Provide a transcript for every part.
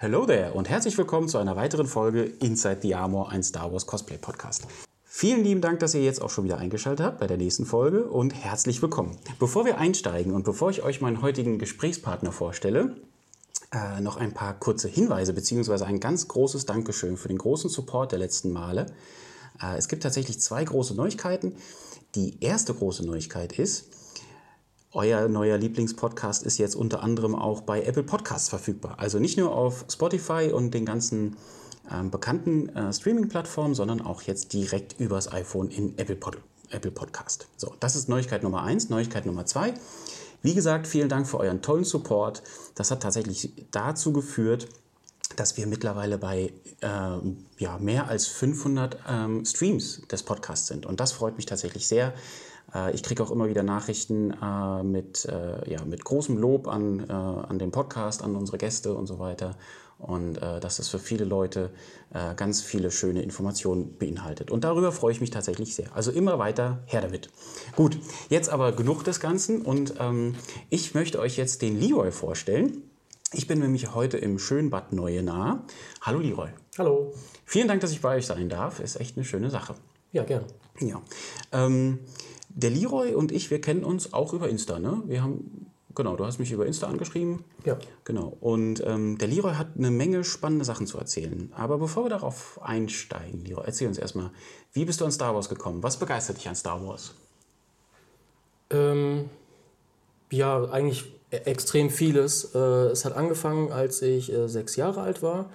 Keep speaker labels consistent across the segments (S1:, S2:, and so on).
S1: Hello there und herzlich willkommen zu einer weiteren Folge Inside the Armor, ein Star Wars Cosplay Podcast. Vielen lieben Dank, dass ihr jetzt auch schon wieder eingeschaltet habt bei der nächsten Folge und herzlich willkommen. Bevor wir einsteigen und bevor ich euch meinen heutigen Gesprächspartner vorstelle, äh, noch ein paar kurze Hinweise beziehungsweise ein ganz großes Dankeschön für den großen Support der letzten Male. Äh, es gibt tatsächlich zwei große Neuigkeiten. Die erste große Neuigkeit ist, euer neuer Lieblingspodcast ist jetzt unter anderem auch bei Apple Podcasts verfügbar. Also nicht nur auf Spotify und den ganzen ähm, bekannten äh, Streaming-Plattformen, sondern auch jetzt direkt übers iPhone in Apple, Pod Apple Podcast. So, das ist Neuigkeit Nummer eins. Neuigkeit Nummer zwei. Wie gesagt, vielen Dank für euren tollen Support. Das hat tatsächlich dazu geführt, dass wir mittlerweile bei äh, ja, mehr als 500 ähm, Streams des Podcasts sind. Und das freut mich tatsächlich sehr. Äh, ich kriege auch immer wieder Nachrichten äh, mit, äh, ja, mit großem Lob an, an den Podcast, an unsere Gäste und so weiter. Und dass das für viele Leute ganz viele schöne Informationen beinhaltet. Und darüber freue ich mich tatsächlich sehr. Also immer weiter her damit. Gut, jetzt aber genug des Ganzen. Und ähm, ich möchte euch jetzt den Leroy vorstellen. Ich bin nämlich heute im schönen Bad Neuenahr. Hallo Leroy.
S2: Hallo.
S1: Vielen Dank, dass ich bei euch sein darf. Ist echt eine schöne Sache.
S2: Ja, gern.
S1: Ja. Ähm, der Leroy und ich, wir kennen uns auch über Insta, ne? Wir haben, genau, du hast mich über Insta angeschrieben.
S2: Ja.
S1: Genau. Und ähm, der Leroy hat eine Menge spannende Sachen zu erzählen. Aber bevor wir darauf einsteigen, Leroy, erzähl uns erstmal, wie bist du an Star Wars gekommen? Was begeistert dich an Star Wars?
S2: Ähm, ja, eigentlich e- extrem vieles. Äh, es hat angefangen, als ich äh, sechs Jahre alt war.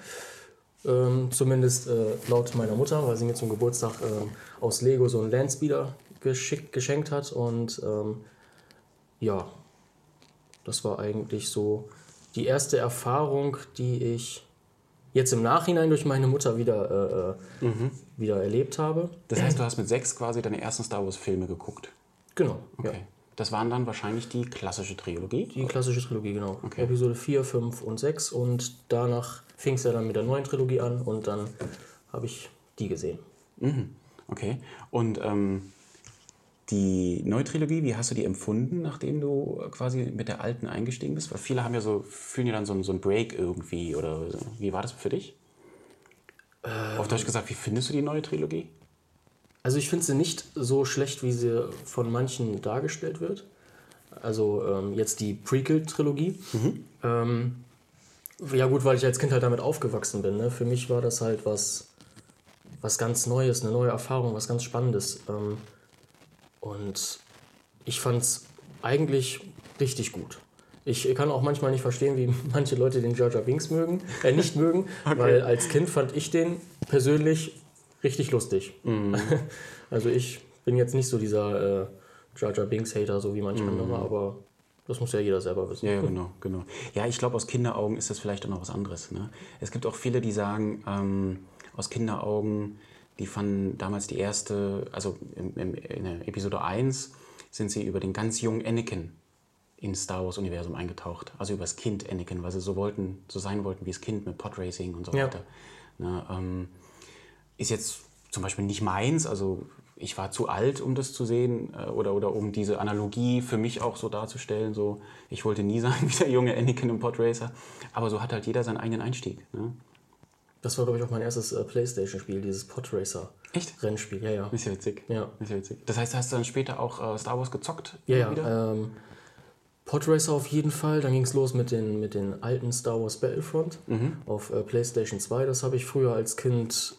S2: Ähm, zumindest äh, laut meiner Mutter, weil sie mir zum Geburtstag ähm, aus Lego so einen Landspeeder geschickt, geschenkt hat. Und ähm, ja, das war eigentlich so die erste Erfahrung, die ich jetzt im Nachhinein durch meine Mutter wieder, äh, mhm. wieder erlebt habe.
S1: Das heißt, du hast mit sechs quasi deine ersten Star Wars-Filme geguckt?
S2: Genau.
S1: Okay. Ja. Das waren dann wahrscheinlich die klassische Trilogie?
S2: Die klassische Trilogie, genau. Okay. Episode 4, 5 und 6. Und danach fing es ja dann mit der neuen Trilogie an und dann habe ich die gesehen.
S1: Mhm. Okay. Und ähm, die neue Trilogie, wie hast du die empfunden, nachdem du quasi mit der alten eingestiegen bist? Weil viele haben ja so, fühlen ja dann so, so einen Break irgendwie. Oder wie war das für dich? Ähm, Auf Deutsch gesagt, wie findest du die neue Trilogie?
S2: Also ich finde sie nicht so schlecht, wie sie von manchen dargestellt wird. Also ähm, jetzt die Prequel-Trilogie. Mhm. Ähm, ja gut, weil ich als Kind halt damit aufgewachsen bin. Ne? Für mich war das halt was, was ganz Neues, eine neue Erfahrung, was ganz Spannendes. Ähm, und ich fand es eigentlich richtig gut. Ich kann auch manchmal nicht verstehen, wie manche Leute den Jar Jar Binks mögen, äh, nicht mögen, okay. weil als Kind fand ich den persönlich richtig lustig. Mhm. Also ich bin jetzt nicht so dieser äh, Jar Jar Binks Hater, so wie manche mhm. andere, aber das muss ja jeder selber wissen.
S1: Ja, genau, genau. Ja, ich glaube, aus Kinderaugen ist das vielleicht auch noch was anderes. Ne? Es gibt auch viele, die sagen, ähm, aus Kinderaugen, die fanden damals die erste, also im, in der Episode 1 sind sie über den ganz jungen Anakin ins Star Wars-Universum eingetaucht. Also über das Kind Anakin, weil sie so wollten, so sein wollten wie das Kind mit Podracing und so ja. weiter. Ne, ähm, ist jetzt zum Beispiel nicht meins. Also ich war zu alt, um das zu sehen äh, oder, oder um diese Analogie für mich auch so darzustellen. So, ich wollte nie sein wie der junge Anakin im Podracer. Aber so hat halt jeder seinen eigenen Einstieg. Ne?
S2: Das war, glaube ich, auch mein erstes äh, Playstation-Spiel, dieses Podracer.
S1: Echt?
S2: Rennspiel, ja, ja.
S1: Ist ja witzig.
S2: Ja.
S1: Ist ja witzig. Das heißt, hast du dann später auch äh, Star Wars gezockt?
S2: Ja, ja. Ähm, Podracer auf jeden Fall. Dann ging es los mit den, mit den alten Star Wars Battlefront mhm. auf äh, PlayStation 2. Das habe ich früher als Kind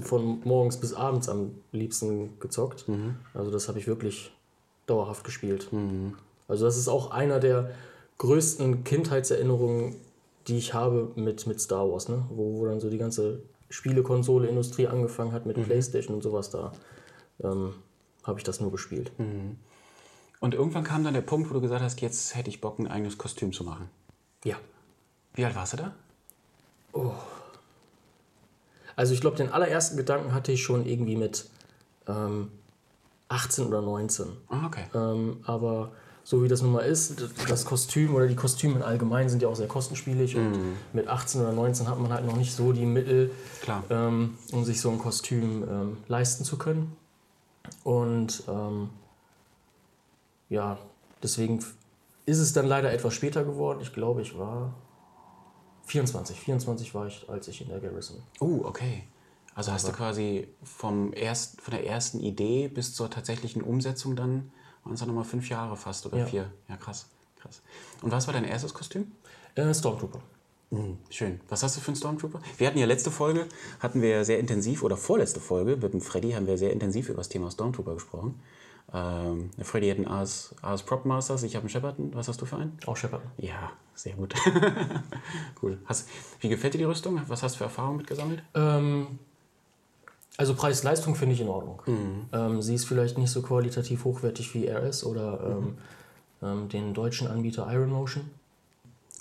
S2: von morgens bis abends am liebsten gezockt. Mhm. Also das habe ich wirklich dauerhaft gespielt. Mhm. Also das ist auch einer der größten Kindheitserinnerungen, die ich habe mit, mit Star Wars, ne? wo, wo dann so die ganze Spielekonsole-Industrie angefangen hat mit mhm. Playstation und sowas da. Ähm, habe ich das nur gespielt.
S1: Mhm. Und irgendwann kam dann der Punkt, wo du gesagt hast, jetzt hätte ich Bock, ein eigenes Kostüm zu machen.
S2: Ja.
S1: Wie alt warst du da?
S2: Oh, also ich glaube, den allerersten Gedanken hatte ich schon irgendwie mit ähm, 18 oder 19.
S1: Ah, okay.
S2: Ähm, aber so wie das nun mal ist, das Kostüm oder die Kostüme in allgemein sind ja auch sehr kostenspielig und mm. mit 18 oder 19 hat man halt noch nicht so die Mittel, ähm, um sich so ein Kostüm ähm, leisten zu können. Und ähm, ja, deswegen ist es dann leider etwas später geworden. Ich glaube, ich war 24. 24 war ich, als ich in der Garrison.
S1: Oh, okay. Also hast du quasi vom erst, von der ersten Idee bis zur tatsächlichen Umsetzung dann, waren es dann nochmal fünf Jahre fast oder
S2: Ja.
S1: vier. Ja, krass, krass. Und was war dein erstes Kostüm?
S2: Äh, Stormtrooper.
S1: Mhm, schön. Was hast du für einen Stormtrooper? Wir hatten ja letzte Folge, hatten wir sehr intensiv, oder vorletzte Folge, mit dem Freddy haben wir sehr intensiv über das Thema Stormtrooper gesprochen. Ähm, Freddy hat einen AS, AS Prop Masters, ich habe einen Shepard. Was hast du für einen?
S2: Auch Shepard.
S1: Ja, sehr gut. cool. Hast, wie gefällt dir die Rüstung? Was hast du für Erfahrungen mitgesammelt?
S2: Ähm, also Preis-Leistung finde ich in Ordnung.
S1: Mhm.
S2: Ähm, sie ist vielleicht nicht so qualitativ hochwertig wie RS oder
S1: Mhm.
S2: ähm, den deutschen Anbieter Iron Motion.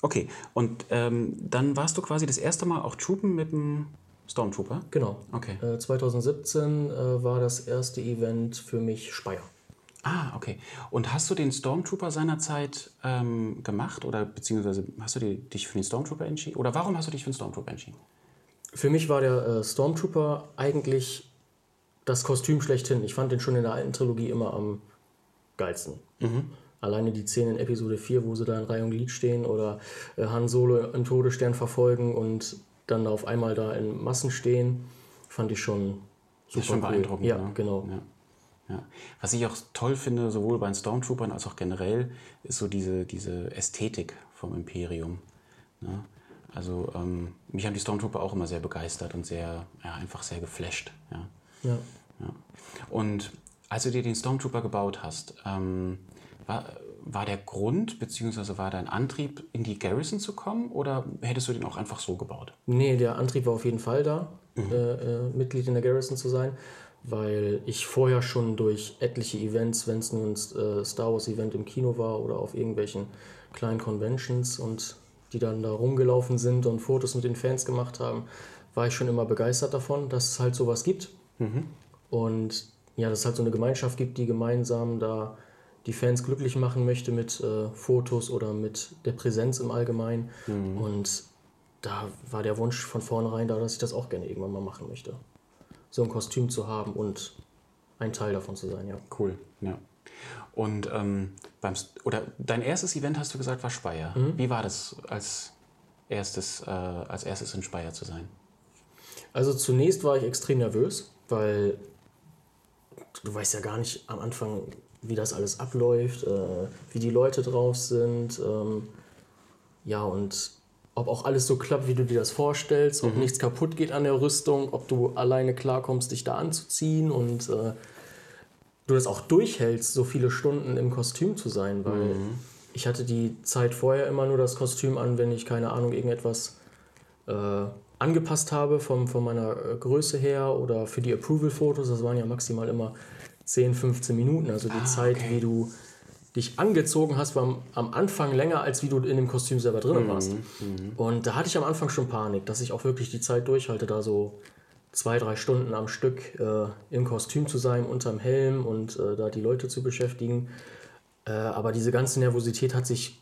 S1: Okay, und ähm, dann warst du quasi das erste Mal auch Troopen mit dem Stormtrooper?
S2: Genau.
S1: Okay.
S2: Äh, 2017 äh, war das erste Event für mich Speyer.
S1: Ah, okay. Und hast du den Stormtrooper seinerzeit ähm, gemacht oder beziehungsweise hast du die, dich für den Stormtrooper entschieden? Oder warum hast du dich für den Stormtrooper entschieden?
S2: Für mich war der äh, Stormtrooper eigentlich das Kostüm schlechthin. Ich fand den schon in der alten Trilogie immer am geilsten. Alleine die Szene in Episode 4, wo sie da in Reihe und Glied stehen oder äh, Han Solo im Todesstern verfolgen und dann auf einmal da in Massen stehen, fand ich schon super
S1: ist schon
S2: cool.
S1: beeindruckend,
S2: Ja,
S1: ne?
S2: genau.
S1: Ja. Ja. Was ich auch toll finde, sowohl bei den Stormtroopern als auch generell, ist so diese, diese Ästhetik vom Imperium. Ne? Also ähm, mich haben die Stormtrooper auch immer sehr begeistert und sehr, ja, einfach sehr geflasht. Ja.
S2: Ja.
S1: Ja. Und als du dir den Stormtrooper gebaut hast, ähm, war, war der Grund bzw. war dein Antrieb, in die Garrison zu kommen oder hättest du den auch einfach so gebaut?
S2: Nee, der Antrieb war auf jeden Fall da, äh, äh, Mitglied in der Garrison zu sein, weil ich vorher schon durch etliche Events, wenn es nur ein äh, Star Wars Event im Kino war oder auf irgendwelchen kleinen Conventions und die dann da rumgelaufen sind und Fotos mit den Fans gemacht haben, war ich schon immer begeistert davon, dass es halt sowas gibt. Und ja, dass es halt so eine Gemeinschaft gibt, die gemeinsam da die Fans glücklich machen möchte mit äh, Fotos oder mit der Präsenz im Allgemeinen. Und da war der Wunsch von vornherein da, dass ich das auch gerne irgendwann mal machen möchte. So ein Kostüm zu haben und ein Teil davon zu sein, ja.
S1: Cool, ja. Und ähm, beim, oder dein erstes Event hast du gesagt, war Speyer. Wie war das als erstes, äh, als erstes in Speyer zu sein?
S2: Also zunächst war ich extrem nervös, weil du weißt ja gar nicht am Anfang, wie das alles abläuft, äh, wie die Leute drauf sind. Ähm, ja, und ob auch alles so klappt, wie du dir das vorstellst, ob nichts kaputt geht an der Rüstung, ob du alleine klarkommst, dich da anzuziehen und äh, du das auch durchhältst, so viele Stunden im Kostüm zu sein, weil ich hatte die Zeit vorher immer nur das Kostüm an, wenn ich, keine Ahnung, irgendetwas äh, angepasst habe vom, von meiner äh, Größe her oder für die Approval-Fotos, das waren ja maximal immer 10, 15 Minuten, also die Zeit,
S1: okay.
S2: wie du dich angezogen hast, war am, am Anfang länger, als wie du in dem Kostüm selber drin warst. Und da hatte ich am Anfang schon Panik, dass ich auch wirklich die Zeit durchhalte, da so zwei, drei Stunden am Stück äh, im Kostüm zu sein, unterm Helm und äh, da die Leute zu beschäftigen. Äh, aber diese ganze Nervosität hat sich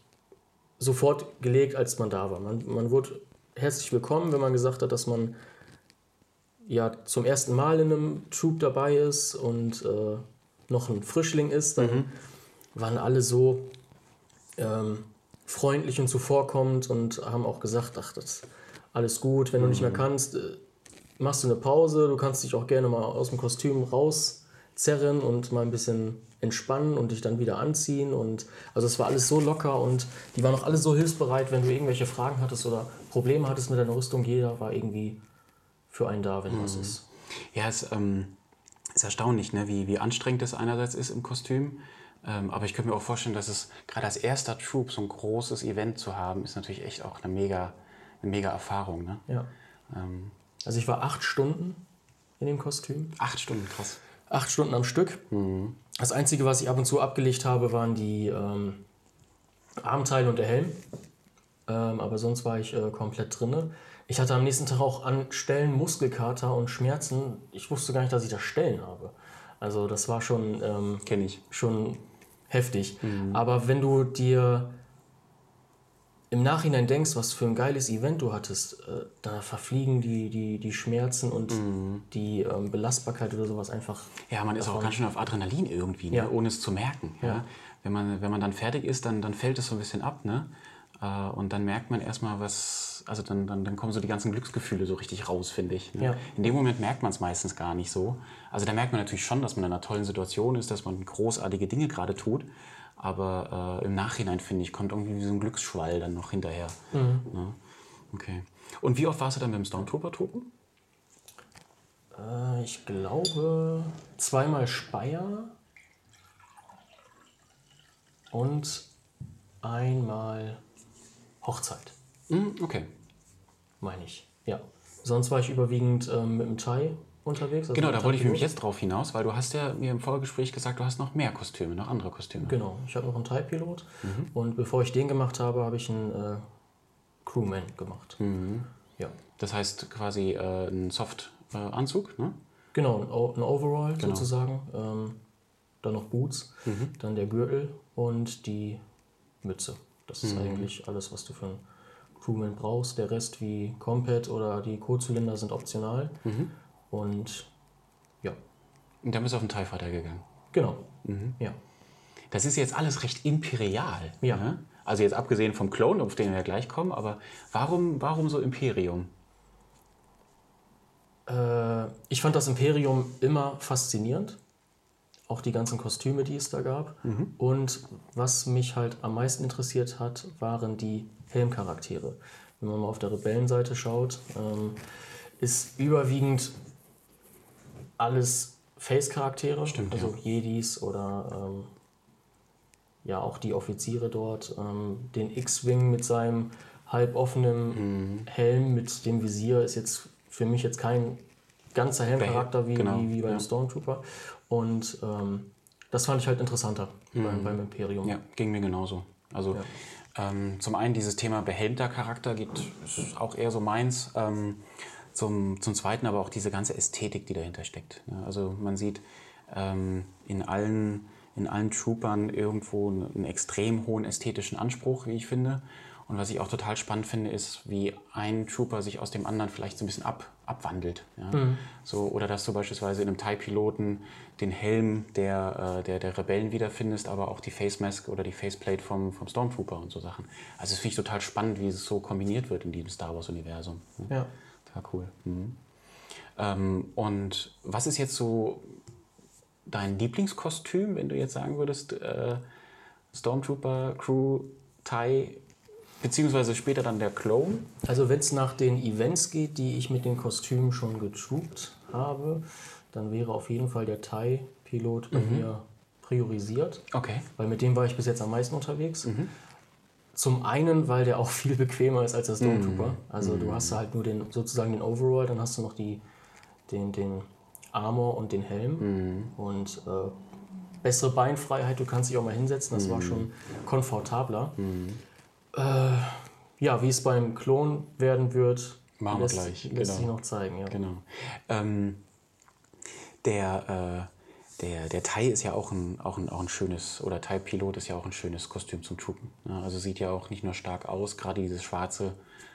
S2: sofort gelegt, als man da war. Man, man wurde herzlich willkommen, wenn man gesagt hat, dass man ja zum ersten Mal in einem Troop dabei ist und äh, noch ein Frischling ist, dann waren alle so ähm, freundlich und zuvorkommend und haben auch gesagt, ach, das ist alles gut, wenn du nicht mehr kannst, äh, machst du eine Pause, du kannst dich auch gerne mal aus dem Kostüm rauszerren und mal ein bisschen entspannen und dich dann wieder anziehen und also es war alles so locker und die waren auch alle so hilfsbereit, wenn du irgendwelche Fragen hattest oder Probleme hattest mit deiner Rüstung, jeder war irgendwie für einen da, wenn was ist.
S1: Ja, es ähm, ist erstaunlich, ne? wie, wie anstrengend es einerseits ist im Kostüm. Ähm, aber ich könnte mir auch vorstellen, dass es gerade als erster Troop so ein großes Event zu haben, ist natürlich echt auch eine mega, eine mega Erfahrung. Ne?
S2: Ja.
S1: Ähm,
S2: Also ich war acht Stunden in dem Kostüm.
S1: acht Stunden, krass.
S2: Acht Stunden am Stück. Das Einzige, was ich ab und zu abgelegt habe, waren die ähm, Armteile und der Helm. Ähm, aber sonst war ich äh, komplett drinne. Ich hatte am nächsten Tag auch an Stellen Muskelkater und Schmerzen. Ich wusste gar nicht, dass ich da Stellen habe. Also das war schon, ähm,
S1: Kenne ich.
S2: schon heftig. Aber wenn du dir im Nachhinein denkst, was für ein geiles Event du hattest, äh, da verfliegen die, die, die Schmerzen und die ähm, Belastbarkeit oder sowas einfach.
S1: Ja, man ist auch
S2: davon.
S1: ganz schön auf Adrenalin irgendwie, ne?
S2: Ja.
S1: ohne es zu merken. Ja?
S2: Ja.
S1: Wenn, man, wenn man dann fertig ist, dann, dann fällt es so ein bisschen ab. Ne? Äh, und dann merkt man erstmal, was, also dann, dann, dann kommen so die ganzen Glücksgefühle so richtig raus, finde ich. Ne?
S2: Ja.
S1: In dem Moment merkt man es meistens gar nicht so. Also da merkt man natürlich schon, dass man in einer tollen Situation ist, dass man großartige Dinge gerade tut. Aber äh, im Nachhinein, finde ich, kommt irgendwie so ein Glücksschwall dann noch hinterher. Ja. Okay. Und wie oft warst du dann beim Stormtrooper-Truppen?
S2: Äh, ich glaube zweimal Speyer und einmal Hochzeit,
S1: Hm, okay.
S2: meine ich. Ja. Sonst war ich überwiegend ähm, mit dem Thai unterwegs. also
S1: Genau, da wollte ich nämlich jetzt drauf hinaus, weil du hast ja mir im Vorgespräch gesagt, du hast noch mehr Kostüme, noch andere Kostüme.
S2: Genau, ich habe noch einen Thai-Pilot
S1: Mhm.
S2: und bevor ich den gemacht habe, habe ich einen äh, Crewman gemacht.
S1: Mhm.
S2: Ja.
S1: Das heißt quasi äh, ein Soft-Anzug, ne?
S2: Genau, ein, O- ein Overall sozusagen. Ähm, dann noch Boots,
S1: Mhm.
S2: dann der Gürtel und die Mütze. Das
S1: Mhm.
S2: ist eigentlich alles, was du für einen Crewman brauchst. Der Rest wie Compat oder die Kotzylinder sind optional.
S1: Mhm.
S2: Und ja,
S1: Und dann bist du auf den TIE Fighter gegangen.
S2: genau.
S1: Mhm.
S2: Ja.
S1: Das ist jetzt alles recht imperial.
S2: Ja.
S1: Ne? Also jetzt abgesehen vom Clone, auf den wir gleich kommen, aber warum, warum so Imperium?
S2: Äh, ich fand das Imperium immer faszinierend. Auch die ganzen Kostüme, die es da gab. Und was mich halt am meisten interessiert hat, waren die Helmcharaktere. Wenn man mal auf der Rebellenseite schaut, ähm, ist überwiegend alles Face-Charaktere. Also Jedis oder ähm, ja auch die Offiziere dort. Ähm, den X-Wing mit seinem halboffenen Helm mit dem Visier ist jetzt für mich jetzt kein ganzer Helmcharakter wie,
S1: genau,
S2: wie, wie beim
S1: ja.
S2: Stormtrooper. Und ähm, das fand ich halt interessanter beim, beim Imperium.
S1: Ja, ging mir genauso. Also ähm, zum einen dieses Thema behelmter Charakter geht ist auch eher so meins. Zum, zum zweiten aber auch diese ganze Ästhetik, die dahinter steckt. Ja, also man sieht ähm, in allen in allen Troopern irgendwo einen, einen extrem hohen ästhetischen Anspruch, wie ich finde. Und was ich auch total spannend finde, ist, wie ein Trooper sich aus dem anderen vielleicht so ein bisschen ab, abwandelt. Ja? So, oder dass du beispielsweise in einem TIE-Piloten den Helm der, äh, der, der Rebellen wiederfindest, aber auch die Face Mask oder die Faceplate vom, vom Stormtrooper und so Sachen. Also das finde ich total spannend, wie es so kombiniert wird in diesem Star Wars-Universum. ne?
S2: Ja.
S1: Total cool. Mhm. Ähm, und was ist jetzt so dein Lieblingskostüm, wenn du jetzt sagen würdest, äh, Stormtrooper, Crew, TIE, beziehungsweise später dann der Clone?
S2: Also wenn es nach den Events geht, die ich mit den Kostümen schon getroopt habe, dann wäre auf jeden Fall der Thai-Pilot bei mir priorisiert.
S1: Okay.
S2: Weil mit dem war ich bis jetzt am meisten unterwegs. Zum einen, weil der auch viel bequemer ist als der Stormtrooper. Also du hast halt nur den, sozusagen den Overall, dann hast du noch die, den, den Armor und den Helm. Und äh, bessere Beinfreiheit, du kannst dich auch mal hinsetzen, das war schon komfortabler. Äh, ja, wie es beim Klon werden wird,
S1: Machen wir
S2: lässt,
S1: gleich,
S2: lässt
S1: genau.
S2: sich noch zeigen. Ja.
S1: Genau. Ähm, der, äh, der, der Thai ist ja auch ein, auch, ein, auch ein schönes, oder Thai-Pilot ist ja auch ein schönes Kostüm zum Troopen. Ja, also sieht ja auch nicht nur stark aus, gerade diese schwarze,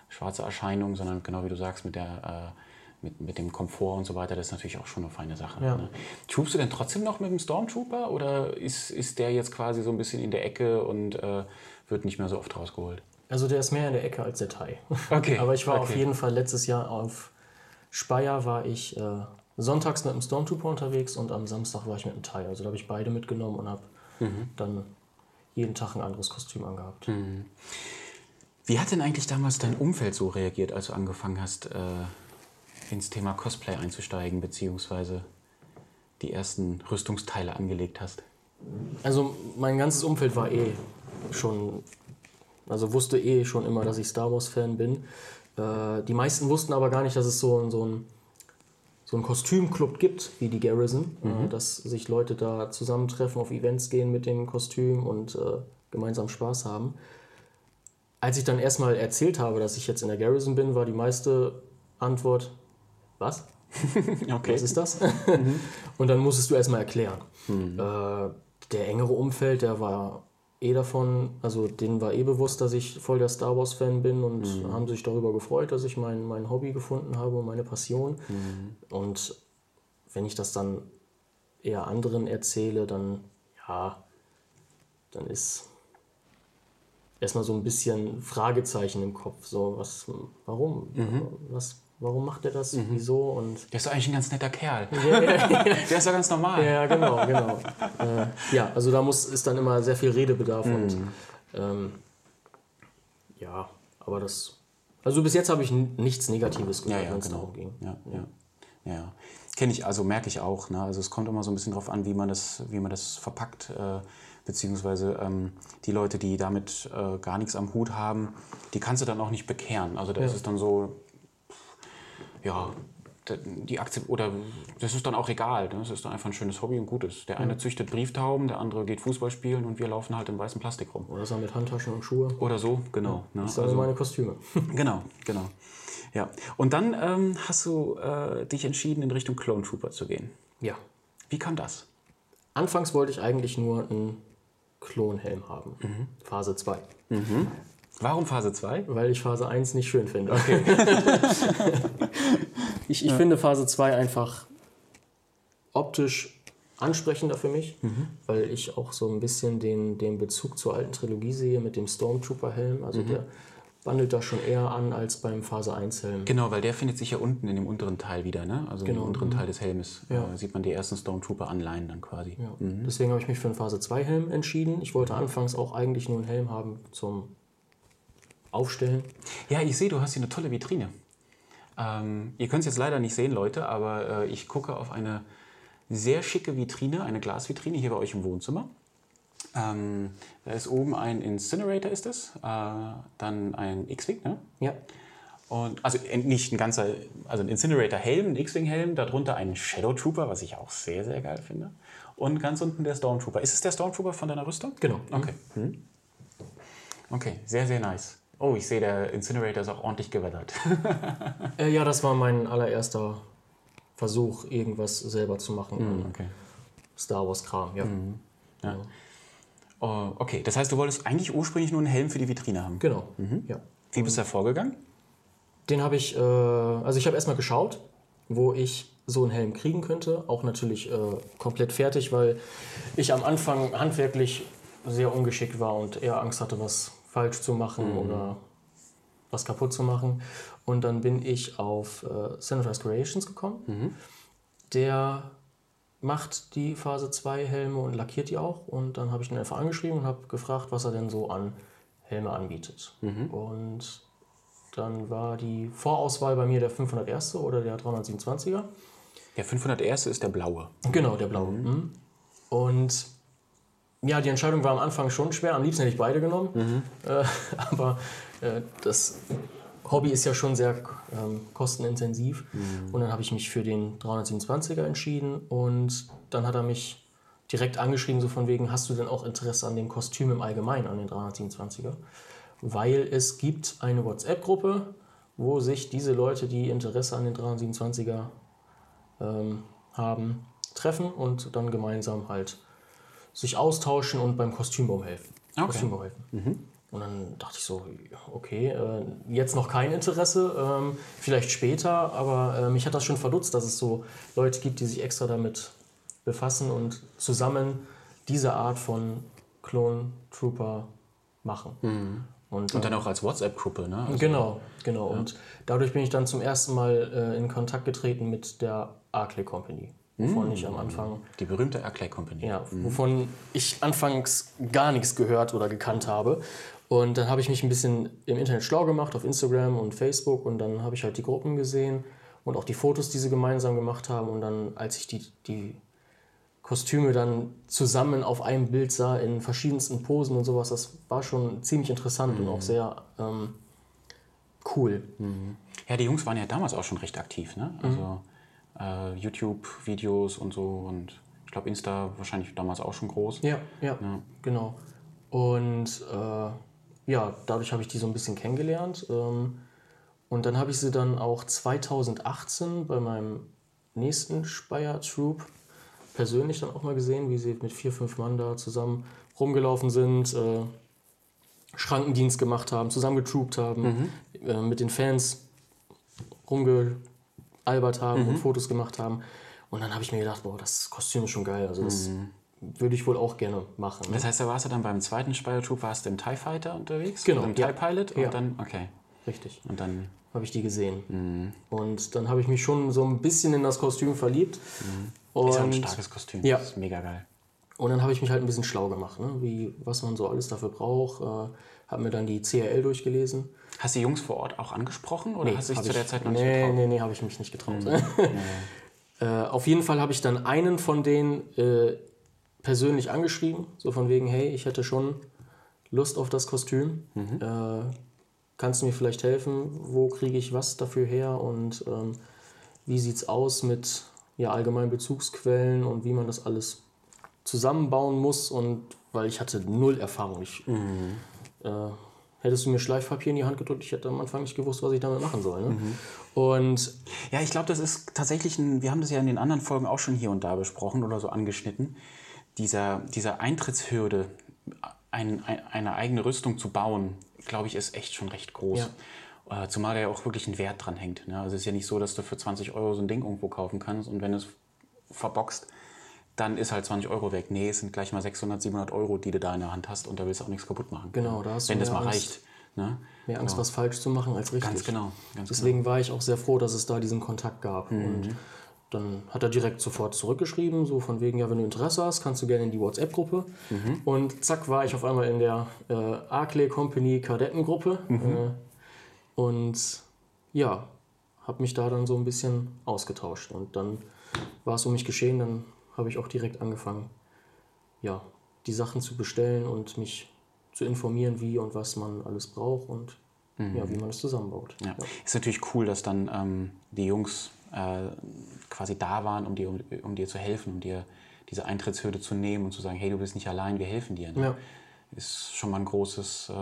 S1: schwarze Erscheinung, sondern genau wie du sagst, mit der äh, mit, mit dem Komfort und so weiter, das ist natürlich auch schon eine feine Sache.
S2: Ja.
S1: Ne? Troopst du denn trotzdem noch mit dem Stormtrooper oder ist, ist der jetzt quasi so ein bisschen in der Ecke und äh, wird nicht mehr so oft rausgeholt?
S2: Also der ist mehr in der Ecke als der Thai.
S1: Okay,
S2: Aber ich war auf
S1: okay.
S2: jeden Fall letztes Jahr auf Speyer war ich äh, sonntags mit dem Stormtrooper unterwegs und am Samstag war ich mit dem Thai. Also da habe ich beide mitgenommen und habe
S1: Mhm.
S2: dann jeden Tag ein anderes Kostüm angehabt.
S1: Wie hat denn eigentlich damals dein Umfeld so reagiert, als du angefangen hast, äh, ins Thema Cosplay einzusteigen, beziehungsweise die ersten Rüstungsteile angelegt hast?
S2: Also mein ganzes Umfeld war eh schon, also wusste eh schon immer, dass ich Star Wars-Fan bin. Äh, die meisten wussten aber gar nicht, dass es so, so ein so einen Kostümclub gibt, wie die Garrison, äh, dass sich Leute da zusammentreffen, auf Events gehen mit dem Kostüm und äh, gemeinsam Spaß haben. Als ich dann erstmal erzählt habe, dass ich jetzt in der Garrison bin, war die meiste Antwort, was?
S1: Okay.
S2: Was ist das? und dann musstest du erstmal erklären. Äh, der engere Umfeld, der war eh davon, also denen war eh bewusst, dass ich voll der Star Wars-Fan bin und haben sich darüber gefreut, dass ich mein, mein Hobby gefunden habe und meine Passion. Und wenn ich das dann eher anderen erzähle, dann ja, dann ist erstmal so ein bisschen Fragezeichen im Kopf. So, was, warum? Was, warum macht er das? Wieso? Und
S1: Der ist doch eigentlich ein ganz netter Kerl. Der ist doch ganz normal.
S2: ja, genau, genau. äh, ja, also da muss, ist dann immer sehr viel Redebedarf und ähm, ja, aber das. Also bis jetzt habe ich nichts Negatives
S1: Ja,
S2: gehört,
S1: ja,
S2: wenn es
S1: genau.
S2: darum ging.
S1: Ja, ja. ja, ja. Kenne ich, also merke ich auch. Ne? Also es kommt immer so ein bisschen drauf an, wie man das, wie man das verpackt. Äh, beziehungsweise ähm, die Leute, die damit äh, gar nichts am Hut haben, die kannst du dann auch nicht bekehren. Also da ist es dann so, ja, die Akzept oder das ist dann auch egal. Ne? Das ist dann einfach ein schönes Hobby und gutes. Der eine züchtet Brieftauben, der andere geht Fußball spielen und wir laufen halt im weißen Plastik rum.
S2: Oder er mit Handtaschen und Schuhe?
S1: Oder so, genau. Ne?
S2: Das sind also meine Kostüme.
S1: Genau, genau. Ja. Und dann ähm, hast du äh, dich entschieden, in Richtung Clone Trooper zu gehen.
S2: ja.
S1: Wie kam das?
S2: Anfangs wollte ich eigentlich nur einen Klonhelm haben.
S1: Mhm.
S2: Phase 2.
S1: Warum Phase 2?
S2: Weil ich Phase 1 nicht schön finde. ich ich finde Phase 2 einfach optisch ansprechender für mich,
S1: Mhm.
S2: weil ich auch so ein bisschen den, den Bezug zur alten Trilogie sehe mit dem Stormtrooper-Helm. Also
S1: Mhm.
S2: der wandelt da schon eher an als beim Phase 1-Helm.
S1: Genau, weil der findet sich ja unten in dem unteren Teil wieder, ne? Also
S2: Genau.
S1: im unteren Teil des Helmes
S2: Ja.
S1: äh, sieht man die ersten Stormtrooper-Anleihen dann quasi.
S2: Ja. Deswegen habe ich mich für einen Phase 2-Helm entschieden. Ich wollte anfangs auch eigentlich nur einen Helm haben zum Aufstellen.
S1: Ja, ich sehe, du hast hier eine tolle Vitrine. Ähm, ihr könnt es jetzt leider nicht sehen, Leute, aber äh, ich gucke auf eine sehr schicke Vitrine, eine Glasvitrine hier bei euch im Wohnzimmer. Ähm, da ist oben ein Incinerator, ist das. Äh, dann ein X-Wing, ne?
S2: Ja.
S1: Und, also äh, nicht ein ganzer, also ein Incinerator-Helm, ein X-Wing-Helm, darunter ein Shadow Trooper, was ich auch sehr, sehr geil finde. Und ganz unten der Stormtrooper. Ist es der Stormtrooper von deiner Rüstung?
S2: Genau.
S1: Okay. Hm. Okay, sehr, sehr nice. Oh, ich sehe, der Incinerator ist auch ordentlich gewettert.
S2: Äh, ja, das war mein allererster Versuch, irgendwas selber zu machen. an
S1: okay.
S2: Star Wars-Kram, ja.
S1: Ja. Oh, okay, das heißt, du wolltest eigentlich ursprünglich nur einen Helm für die Vitrine haben.
S2: Genau. Ja.
S1: Wie bist du da vorgegangen?
S2: Den habe ich, äh, also ich habe erstmal geschaut, wo ich so einen Helm kriegen könnte. Auch natürlich äh, komplett fertig, weil ich am Anfang handwerklich sehr ungeschickt war und eher Angst hatte, was falsch zu machen oder was kaputt zu machen. Und dann bin ich auf äh, Sanitized Creations gekommen. Der macht die Phase 2 Helme und lackiert die auch. Und dann habe ich ihn einfach angeschrieben und habe gefragt, was er denn so an Helme anbietet. Und dann war die Vorauswahl bei mir der 501. oder der 327er.
S1: Der 501. ist der blaue.
S2: Genau, der blaue. Mhm. Und ja, die Entscheidung war am Anfang schon schwer. Am liebsten hätte ich beide genommen. Äh, aber äh, das Hobby ist ja schon sehr ähm, kostenintensiv. Und dann habe ich mich für den 327er entschieden. Und dann hat er mich direkt angeschrieben, so von wegen, hast du denn auch Interesse an dem Kostüm im Allgemeinen, an den 327er? Weil es gibt eine WhatsApp-Gruppe, wo sich diese Leute, die Interesse an den 327er ähm, haben, treffen und dann gemeinsam halt sich austauschen und beim Kostümbau helfen.
S1: Okay.
S2: Kostümbau helfen. Und dann dachte ich so, okay, äh, jetzt noch kein Interesse, ähm, vielleicht später, aber äh, mich hat das schon verdutzt, dass es so Leute gibt, die sich extra damit befassen und zusammen diese Art von Clone Trooper machen. Und,
S1: Und dann auch als WhatsApp-Gruppe, ne? Also,
S2: Genau, genau. Und dadurch bin ich dann zum ersten Mal äh, in Kontakt getreten mit der Arclay Company, wovon ich am Anfang,
S1: Die berühmte Airclay Company.
S2: ja, wovon ich anfangs gar nichts gehört oder gekannt habe. Und dann habe ich mich ein bisschen im Internet schlau gemacht, auf Instagram und Facebook. Und dann habe ich halt die Gruppen gesehen und auch die Fotos, die sie gemeinsam gemacht haben. Und dann, als ich die, die Kostüme dann zusammen auf einem Bild sah, in verschiedensten Posen und sowas, das war schon ziemlich interessant und auch sehr ähm, cool.
S1: Ja, die Jungs waren ja damals auch schon recht aktiv, ne? Also äh, YouTube-Videos und so und ich glaube Insta wahrscheinlich damals auch schon groß.
S2: Ja, ja, genau. Und äh, ja, dadurch habe ich die so ein bisschen kennengelernt. Ähm, und dann habe ich sie dann auch 2018 bei meinem nächsten Speyer Troop persönlich dann auch mal gesehen, wie sie mit vier, fünf Mann da zusammen rumgelaufen sind, äh, Schrankendienst gemacht haben, zusammen getroopt haben, äh, mit den Fans rumgealbert haben und Fotos gemacht haben. Und dann habe ich mir gedacht, boah, das Kostüm ist schon geil. Also das würde ich wohl auch gerne machen. Ne?
S1: Das heißt, da warst du dann beim zweiten Spider Troop, warst du im TIE Fighter unterwegs?
S2: Genau,
S1: Im
S2: ja.
S1: TIE Pilot und
S2: Ja.
S1: dann, okay.
S2: Richtig.
S1: Und dann,
S2: Habe ich die gesehen.
S1: Mhm.
S2: Und dann habe ich mich schon so ein bisschen in das Kostüm verliebt. Und,
S1: Mhm. ist ja ein starkes Kostüm.
S2: Ja.
S1: Das ist mega geil.
S2: und dann habe ich mich halt ein bisschen schlau gemacht, ne? Wie, was man so alles dafür braucht. Äh, habe mir dann die CRL durchgelesen.
S1: Hast du die Jungs vor Ort auch angesprochen oder hast du dich zu der
S2: ich-
S1: Zeit noch nicht
S2: nee,
S1: getraut? Mhm.
S2: Nee, nee, habe ich mich nicht getraut. äh, auf jeden Fall habe ich dann einen von denen äh, persönlich angeschrieben, so von wegen, hey, ich hätte schon Lust auf das Kostüm.
S1: Mhm.
S2: Äh, kannst du mir vielleicht helfen? Wo kriege ich was dafür her? Und ähm, wie sieht es aus mit ja, allgemeinen Bezugsquellen und wie man das alles zusammenbauen muss? Und weil ich hatte null Erfahrung. Ich,
S1: Mhm.
S2: Äh, hättest du mir Schleifpapier in die Hand gedrückt, ich hätte am Anfang nicht gewusst, was ich damit machen soll. Ne?
S1: Mhm.
S2: Und
S1: Ja, ich glaube, das ist tatsächlich ein, wir haben das ja in den anderen Folgen auch schon hier und da besprochen oder so angeschnitten. Dieser, dieser Eintrittshürde, ein, ein, eine eigene Rüstung zu bauen, glaube ich, ist echt schon recht groß. Äh, Zumal da ja auch wirklich ein Wert dran hängt. Ne? Also es ist ja nicht so, dass du für 20 Euro so ein Ding irgendwo kaufen kannst und wenn du es verboxt, dann ist halt 20 Euro weg. Nee, es sind gleich mal 600, 700 Euro, die du da in der Hand hast und da willst du auch nichts kaputt machen.
S2: Genau, da hast du
S1: Wenn das
S2: mehr
S1: mal
S2: Angst.
S1: reicht. Ne?
S2: mehr Angst, was falsch zu machen als richtig.
S1: Ganz genau. Ganz
S2: Deswegen war ich auch sehr froh, dass es da diesen Kontakt gab.
S1: Mhm.
S2: Und dann hat er direkt sofort zurückgeschrieben, so von wegen, ja, wenn du Interesse hast, kannst du gerne in die WhatsApp-Gruppe.
S1: Mhm.
S2: Und zack, war ich auf einmal in der äh, Arclay Company Kadettengruppe.
S1: Mhm.
S2: Äh, und ja, habe mich da dann so ein bisschen ausgetauscht. Und dann war es um mich geschehen, dann habe ich auch direkt angefangen, ja, die Sachen zu bestellen und mich zu informieren, wie und was man alles braucht und ja, wie man es zusammenbaut.
S1: Ja. Ist natürlich cool, dass dann ähm, die Jungs äh, quasi da waren, um dir, um, um dir zu helfen, um dir diese Eintrittshürde zu nehmen und zu sagen, hey, du bist nicht allein, wir helfen dir. Ne?
S2: Ja.
S1: Ist schon mal ein großes, äh,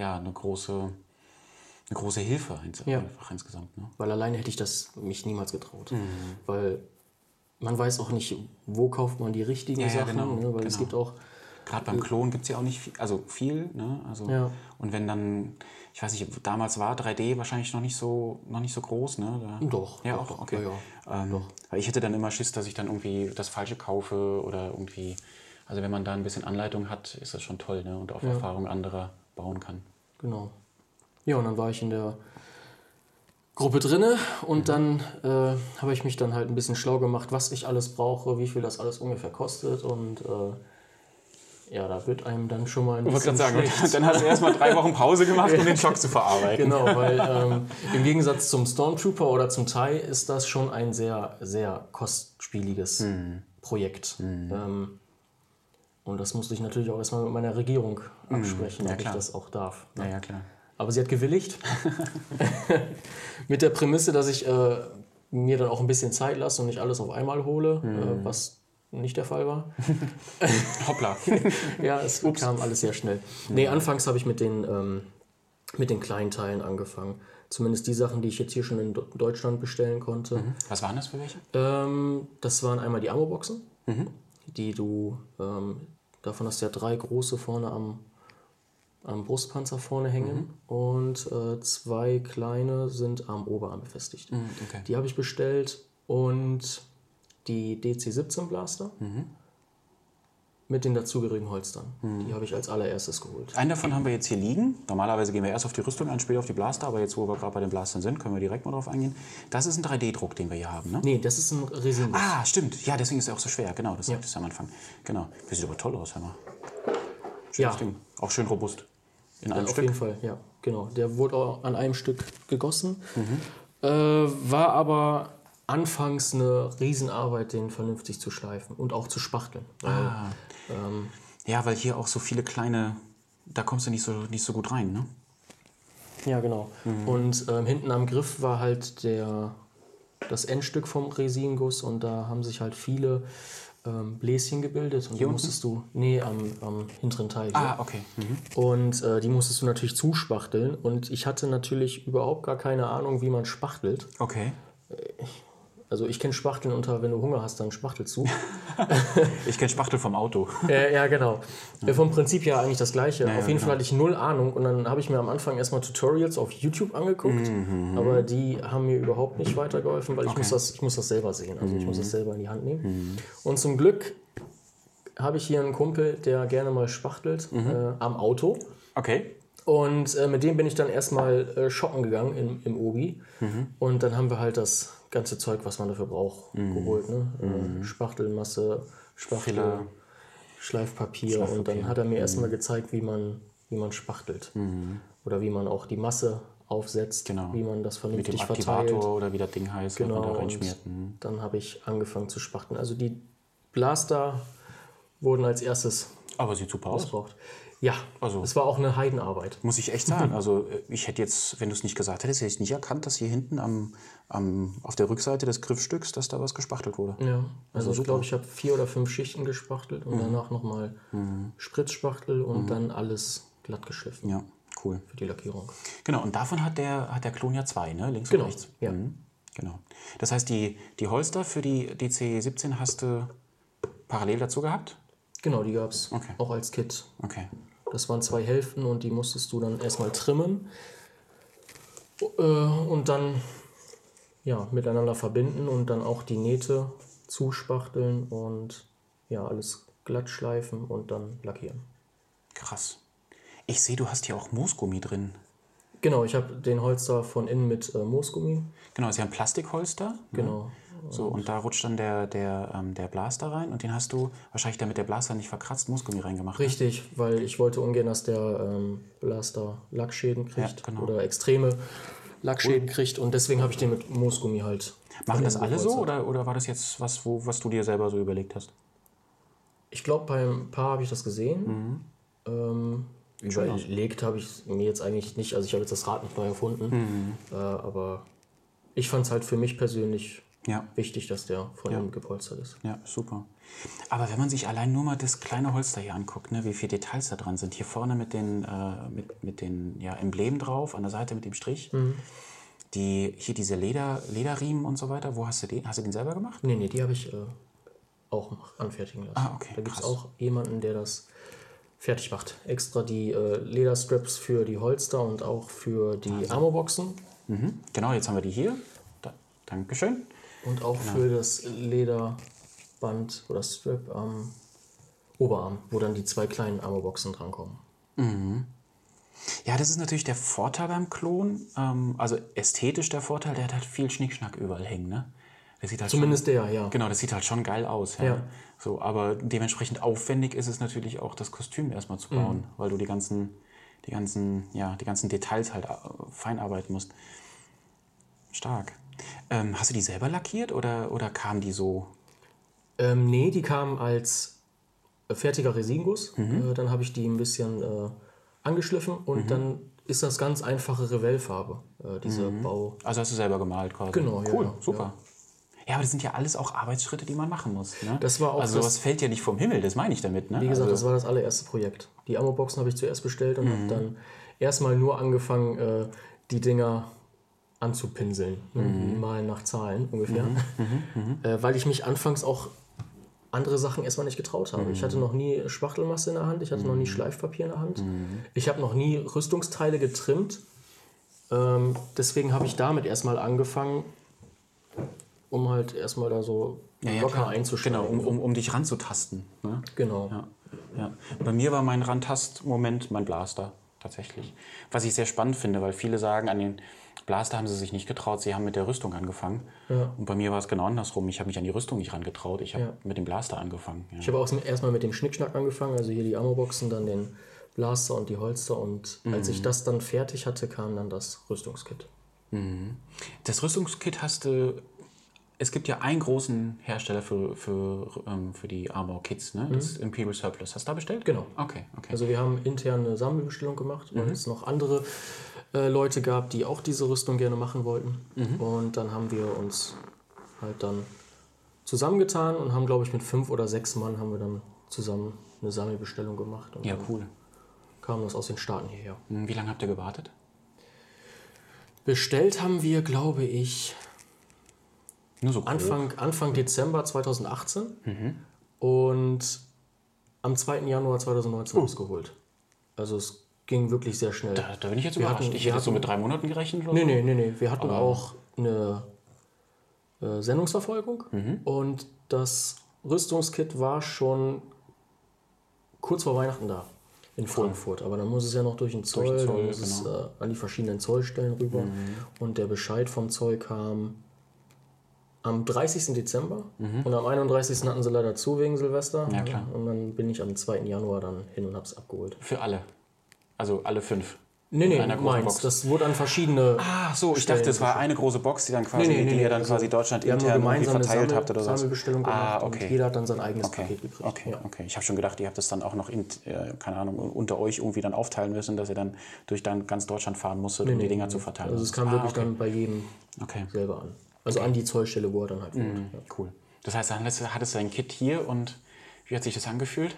S1: ja, eine große, eine große Hilfe ins,
S2: Ja.
S1: einfach insgesamt. Ne?
S2: Weil alleine hätte ich das mich niemals getraut.
S1: Mhm.
S2: Weil man weiß auch nicht, wo kauft man die richtigen
S1: Ja,
S2: Sachen.
S1: genau,
S2: ne? Weil es
S1: genau.
S2: gibt auch,
S1: Gerade beim Klon gibt es ja auch nicht viel, also viel, ne? Also,
S2: Ja.
S1: Und wenn dann, ich weiß nicht, damals war 3D wahrscheinlich noch nicht so, noch nicht so groß, ne? Da,
S2: Doch,
S1: Ja,
S2: doch,
S1: auch,
S2: doch,
S1: okay.
S2: ja,
S1: Ähm, Weil ich hätte dann immer Schiss, dass ich dann irgendwie das Falsche kaufe oder irgendwie, also wenn man da ein bisschen Anleitung hat, ist das schon toll, ne? Und auf Erfahrung anderer bauen kann.
S2: genau. Ja, und dann war ich in der Gruppe drinne und dann äh, habe ich mich dann halt ein bisschen schlau gemacht, was ich alles brauche, wie viel das alles ungefähr kostet und äh, ja, da wird einem dann schon mal ein
S1: Ich wollte
S2: bisschen
S1: sagen, dann hast du erstmal drei Wochen Pause gemacht, um den Schock zu verarbeiten.
S2: Genau, weil ähm, im Gegensatz zum Stormtrooper oder zum TIE ist das schon ein sehr, sehr kostspieliges
S1: Hm.
S2: Projekt. Ähm, und das musste ich natürlich auch erstmal mit meiner Regierung absprechen,
S1: Hm. ja,
S2: ob ich das auch darf.
S1: Ja, ja, klar.
S2: Aber sie hat gewilligt. mit der Prämisse, dass ich äh, mir dann auch ein bisschen Zeit lasse und nicht alles auf einmal hole,
S1: Hm.
S2: äh, was nicht der Fall war.
S1: Hoppla.
S2: Ja, es kam alles sehr schnell. Nee, anfangs habe ich mit den, ähm, mit den kleinen Teilen angefangen. Zumindest die Sachen, die ich jetzt hier schon in Deutschland bestellen konnte.
S1: Was waren das für welche?
S2: Ähm, das waren einmal die Ammo-Boxen, die du, ähm, davon hast du ja drei große vorne am, am Brustpanzer vorne hängen und äh, zwei kleine sind am Oberarm befestigt.
S1: okay.
S2: Die habe ich bestellt und die DC-17 Blaster mit den dazugehörigen Holstern. Die habe ich als allererstes geholt.
S1: Einen davon haben wir jetzt hier liegen. Normalerweise gehen wir erst auf die Rüstung ein, später auf die Blaster, aber jetzt, wo wir gerade bei den Blastern sind, können wir direkt mal drauf eingehen. Das ist ein 3D-Druck, den wir hier haben, ne?
S2: Nee, das ist ein Resin.
S1: Ah, stimmt. Ja, deswegen ist er auch so schwer. Genau, das sagtest du am Anfang. Genau. Das sieht aber toll aus, hör mal. Schönes
S2: Ja.
S1: Ding. Auch schön robust. In einem
S2: Auf
S1: Stück.
S2: jeden Fall, ja, genau. Der wurde auch an einem Stück gegossen. Äh, war aber anfangs eine Riesenarbeit, den vernünftig zu schleifen und auch zu spachteln.
S1: Ah.
S2: Weil, ähm,
S1: Ja, weil hier auch so viele kleine, da kommst du nicht so, nicht so gut rein, ne?
S2: ja, genau. Und ähm, hinten am Griff war halt der, das Endstück vom Resinguss und da haben sich halt viele ähm, Bläschen gebildet. Und die
S1: unten?
S2: musstest du, nee, am, am hinteren Teil. hier.
S1: Ah, okay. Mhm.
S2: Und äh, die musstest du natürlich zuspachteln. Und ich hatte natürlich überhaupt gar keine Ahnung, wie man spachtelt.
S1: Okay.
S2: Also ich kenne Spachteln unter, wenn du Hunger hast, dann spachtelst du.
S1: Ich kenne Spachtel vom Auto.
S2: äh, ja, genau. Äh, vom Prinzip ja eigentlich das gleiche.
S1: ja,
S2: auf jeden
S1: genau.
S2: Fall hatte ich null Ahnung und dann habe ich mir am Anfang erstmal Tutorials auf YouTube angeguckt.
S1: Mhm,
S2: Aber die haben mir überhaupt nicht weitergeholfen, weil ich, muss das, ich muss das selber sehen. Also ich muss das selber in die Hand nehmen. Und zum Glück habe ich hier einen Kumpel, der gerne mal spachtelt äh, am Auto.
S1: Okay.
S2: Und äh, mit dem bin ich dann erstmal äh, shoppen gegangen im, im Obi. Und dann haben wir halt das ganze Zeug, was man dafür braucht, geholt. Ne? Äh, Spachtelmasse, Spachtel,
S1: Filler.
S2: Schleifpapier. Und dann hat er mir erstmal gezeigt, wie man, wie man spachtelt. Oder wie man auch die Masse aufsetzt,
S1: Genau.
S2: wie man das
S1: Mit dem
S2: vernünftig
S1: Aktivator
S2: verteilt.
S1: oder wie das Ding heißt,
S2: Genau,
S1: man da reinschmiert. Mhm.
S2: dann habe ich angefangen zu spachteln. Also die Blaster wurden als erstes
S1: Aber sieht super aus.
S2: Ja,
S1: Also-
S2: es war auch eine Heidenarbeit.
S1: Muss ich echt sagen. Also äh, ich hätte jetzt, wenn du es nicht gesagt hättest, hätte ich nicht erkannt, dass hier hinten am, am, auf der Rückseite des Griffstücks, dass da was gespachtelt wurde.
S2: Ja, also ich glaube, ich habe vier oder fünf Schichten gespachtelt
S1: Mhm.
S2: und danach nochmal Spritzspachtel und dann alles glatt geschliffen
S1: Ja, cool.
S2: für die Lackierung.
S1: Genau, und davon hat der, hat der Klon ja zwei, ne? Links
S2: Genau,
S1: und rechts.
S2: ja.
S1: Mhm. Genau. Das heißt, die, die Holster für die DC-17 hast du parallel dazu gehabt?
S2: Genau, die gab es
S1: Okay.
S2: auch als Kit.
S1: Okay.
S2: Das waren zwei Hälften und die musstest du dann erstmal trimmen äh, und dann ja, miteinander verbinden und dann auch die Nähte zuspachteln und ja, alles glatt schleifen und dann lackieren.
S1: Krass. Ich sehe, du hast hier auch Moosgummi drin.
S2: Genau, ich habe den Holster von innen mit äh, Moosgummi.
S1: Genau, ist ja ein Plastikholster. ne?
S2: Genau.
S1: So, und da rutscht dann der, der, ähm, der Blaster rein und den hast du, wahrscheinlich damit der Blaster nicht verkratzt, Moosgummi reingemacht. ne?
S2: Richtig, weil ich wollte ungern, dass der ähm, Blaster Lackschäden kriegt
S1: Ja, genau.
S2: oder extreme Lackschäden kriegt und deswegen habe ich den mit Moosgummi halt.
S1: Machen das alle so oder, oder war das jetzt was, wo, was du dir selber so überlegt hast?
S2: Ich glaube, beim Paar habe ich das gesehen.
S1: Mhm.
S2: Ähm, überlegt habe ich es mir jetzt eigentlich nicht. Also ich habe jetzt das Rad nicht neu erfunden.
S1: Mhm.
S2: Äh, aber ich fand es halt für mich persönlich
S1: Ja.
S2: wichtig, dass der von innen gepolstert ist.
S1: Ja, super. Aber wenn man sich allein nur mal das kleine Holster hier anguckt, ne, wie viele Details da dran sind. Hier vorne mit den, äh, mit, mit den ja, Emblemen drauf, an der Seite mit dem Strich.
S2: Mhm.
S1: Die, hier diese Leder, Lederriemen und so weiter. Wo hast du den? Hast du den selber gemacht?
S2: Nee, nee, die habe ich äh, auch anfertigen lassen.
S1: Ah, okay,
S2: Da gibt es auch jemanden, der das fertig macht. Extra die äh, Lederstraps für die Holster und auch für die Armorboxen
S1: Mhm. Genau, jetzt haben wir die hier. Da, Dankeschön.
S2: Und auch
S1: Genau.
S2: für das Lederband oder Strap am Oberarm, wo dann die zwei kleinen Armorboxen drankommen.
S1: Ja, das ist natürlich der Vorteil beim Klon. Ähm, also ästhetisch der Vorteil, der hat halt viel Schnickschnack überall hängen. Ne? Der sieht halt
S2: Zumindest der, ja.
S1: Schon, genau, das sieht halt schon geil aus. Ja.
S2: Ja.
S1: So, aber dementsprechend aufwendig ist es natürlich auch, das Kostüm erstmal zu bauen,
S2: Mhm.
S1: weil du die ganzen, die ganzen, ja, die ganzen Details halt äh, fein arbeiten musst. Stark. Ähm, hast du die selber lackiert oder, oder kam die so?
S2: Ähm, nee, die kamen als fertiger Resinguss.
S1: Mhm.
S2: Äh, dann habe ich die ein bisschen äh, angeschliffen und dann ist das ganz einfache Revellfarbe, äh, diese Bau.
S1: Also hast du selber gemalt quasi?
S2: Genau, ja,
S1: Cool,
S2: ja,
S1: super. Ja. aber das sind ja alles auch Arbeitsschritte, die man machen muss. Ne?
S2: Das war auch
S1: also
S2: das-
S1: sowas fällt ja nicht vom Himmel, das meine ich damit. Ne?
S2: Wie gesagt,
S1: also,
S2: das war das allererste Projekt. Die Ammo-Boxen habe ich zuerst bestellt und
S1: Mhm.
S2: habe dann erstmal nur angefangen, äh, die Dinger anzupinseln. Ne?
S1: Mhm.
S2: Malen nach Zahlen ungefähr. Äh, weil ich mich anfangs auch andere Sachen erstmal nicht getraut habe. Ich
S1: Mhm.
S2: hatte noch nie Spachtelmasse in der Hand, ich hatte noch nie Schleifpapier in der Hand.
S1: Mhm.
S2: Ich habe noch nie Rüstungsteile getrimmt. Ähm, deswegen habe ich damit erstmal angefangen, um halt erstmal da so
S1: ja, ja,
S2: locker einzusteigen.
S1: Genau, um, um, um dich ranzutasten. Ne?
S2: Genau.
S1: Ja, ja. Bei mir war mein Rantast-Moment mein Blaster, tatsächlich. Was ich sehr spannend finde, weil viele sagen, an den Blaster haben sie sich nicht getraut, sie haben mit der Rüstung angefangen. Und bei mir war es genau andersrum. Ich habe mich an die Rüstung nicht rangetraut, ich habe
S2: Ja.
S1: mit dem Blaster angefangen. Ja.
S2: Ich habe auch erstmal mit dem Schnickschnack angefangen, also hier die Ammo-Boxen, dann den Blaster und die Holster und als ich das dann fertig hatte, kam dann das Rüstungskit.
S1: Das Rüstungskit hast du. Es gibt ja einen großen Hersteller für, für, ähm, für die Armor-Kits, ne? Das ist Imperial Surplus. Hast du da bestellt?
S2: Genau.
S1: Okay, okay.
S2: Also wir haben intern eine Sammelbestellung gemacht, weil es noch andere äh, Leute gab, die auch diese Rüstung gerne machen wollten. Und dann haben wir uns halt dann zusammengetan und haben, glaube ich, mit fünf oder sechs Mann haben wir dann zusammen eine Sammelbestellung gemacht. Und
S1: ja, cool.
S2: kam das aus den Staaten hierher.
S1: Hm, Wie lange habt ihr gewartet?
S2: Bestellt haben wir, glaube ich,
S1: Nur so.
S2: Anfang, Anfang Dezember 2018 und am 2. Januar 2019 ausgeholt. Also es ging wirklich sehr schnell.
S1: Da, da bin ich jetzt
S2: Wir
S1: überrascht.
S2: hatten-
S1: ich hätte so
S2: hatten-
S1: mit drei Monaten gerechnet. Oder
S2: Nee,
S1: so.
S2: nee, nee, nee. Wir hatten auch eine äh, Sendungsverfolgung und das Rüstungskit war schon kurz vor Weihnachten da in Frankfurt. Aber dann muss es ja noch durch den Zoll,
S1: den Zoll,
S2: dann muss es
S1: genau.
S2: äh, an die verschiedenen Zollstellen rüber. Und der Bescheid vom Zoll kam am 30. Dezember und am 31. hatten sie leider zu wegen Silvester.
S1: Ja, klar.
S2: Und dann bin ich am 2. Januar dann hin und hab's abgeholt.
S1: Für alle. Also alle fünf.
S2: Nee, nee,
S1: einer großen
S2: meins.
S1: Box.
S2: Das wurde an verschiedene.
S1: Ach so, ich dachte, es war eine große Box, die dann quasi,
S2: Nee, nee,
S1: die
S2: nee,
S1: ihr dann
S2: also
S1: quasi Deutschland
S2: haben nur
S1: intern irgendwie verteilt habt oder so.
S2: Sammelbestellung gemacht
S1: Ah, okay.
S2: und jeder hat dann sein eigenes
S1: Okay,
S2: Paket gekriegt.
S1: okay,
S2: Ja.
S1: okay. Ich habe schon gedacht, ihr habt das dann auch noch, in, äh, keine Ahnung, unter euch irgendwie dann aufteilen müssen, dass ihr dann durch dann ganz Deutschland fahren musstet, um die Dinger zu verteilen.
S2: Also es kam
S1: ah,
S2: wirklich
S1: okay.
S2: dann bei jedem
S1: Okay,
S2: selber an. Also an die Zollstelle, wo er dann halt wohnt. Ja.
S1: cool. Das heißt, dann hattest du dein Kit hier und wie hat sich das angefühlt?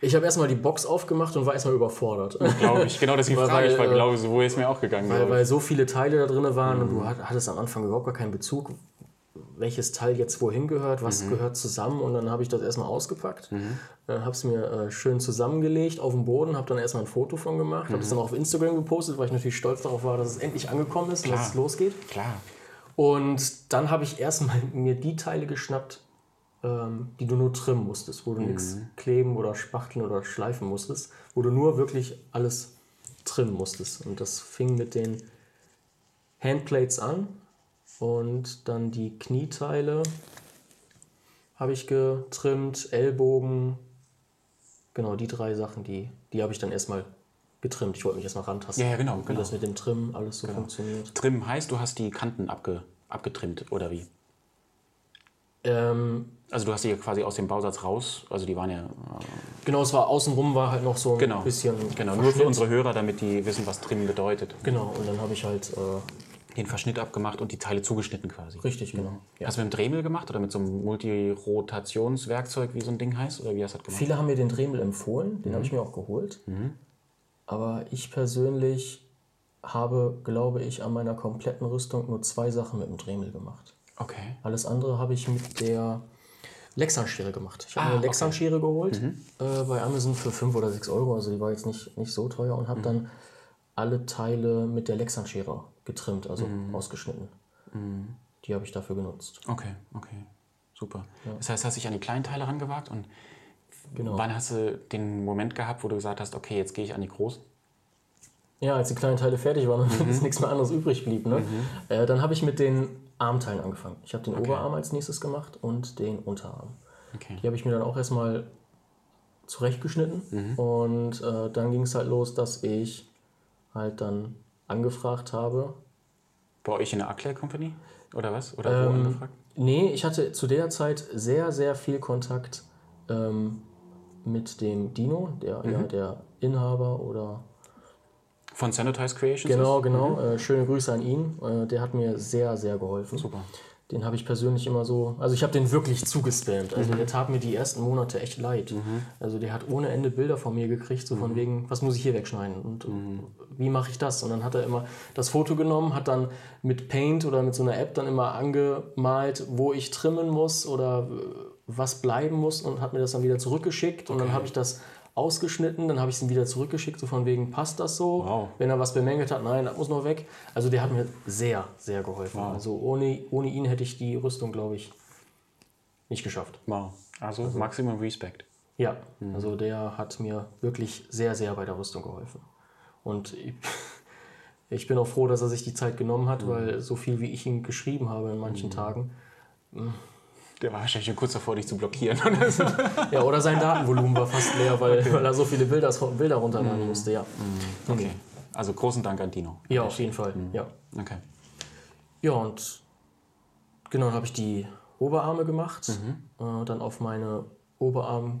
S2: Ich habe erstmal die Box aufgemacht und war erstmal überfordert.
S1: Glaube ich, genau deswegen
S2: Weil-
S1: frage ich, weil
S2: weil, äh,
S1: glaube so ist mir auch gegangen.
S2: Weil, weil so viele Teile da drin waren
S1: Mhm.
S2: und du hat- hattest am Anfang überhaupt gar keinen Bezug, welches Teil jetzt wohin gehört, was
S1: Mhm.
S2: gehört zusammen. Und dann habe ich das erstmal ausgepackt, dann habe es mir äh, schön zusammengelegt auf dem Boden, habe dann erstmal ein Foto von gemacht, habe es
S1: Mhm.
S2: dann auch auf Instagram gepostet, weil ich natürlich stolz darauf war, dass es endlich angekommen ist und dass es losgeht.
S1: Klar.
S2: Und dann habe ich erstmal mir die Teile geschnappt, ähm, die du nur trimmen musstest, wo du nichts kleben oder spachteln oder schleifen musstest, wo du nur wirklich alles trimmen musstest. Und das fing mit den Handplates an und dann die Knieteile habe ich getrimmt, Ellbogen, genau die drei Sachen, die, die habe ich dann erstmal getrimmt. Ich wollte mich erstmal rantasten,
S1: Ja, ja, genau,
S2: wie
S1: genau.
S2: das mit dem Trimmen alles so funktioniert.
S1: Trimmen heißt, du hast die Kanten abge, abgetrimmt, oder wie?
S2: Ähm,
S1: Also du hast die quasi aus dem Bausatz raus, also die waren ja... äh,
S2: Genau, es war außenrum war halt noch so ein
S1: Genau,
S2: bisschen.
S1: genau nur für unsere Hörer, damit die wissen, was Trimmen bedeutet.
S2: Genau, und dann habe ich halt. Äh,
S1: Den Verschnitt abgemacht und die Teile zugeschnitten quasi.
S2: richtig, genau. Ja.
S1: Hast du mit dem Dremel gemacht oder mit so einem Multirotationswerkzeug, wie so ein Ding heißt? Oder wie hast du das gemacht?
S2: Viele haben mir den Dremel empfohlen, den habe
S1: Mhm.
S2: ich mir auch geholt. Aber ich persönlich habe, glaube ich, an meiner kompletten Rüstung nur zwei Sachen mit dem Dremel gemacht.
S1: Okay.
S2: Alles andere habe ich mit der Lexan-Schere gemacht. Ich habe
S1: Ah,
S2: eine
S1: okay. Mhm.
S2: Lexan-Schere geholt äh, bei Amazon für 5 oder 6 Euro, also die war jetzt nicht, nicht so teuer und
S1: Mhm.
S2: habe dann alle Teile mit der Lexan-Schere getrimmt, also
S1: Mhm.
S2: ausgeschnitten. Die habe ich dafür genutzt.
S1: Okay, okay. Super. Das heißt, hast dich an die kleinen Teile rangewagt und
S2: Genau.
S1: wann hast du den Moment gehabt, wo du gesagt hast, okay, jetzt gehe ich an die großen?
S2: Ja, als die kleinen Teile fertig waren und
S1: Mhm.
S2: nichts mehr anderes übrig blieb, ne? äh, dann habe ich mit den Armteilen angefangen. Ich habe den Oberarm als nächstes gemacht und den Unterarm.
S1: Okay.
S2: Die habe ich mir dann auch erstmal zurechtgeschnitten
S1: Mhm.
S2: und äh, dann ging es halt los, dass ich halt dann angefragt habe.
S1: Bei euch in der Aclair Company? Oder was? Oder
S2: Ähm,
S1: wo angefragt?
S2: Nee, ich hatte zu der Zeit sehr, sehr viel Kontakt ähm, mit dem Dino, der
S1: Mhm.
S2: ja der Inhaber oder
S1: Von Sanitize Creations?
S2: Genau, genau. Äh, schöne Grüße an ihn. Äh, der hat mir sehr, sehr geholfen.
S1: Super.
S2: Den habe ich persönlich immer so, also ich habe den wirklich zugespammt. Also der tat mir die ersten Monate echt leid. Also der hat ohne Ende Bilder von mir gekriegt, so von wegen, was muss ich hier wegschneiden und äh, wie mache ich das? Und dann hat er immer das Foto genommen, hat dann mit Paint oder mit so einer App dann immer angemalt, wo ich trimmen muss oder äh, was bleiben muss und hat mir das dann wieder zurückgeschickt und dann habe ich das ausgeschnitten, dann habe ich es ihm wieder zurückgeschickt, so von wegen, passt das so?
S1: Wow.
S2: Wenn er was bemängelt hat, nein, das muss noch weg. Also der hat mir sehr, sehr geholfen. Also ohne, ohne ihn hätte ich die Rüstung, glaube ich, nicht geschafft.
S1: Wow. Also, Maximum Respect.
S2: Ja, also der hat mir wirklich sehr, sehr bei der Rüstung geholfen. Und ich, ich bin auch froh, dass er sich die Zeit genommen hat, weil so viel wie ich ihm geschrieben habe in manchen Tagen.
S1: Der war wahrscheinlich schon kurz davor, dich zu blockieren. oder so.
S2: Ja, oder sein Datenvolumen war fast leer, weil, weil er so viele Bilder, Bilder runterladen musste. Ja,
S1: okay. Also großen Dank an Dino.
S2: ja auf jeden Fall. Ja.
S1: Okay.
S2: Ja, und genau, dann habe ich die Oberarme gemacht. Äh, dann auf meine Oberarm,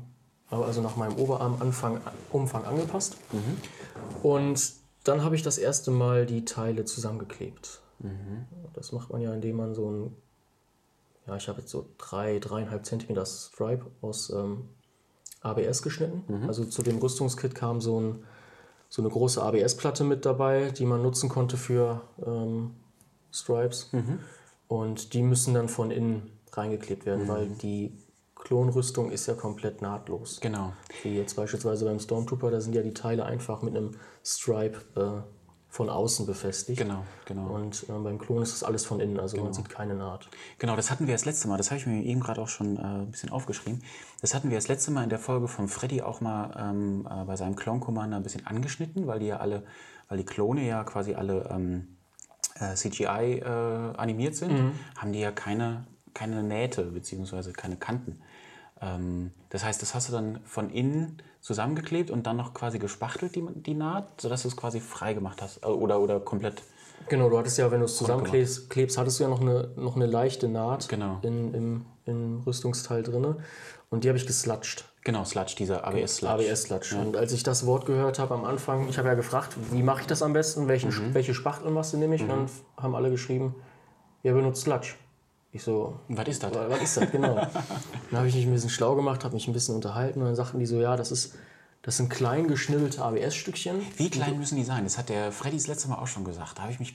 S2: also nach meinem Oberarmanfang, Umfang angepasst. Und dann habe ich das erste Mal die Teile zusammengeklebt. Das macht man ja, indem man so ein, ja, ich habe jetzt so drei, dreieinhalb Zentimeter Stripe aus ähm, ABS geschnitten. Also zu dem Rüstungskit kam so, ein, so eine große ABS-Platte mit dabei, die man nutzen konnte für ähm, Stripes. Und die müssen dann von innen reingeklebt werden, weil die Klonrüstung ist ja komplett nahtlos.
S1: Genau.
S2: Wie jetzt beispielsweise beim Stormtrooper, da sind ja die Teile einfach mit einem Stripe äh, von außen befestigt.
S1: Genau, genau.
S2: Und äh, beim Klon ist das alles von innen, also man sieht keine Naht.
S1: Genau, das hatten wir das letzte Mal, das habe ich mir eben gerade auch schon äh, ein bisschen aufgeschrieben. Das hatten wir das letzte Mal in der Folge von Freddy auch mal ähm, äh, bei seinem Clone Commander ein bisschen angeschnitten, weil die ja alle, weil die Klone ja quasi alle ähm, äh, CGI äh, animiert sind, haben die ja keine, keine Nähte bzw. keine Kanten. Ähm, das heißt, das hast du dann von innen zusammengeklebt und dann noch quasi gespachtelt, die, die Naht, sodass du es quasi frei gemacht hast. Äh, Oder, oder komplett.
S2: Genau, du hattest ja, wenn du es zusammenklebst, klebst, hattest du ja noch eine, noch eine leichte Naht
S1: Genau.
S2: in, im, im Rüstungsteil drin. Und die habe ich geslatscht.
S1: Genau, Sludge, dieser ABS-Sludge.
S2: ABS-Latsch. Und als ich das Wort gehört habe am Anfang, ich habe ja gefragt, wie mache ich das am besten, welchen,
S1: Mhm.
S2: welche Spachtelmasse nehme ich? Und dann haben alle geschrieben, ja, benutzt Latsch. Ich so,
S1: Was ist das?
S2: wa- was ist das genau? dann habe ich mich ein bisschen schlau gemacht, habe mich ein bisschen unterhalten und dann sagten die so, ja, das ist, das sind klein geschnibbelte ABS-Stückchen.
S1: Wie klein müssen die sein? Das hat der Freddy das letzte Mal auch schon gesagt. Da habe ich mich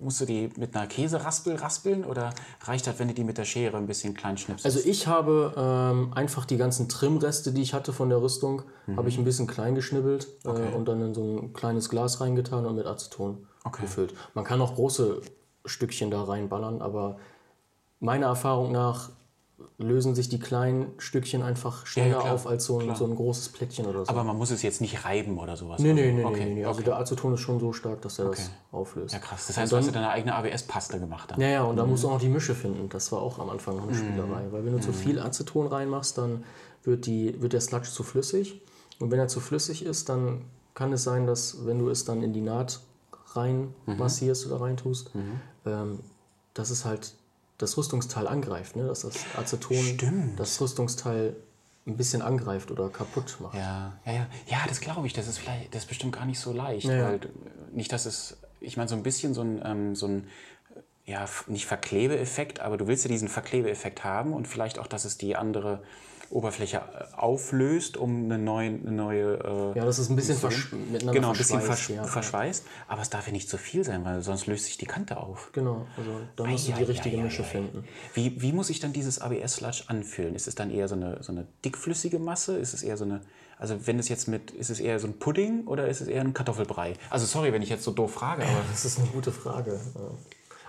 S1: Musst du die mit einer Käseraspel raspeln oder reicht das, wenn du die mit der Schere ein bisschen klein schnippst?
S2: Also ich habe ähm, einfach die ganzen Trimreste, die ich hatte von der Rüstung,
S1: Mhm.
S2: habe ich ein bisschen klein geschnibbelt äh, und dann in so ein kleines Glas reingetan und mit Aceton
S1: Okay.
S2: gefüllt. Man kann auch große Stückchen da reinballern, aber meiner Erfahrung nach lösen sich die kleinen Stückchen einfach schneller
S1: klar,
S2: auf als so ein, so ein großes Plättchen oder so.
S1: Aber man muss es jetzt nicht reiben oder sowas.
S2: nee, nee,
S1: Also,
S2: nee,
S1: okay.
S2: nee, nee. Also der Aceton ist schon so stark, dass er das auflöst.
S1: Ja, krass. Das heißt, du hast dir deine eigene ABS-Paste gemacht dann.
S2: Ja, ja, und da musst du auch noch die Mische finden. Das war auch am Anfang noch eine Spielerei. Weil wenn du zu viel Aceton reinmachst, dann wird, die, wird der Sludge zu flüssig. Und wenn er zu flüssig ist, dann kann es sein, dass wenn du es dann in die Naht rein massierst oder reintust, ähm, dass es halt das Rüstungsteil angreift. Ne? Dass das Aceton
S1: Stimmt.
S2: das Rüstungsteil ein bisschen angreift oder kaputt macht.
S1: Ja, ja, ja. Ja, das glaube ich. Das ist vielleicht, das ist bestimmt gar nicht so leicht.
S2: Ja, ja.
S1: Weil, äh, nicht, dass es, ich meine, so ein bisschen so ein, ähm, so ein ja, nicht Verklebeeffekt, aber du willst ja diesen Verklebeeffekt haben und vielleicht auch, dass es die andere Oberfläche äh, auflöst, um eine neue, eine neue äh,
S2: Ja, das ist ein bisschen versch miteinander
S1: genau, ein bisschen
S2: verschweißt,
S1: versch
S2: ja.
S1: verschweißt. Aber es darf ja nicht zu viel sein, weil sonst löst sich die Kante auf.
S2: Genau, also da musst du die richtige Mische finden.
S1: Wie, wie muss sich dann dieses ABS-Sludge anfühlen? Ist es dann eher so eine, so eine dickflüssige Masse? Ist es eher so eine, also wenn es jetzt mit, ist es eher so ein Pudding oder ist es eher ein Kartoffelbrei? Also sorry, wenn ich jetzt so doof frage, aber.
S2: Das ist eine gute Frage. Ja.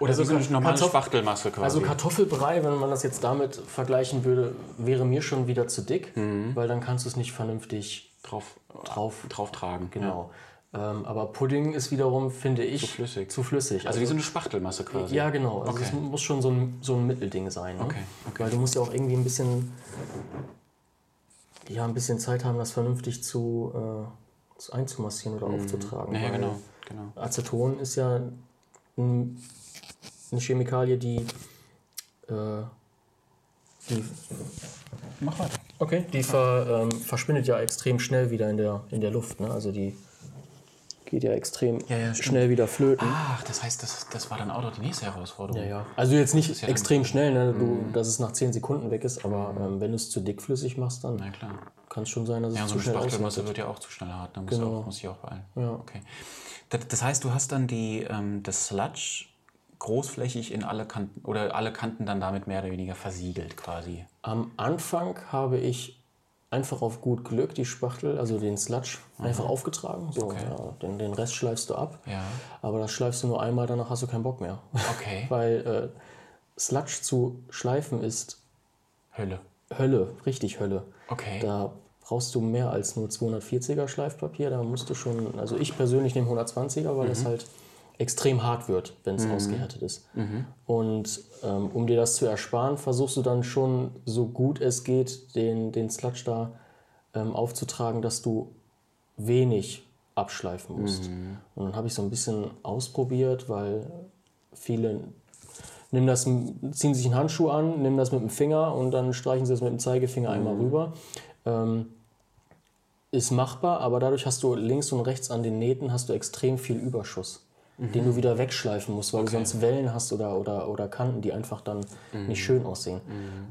S1: Oder so eine normale
S2: Kartoff-
S1: Spachtelmasse quasi.
S2: Also Kartoffelbrei, wenn man das jetzt damit vergleichen würde, wäre mir schon wieder zu dick, weil dann kannst du es nicht vernünftig
S1: drauf,
S2: drauf.
S1: drauf tragen.
S2: Genau. Ähm, aber Pudding ist wiederum, finde ich, zu
S1: flüssig.
S2: Zu flüssig.
S1: Also wie so eine Spachtelmasse quasi.
S2: ja, genau. Also
S1: Okay.
S2: es muss schon so ein, so ein Mittelding sein. Ne?
S1: Okay, okay.
S2: Weil du musst ja auch irgendwie ein bisschen, ja, ein bisschen Zeit haben, das vernünftig zu, äh, zu einzumassieren oder aufzutragen.
S1: Ja, ja,
S2: weil
S1: genau. genau.
S2: Aceton ist ja ein, eine Chemikalie, die, äh, die
S1: Mach weiter.
S2: Okay. Die ver, ähm, verschwindet ja extrem schnell wieder in der, in der Luft. Ne? Also die geht ja extrem
S1: Ja, ja,
S2: schnell wieder flöten.
S1: Ach, das heißt, das, das war dann auch noch die nächste Herausforderung.
S2: Ja, ja. Also jetzt nicht
S1: ja Mhm.
S2: extrem schnell, ne? du, dass es nach 10 Sekunden weg ist, aber ähm, wenn du es zu dickflüssig machst, dann kann es schon sein, dass
S1: Ja,
S2: es
S1: so
S2: zu
S1: eine
S2: schnell
S1: Spachtelmasse
S2: ausleitet.
S1: wird ja auch zu schnell hart. Da muss,
S2: Genau.
S1: muss ich auch beeilen.
S2: Ja.
S1: Okay. Das, das heißt, du hast dann die, ähm, das Sludge großflächig in alle Kanten oder alle Kanten dann damit mehr oder weniger versiegelt quasi.
S2: Am Anfang habe ich einfach auf gut Glück die Spachtel, also den Sludge, einfach aufgetragen. So, ja, den, den Rest schleifst du ab.
S1: Ja.
S2: Aber das schleifst du nur einmal, danach hast du keinen Bock mehr.
S1: Okay.
S2: Weil äh, Sludge zu schleifen ist
S1: Hölle.
S2: Hölle, richtig Hölle.
S1: Okay.
S2: Da brauchst du mehr als nur 240er Schleifpapier. Da musst du schon, also ich persönlich nehme 120er, weil
S1: Mhm.
S2: das halt extrem hart wird, wenn es ausgehärtet ist.
S1: Mhm.
S2: Und ähm, um dir das zu ersparen, versuchst du dann schon so gut es geht, den, den Sludge da ähm, aufzutragen, dass du wenig abschleifen musst.
S1: Mhm.
S2: Und dann habe ich so ein bisschen ausprobiert, weil viele nimm das, ziehen sich einen Handschuh an, nehmen das mit dem Finger und dann streichen sie das mit dem Zeigefinger einmal rüber. Ähm, ist machbar, aber dadurch hast du links und rechts an den Nähten hast du extrem viel Überschuss, den du wieder wegschleifen musst, weil du sonst Wellen hast oder, oder, oder Kanten, die einfach dann nicht schön aussehen.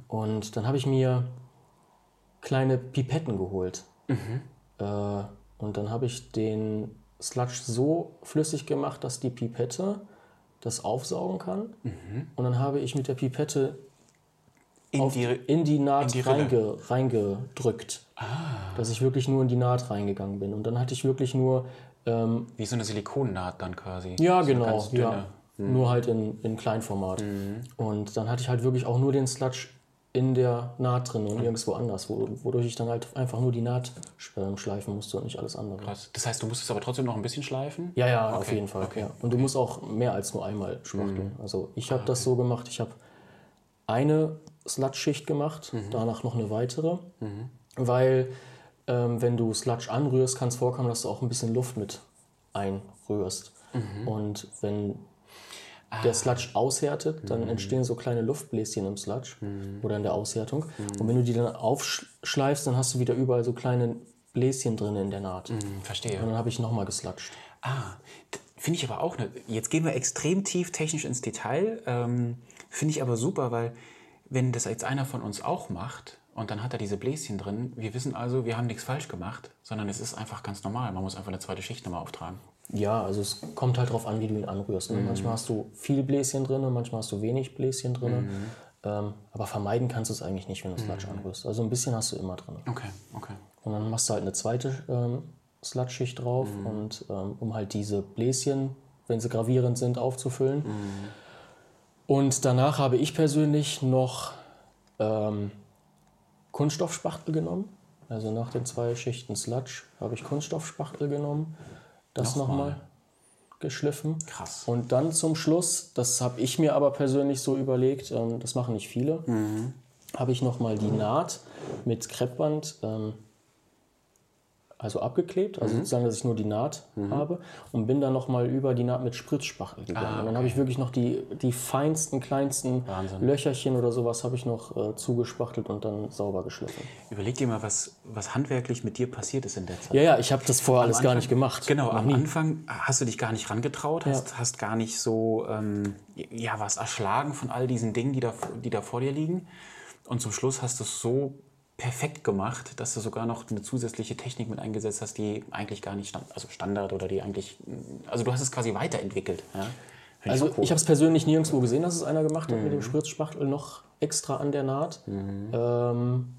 S2: Und dann habe ich mir kleine Pipetten geholt. Äh, und dann habe ich den Sludge so flüssig gemacht, dass die Pipette das aufsaugen kann. Und dann habe ich mit der Pipette
S1: In
S2: auf,
S1: die,
S2: in die Naht
S1: die Rille.
S2: reinge, reingedrückt. Dass ich wirklich nur in die Naht reingegangen bin. Und dann hatte ich wirklich nur Ähm,
S1: Wie so eine Silikonnaht dann quasi.
S2: ja,
S1: so
S2: genau. Ja. Nur halt in, in Kleinformat. Und dann hatte ich halt wirklich auch nur den Sludge in der Naht drin und nirgendwo anders, wo, wodurch ich dann halt einfach nur die Naht schleifen musste und nicht alles andere.
S1: Krass. Das heißt, du musstest aber trotzdem noch ein bisschen schleifen?
S2: Ja, ja, auf
S1: Okay,
S2: jeden Fall.
S1: okay,
S2: Ja. Und du musst auch mehr als nur einmal spachteln.
S1: Mhm.
S2: Also ich
S1: Ah,
S2: habe das so gemacht, ich habe eine Sludge-Schicht gemacht,
S1: Mhm.
S2: danach noch eine weitere, weil ähm, wenn du Sludge anrührst, kann es vorkommen, dass du auch ein bisschen Luft mit einrührst.
S1: Mhm.
S2: Und wenn
S1: Ah.
S2: der Sludge aushärtet,
S1: Mhm.
S2: dann entstehen so kleine Luftbläschen im Sludge oder in der Aushärtung. Und wenn du die dann aufschleifst, dann hast du wieder überall so kleine Bläschen drin in der Naht.
S1: Hm, verstehe.
S2: Und dann habe ich nochmal gesludged.
S1: Ah, finde ich aber auch. Ne, jetzt gehen wir extrem tief technisch ins Detail. Ähm, finde ich aber super, weil wenn das jetzt einer von uns auch macht und dann hat er diese Bläschen drin, wir wissen also, wir haben nichts falsch gemacht, sondern es ist einfach ganz normal. Man muss einfach eine zweite Schicht nochmal auftragen.
S2: Ja, also es kommt halt drauf an, wie du ihn anrührst. Ne? Manchmal hast du viel Bläschen drin, manchmal hast du wenig Bläschen drin. Ähm, aber vermeiden kannst du es eigentlich nicht, wenn du Sludge anrührst. Also ein bisschen hast du immer drin.
S1: Okay, okay.
S2: Und dann machst du halt eine zweite ähm, Sludge-Schicht drauf, und, ähm, um halt diese Bläschen, wenn sie gravierend sind, aufzufüllen. Und danach habe ich persönlich noch ähm, Kunststoffspachtel genommen. Also nach den zwei Schichten Sludge habe ich Kunststoffspachtel genommen, das
S1: Nochmal.
S2: nochmal geschliffen.
S1: Krass.
S2: Und dann zum Schluss, das habe ich mir aber persönlich so überlegt, ähm, das machen nicht viele, habe ich nochmal die Naht mit Kreppband ähm, also abgeklebt, also sozusagen, dass ich nur die Naht habe und bin dann nochmal über die Naht mit Spritzspachtel gegangen. Und dann habe ich wirklich noch die, die feinsten, kleinsten
S1: Wahnsinn.
S2: Löcherchen oder sowas habe ich noch äh, zugespachtelt und dann sauber geschliffen.
S1: Überleg dir mal, was, was handwerklich mit dir passiert ist in der Zeit.
S2: Ja, ja, ich habe das vorher alles gar
S1: Anfang-
S2: nicht gemacht.
S1: Genau, am
S2: nie.
S1: Anfang hast du dich gar nicht rangetraut, hast, hast gar nicht so, ähm, ja, warst erschlagen von all diesen Dingen, die da, die da vor dir liegen. Und zum Schluss hast du es so perfekt gemacht, dass du sogar noch eine zusätzliche Technik mit eingesetzt hast, die eigentlich gar nicht stand, also Standard oder die eigentlich, also du hast es quasi weiterentwickelt. Ja?
S2: Also
S1: so cool.
S2: ich habe es persönlich nirgendwo gesehen, dass es einer gemacht hat mit dem Spritzspachtel noch extra an der Naht. Ähm,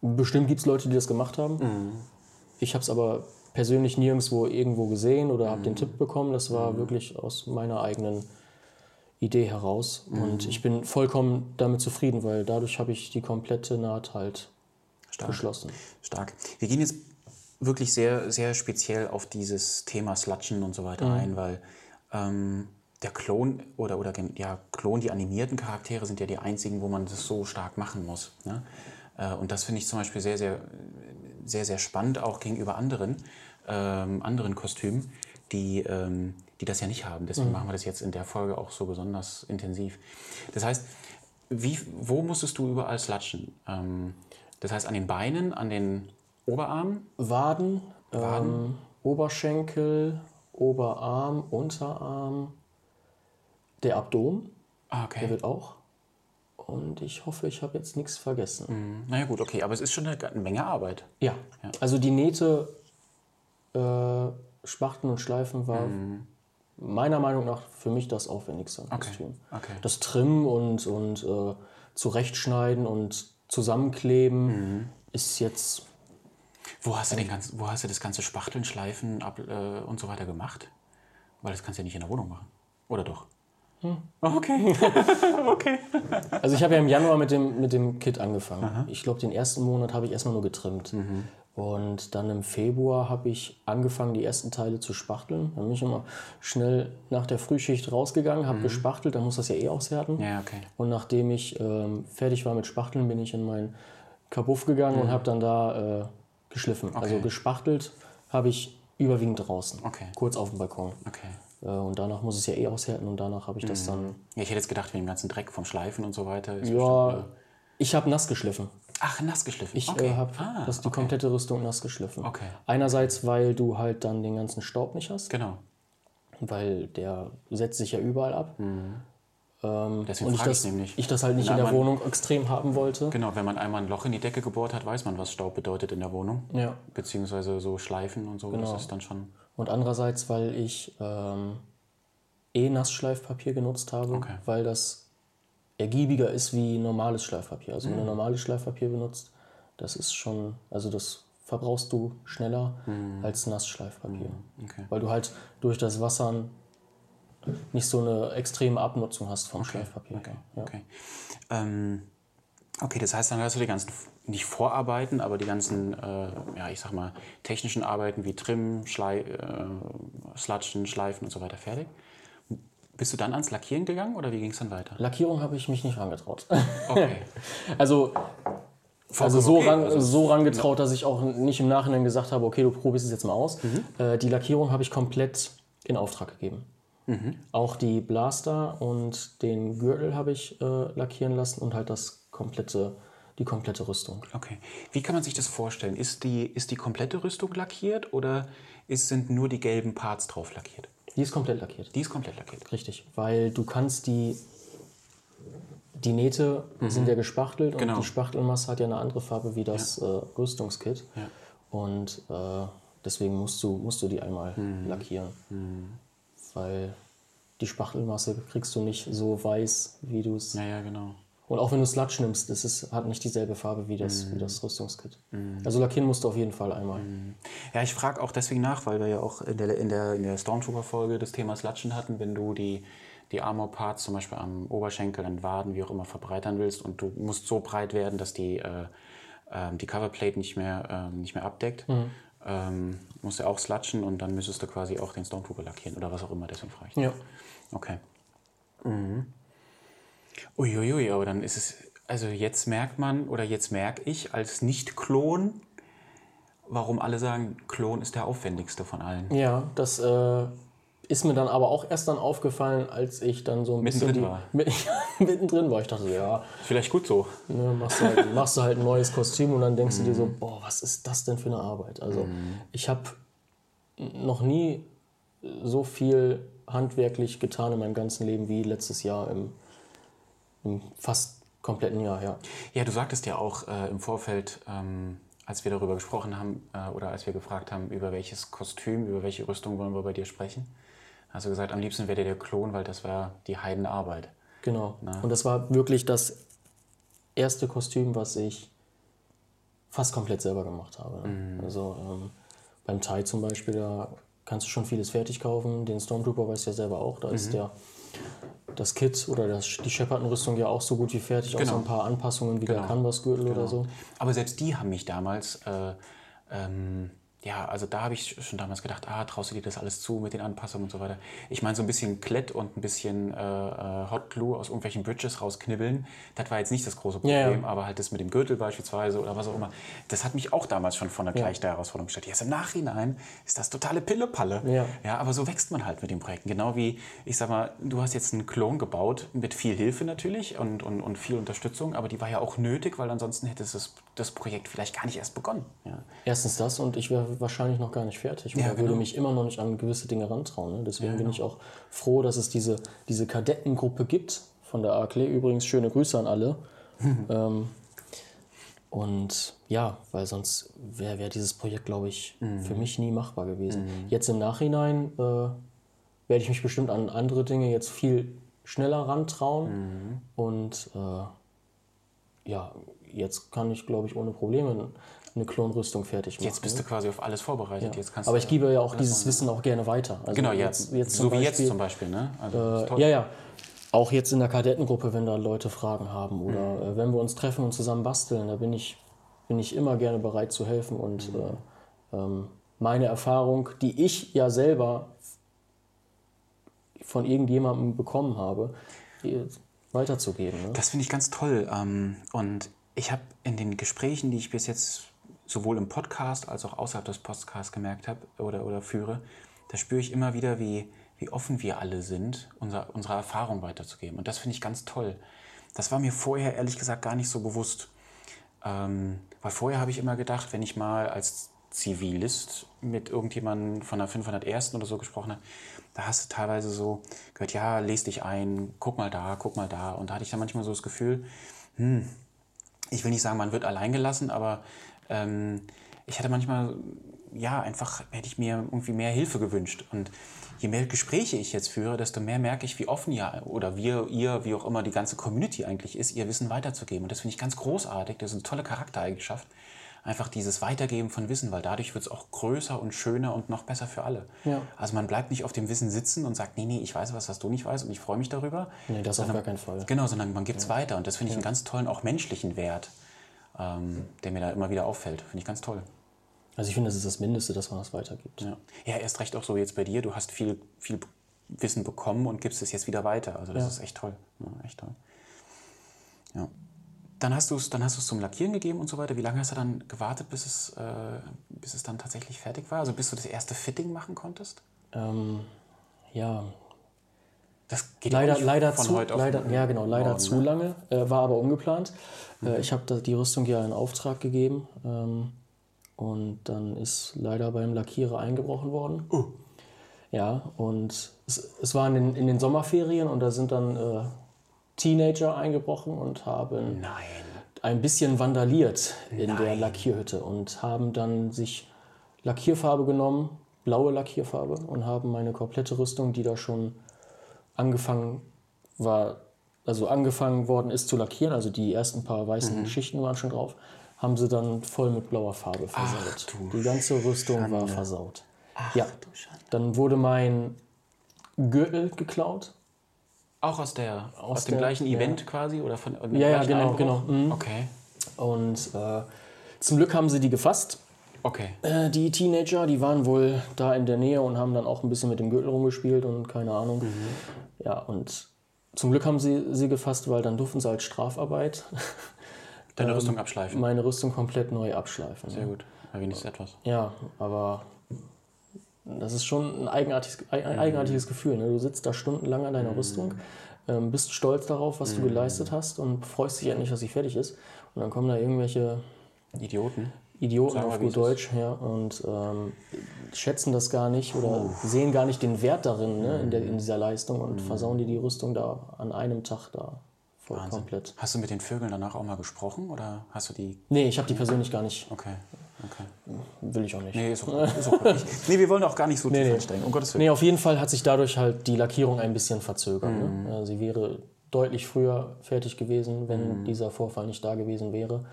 S2: bestimmt gibt es Leute, die das gemacht haben. Ich habe es aber persönlich nirgendwo irgendwo gesehen oder habe den Tipp bekommen. Das war wirklich aus meiner eigenen Idee heraus. Und ich bin vollkommen damit zufrieden, weil dadurch habe ich die komplette Naht halt geschlossen.
S1: Stark. Wir gehen jetzt wirklich sehr, sehr speziell auf dieses Thema Slutschen und so weiter
S2: Mhm.
S1: ein, weil ähm, der Klon oder, oder ja, Klon, die animierten Charaktere sind ja die einzigen, wo man das so stark machen muss. Ne? Äh, und das finde ich zum Beispiel sehr, sehr, sehr, sehr spannend, auch gegenüber anderen, ähm, anderen Kostümen, die, ähm, die das ja nicht haben. Deswegen
S2: Mhm.
S1: machen wir das jetzt in der Folge auch so besonders intensiv. Das heißt, wie, wo musstest du überall slutschen? Ähm, das heißt, an den Beinen, an den Oberarmen?
S2: Waden, Ähm, Oberschenkel, Oberarm, Unterarm, der Abdomen,
S1: Ah,
S2: der
S1: okay.
S2: wird auch. Und ich hoffe, ich habe jetzt nichts vergessen.
S1: Naja, gut, okay, aber es ist schon eine, eine Menge Arbeit.
S2: Ja. also die Nähte, äh, Spachteln und Schleifen war meiner Meinung nach für mich das aufwendigste am Kostüm.
S1: okay.
S2: Das Trimmen und, und äh, zurechtschneiden und zusammenkleben ist jetzt
S1: Wo hast du, den ganzen, wo hast du das ganze Spachteln, Schleifen ab, äh, und so weiter gemacht? Weil das kannst du ja nicht in der Wohnung machen. Oder doch? Okay. okay.
S2: Also ich habe ja im Januar mit dem, mit dem Kit angefangen. Ich glaube, den ersten Monat habe ich erstmal nur getrimmt. Und dann im Februar habe ich angefangen, die ersten Teile zu spachteln. Dann bin ich immer schnell nach der Frühschicht rausgegangen, habe gespachtelt, dann muss das ja eh aushärten.
S1: Ja, okay.
S2: Und nachdem ich ähm, fertig war mit Spachteln, bin ich in mein Kabuff gegangen und habe dann da äh, geschliffen. Also gespachtelt habe ich überwiegend draußen.
S1: Okay.
S2: Kurz auf dem Balkon.
S1: Okay.
S2: Äh, und danach muss es ja eh aushärten und danach habe ich das dann.
S1: Ja, ich hätte jetzt gedacht, wegen dem ganzen Dreck vom Schleifen und so weiter. Ist
S2: Ja, ich habe nass geschliffen.
S1: Ach, nass geschliffen.
S2: Ich
S1: okay.
S2: äh, habe
S1: ah,
S2: das die komplette Rüstung nass geschliffen.
S1: Okay.
S2: Einerseits, weil du halt dann den ganzen Staub nicht hast,
S1: Genau.
S2: weil der setzt sich ja überall ab. Ähm,
S1: Deswegen
S2: und ich
S1: frage ich
S2: das,
S1: nämlich.
S2: ich das halt nicht
S1: Na,
S2: in der
S1: man-
S2: Wohnung extrem haben wollte.
S1: Genau, wenn man einmal ein Loch in die Decke gebohrt hat, weiß man, was Staub bedeutet in der Wohnung.
S2: Ja.
S1: Beziehungsweise so Schleifen und so.
S2: Genau.
S1: Das ist dann schon.
S2: Und andererseits, weil ich ähm, eh Nassschleifpapier genutzt habe,
S1: Okay.
S2: weil das ergiebiger ist wie normales Schleifpapier. Also wenn
S1: Mhm.
S2: du normales Schleifpapier benutzt, das ist schon, also das verbrauchst du schneller als Nassschleifpapier. Okay. Weil du halt durch das Wassern nicht so eine extreme Abnutzung hast vom okay. Schleifpapier.
S1: Okay, ja. okay. Ähm, okay, das heißt, dann hast du die ganzen, nicht Vorarbeiten, aber die ganzen, äh, ja, ich sag mal, technischen Arbeiten wie Trimmen, Schlei, äh, Slatschen, Schleifen und so weiter fertig. Bist du dann ans Lackieren gegangen oder wie ging es dann weiter?
S2: Lackierung habe ich mich nicht rangetraut. Okay. also also so, okay. ran, also so rangetraut, dass ich auch nicht im Nachhinein gesagt habe, okay, du probierst es jetzt mal aus. Mhm. Äh, die Lackierung habe ich komplett in Auftrag gegeben. Mhm. Auch die Blaster und den Gürtel habe ich äh, lackieren lassen und halt das komplette, die komplette Rüstung.
S1: Okay. Wie kann man sich das vorstellen? Ist die, ist die komplette Rüstung lackiert oder ist, sind nur die gelben Parts drauf lackiert?
S2: Die ist komplett lackiert.
S1: Die ist komplett lackiert.
S2: Richtig, weil du kannst die die Nähte mhm. sind ja gespachtelt genau. und die Spachtelmasse hat ja eine andere Farbe wie das ja. äh, Rüstungskit. Ja. Und äh, deswegen musst du, musst du die einmal mhm. lackieren. Mhm. Weil die Spachtelmasse kriegst du nicht so weiß, wie du es.
S1: Ja, ja, genau.
S2: Und auch wenn du Sludge nimmst, das ist, hat nicht dieselbe Farbe wie das, wie das Rüstungskit. Also lackieren musst du auf jeden Fall einmal.
S1: Ja, ich frage auch deswegen nach, weil wir ja auch in der, in der, in der Stormtrooper-Folge das Thema Sludgen hatten, wenn du die die Armor-Parts zum Beispiel am Oberschenkel, an Waden, wie auch immer, verbreitern willst und du musst so breit werden, dass die, äh, äh, die Coverplate nicht mehr, äh, nicht mehr abdeckt, mhm. ähm, musst du auch slatschen und dann müsstest du quasi auch den Stormtrooper lackieren oder was auch immer, deswegen frage ich.
S2: Ja.
S1: Okay. Mhm. Uiuiui, aber dann ist es, also jetzt merkt man oder jetzt merke ich als Nicht-Klon, warum alle sagen, Klon ist der aufwendigste von allen.
S2: Ja, das äh, ist mir dann aber auch erst dann aufgefallen, als ich dann so ein
S1: mittendrin bisschen. War.
S2: Mit, mittendrin war. Ich dachte, ja.
S1: Vielleicht gut so.
S2: Ne, machst, du halt, machst du halt ein neues Kostüm und dann denkst mm. du dir so, mhm. boah, was ist das denn für eine Arbeit? Also, mm. ich habe noch nie so viel handwerklich getan in meinem ganzen Leben wie letztes Jahr im, im fast kompletten Jahr, ja.
S1: Ja, du sagtest ja auch äh, im Vorfeld, ähm, als wir darüber gesprochen haben äh, oder als wir gefragt haben, über welches Kostüm, über welche Rüstung wollen wir bei dir sprechen, Hast du gesagt, am liebsten wäre dir der Klon, weil das war die Heidenarbeit.
S2: Genau. Na? Und das war wirklich das erste Kostüm, was ich fast komplett selber gemacht habe. Mhm. Also ähm, beim Tai zum Beispiel, da kannst du schon vieles fertig kaufen. Den Stormtrooper weißt du ja selber auch. Da mhm. ist der, das Kit oder das, die Shepard-Rüstung ja auch so gut wie fertig. Genau. Auch so ein paar Anpassungen wie genau. der Canvas-Gürtel genau. oder so.
S1: Aber selbst die haben mich damals... Äh, ähm, ja, also da habe ich schon damals gedacht, ah, traust du dir das alles zu mit den Anpassungen und so weiter. Ich meine, so ein bisschen Klett und ein bisschen äh, äh, Hot Glue aus irgendwelchen Bridges rausknibbeln, das war jetzt nicht das große Problem, ja, aber halt das mit dem Gürtel beispielsweise oder was auch immer, das hat mich auch damals schon von der ja. gleichen Herausforderung gestellt. Jetzt im Nachhinein ist das totale Pillepalle. Ja. ja, aber so wächst man halt mit den Projekten. Genau wie, ich sag mal, du hast jetzt einen Klon gebaut, mit viel Hilfe natürlich und, und, und viel Unterstützung, aber die war ja auch nötig, weil ansonsten hätte das, das Projekt vielleicht gar nicht erst begonnen. Ja.
S2: Erstens das und ich wäre wahrscheinlich noch gar nicht fertig oder ja, genau. würde mich immer noch nicht an gewisse Dinge rantrauen. Ne? Deswegen ja, genau. bin ich auch froh, dass es diese, diese Kadettengruppe gibt von der AKLE. Übrigens schöne Grüße an alle. ähm, und ja, weil sonst wäre wär dieses Projekt, glaube ich, mhm. für mich nie machbar gewesen. Mhm. Jetzt im Nachhinein äh, werde ich mich bestimmt an andere Dinge jetzt viel schneller rantrauen. Mhm. Und äh, ja, jetzt kann ich, glaube ich, ohne Probleme eine Klonrüstung fertig
S1: machen. Jetzt bist du quasi auf alles vorbereitet.
S2: Ja. Jetzt kannst Aber ich gebe ja auch dieses. Wissen auch gerne weiter.
S1: Also genau, jetzt, jetzt so Beispiel, wie jetzt zum Beispiel. Ne?
S2: Also, äh, ja, ja. Auch jetzt in der Kadettengruppe, wenn da Leute Fragen haben oder mhm. äh, wenn wir uns treffen und zusammen basteln, da bin ich, bin ich immer gerne bereit zu helfen und mhm. äh, ähm, meine Erfahrung, die ich ja selber von irgendjemandem bekommen habe, weiterzugeben. Ne?
S1: Das finde ich ganz toll. Ähm, und ich habe in den Gesprächen, die ich bis jetzt sowohl im Podcast als auch außerhalb des Podcasts gemerkt habe oder, oder führe, da spüre ich immer wieder, wie, wie offen wir alle sind, unser, unsere Erfahrung weiterzugeben. Und das finde ich ganz toll. Das war mir vorher ehrlich gesagt gar nicht so bewusst. Ähm, weil vorher habe ich immer gedacht, wenn ich mal als Zivilist mit irgendjemandem von der 501. oder so gesprochen habe, da hast du teilweise so gehört, ja, lese dich ein, guck mal da, guck mal da. Und da hatte ich dann manchmal so das Gefühl, hm, ich will nicht sagen, man wird allein gelassen, aber ähm, ich hatte manchmal, ja, einfach hätte ich mir irgendwie mehr Hilfe gewünscht. Und je mehr Gespräche ich jetzt führe, desto mehr merke ich, wie offen ja oder wir, ihr, wie auch immer die ganze Community eigentlich ist, ihr Wissen weiterzugeben. Und das finde ich ganz großartig. Das ist eine tolle Charaktereigenschaft. Einfach dieses Weitergeben von Wissen, weil dadurch wird es auch größer und schöner und noch besser für alle.
S2: Ja.
S1: Also man bleibt nicht auf dem Wissen sitzen und sagt, nee, nee, ich weiß was, was du nicht weißt und ich freue mich darüber.
S2: Nee, das auf gar keinen Fall.
S1: Genau, sondern man gibt es weiter und das finde ich einen ganz tollen, auch menschlichen Wert, ähm, der mir da immer wieder auffällt. Finde ich ganz toll.
S2: Also ich finde, das ist das Mindeste, dass man das weitergibt.
S1: Ja. ja, erst recht auch so jetzt bei dir. Du hast viel, viel Wissen bekommen und gibst es jetzt wieder weiter. Also das
S2: Ja.
S1: ist echt toll. Ja, echt toll. Ja. Dann hast du es dann hast du es zum Lackieren gegeben und so weiter. Wie lange hast du dann gewartet, bis es, äh, bis es dann tatsächlich fertig war? Also bis du das erste Fitting machen konntest?
S2: Ähm, ja,
S1: Das geht
S2: leider, leider
S1: von
S2: zu,
S1: heute auf
S2: leider, ja genau, leider
S1: morgen,
S2: zu
S1: ne? Mhm.
S2: lange, äh, war aber ungeplant. Äh, ich habe die Rüstung ja in Auftrag gegeben ähm, und dann ist leider beim Lackierer eingebrochen worden.
S1: Oh.
S2: Ja, und es, es war in den, in den Sommerferien und da sind dann äh, Teenager eingebrochen und haben
S1: Nein.
S2: ein bisschen vandaliert in der Lackierhütte und haben dann sich Lackierfarbe genommen, blaue Lackierfarbe, und haben meine komplette Rüstung, die da schon angefangen war, also angefangen worden ist zu lackieren, also die ersten paar weißen Schichten waren schon drauf, haben sie dann voll mit blauer Farbe versaut.
S1: du
S2: die ganze Rüstung war versaut. ja, dann wurde mein Gürtel geklaut.
S1: Auch aus, der, aus, dem
S2: der-
S1: gleichen
S2: ja.
S1: Event quasi? Oder von dem
S2: Ja, ja, genau,
S1: Einbruch?
S2: genau. Mhm.
S1: Okay.
S2: Und äh, zum Glück haben sie die gefasst.
S1: Okay.
S2: Äh, die Teenager, die waren wohl da in der Nähe und haben dann auch ein bisschen mit dem Gürtel rumgespielt und keine Ahnung. Ja, und zum Glück haben sie sie gefasst, weil dann durften sie als Strafarbeit
S1: Deine Rüstung abschleifen.
S2: meine Rüstung komplett neu abschleifen.
S1: Sehr gut. Ja, wenigstens etwas.
S2: Ja, aber das ist schon ein eigenartiges, ein ein eigenartiges Gefühl. Ne? Du sitzt da stundenlang an deiner Rüstung, ähm, bist stolz darauf, was du geleistet hast und freust dich endlich, dass sie fertig ist. Und dann kommen da irgendwelche
S1: Idioten.
S2: Idioten
S1: Sagen
S2: auf gut Deutsch ja, und ähm, schätzen das gar nicht oder sehen gar nicht den Wert darin, ne, in, der, in dieser Leistung und versauen dir die Rüstung da an einem Tag da voll komplett.
S1: Hast du mit den Vögeln danach auch mal gesprochen oder hast du die.
S2: Nee, ich habe die persönlich gar nicht.
S1: Okay. Okay.
S2: Will ich auch nicht.
S1: Nee, ist okay. Ist okay. Ich- nee, wir wollen auch gar nicht so tief
S2: nee.
S1: einsteigen. Um Gottes Willen.
S2: Nee, auf jeden Fall hat sich dadurch halt die Lackierung ein bisschen verzögert.
S1: Mhm.
S2: Ne? Sie wäre deutlich früher fertig gewesen, wenn
S1: Mhm.
S2: dieser Vorfall nicht da gewesen wäre.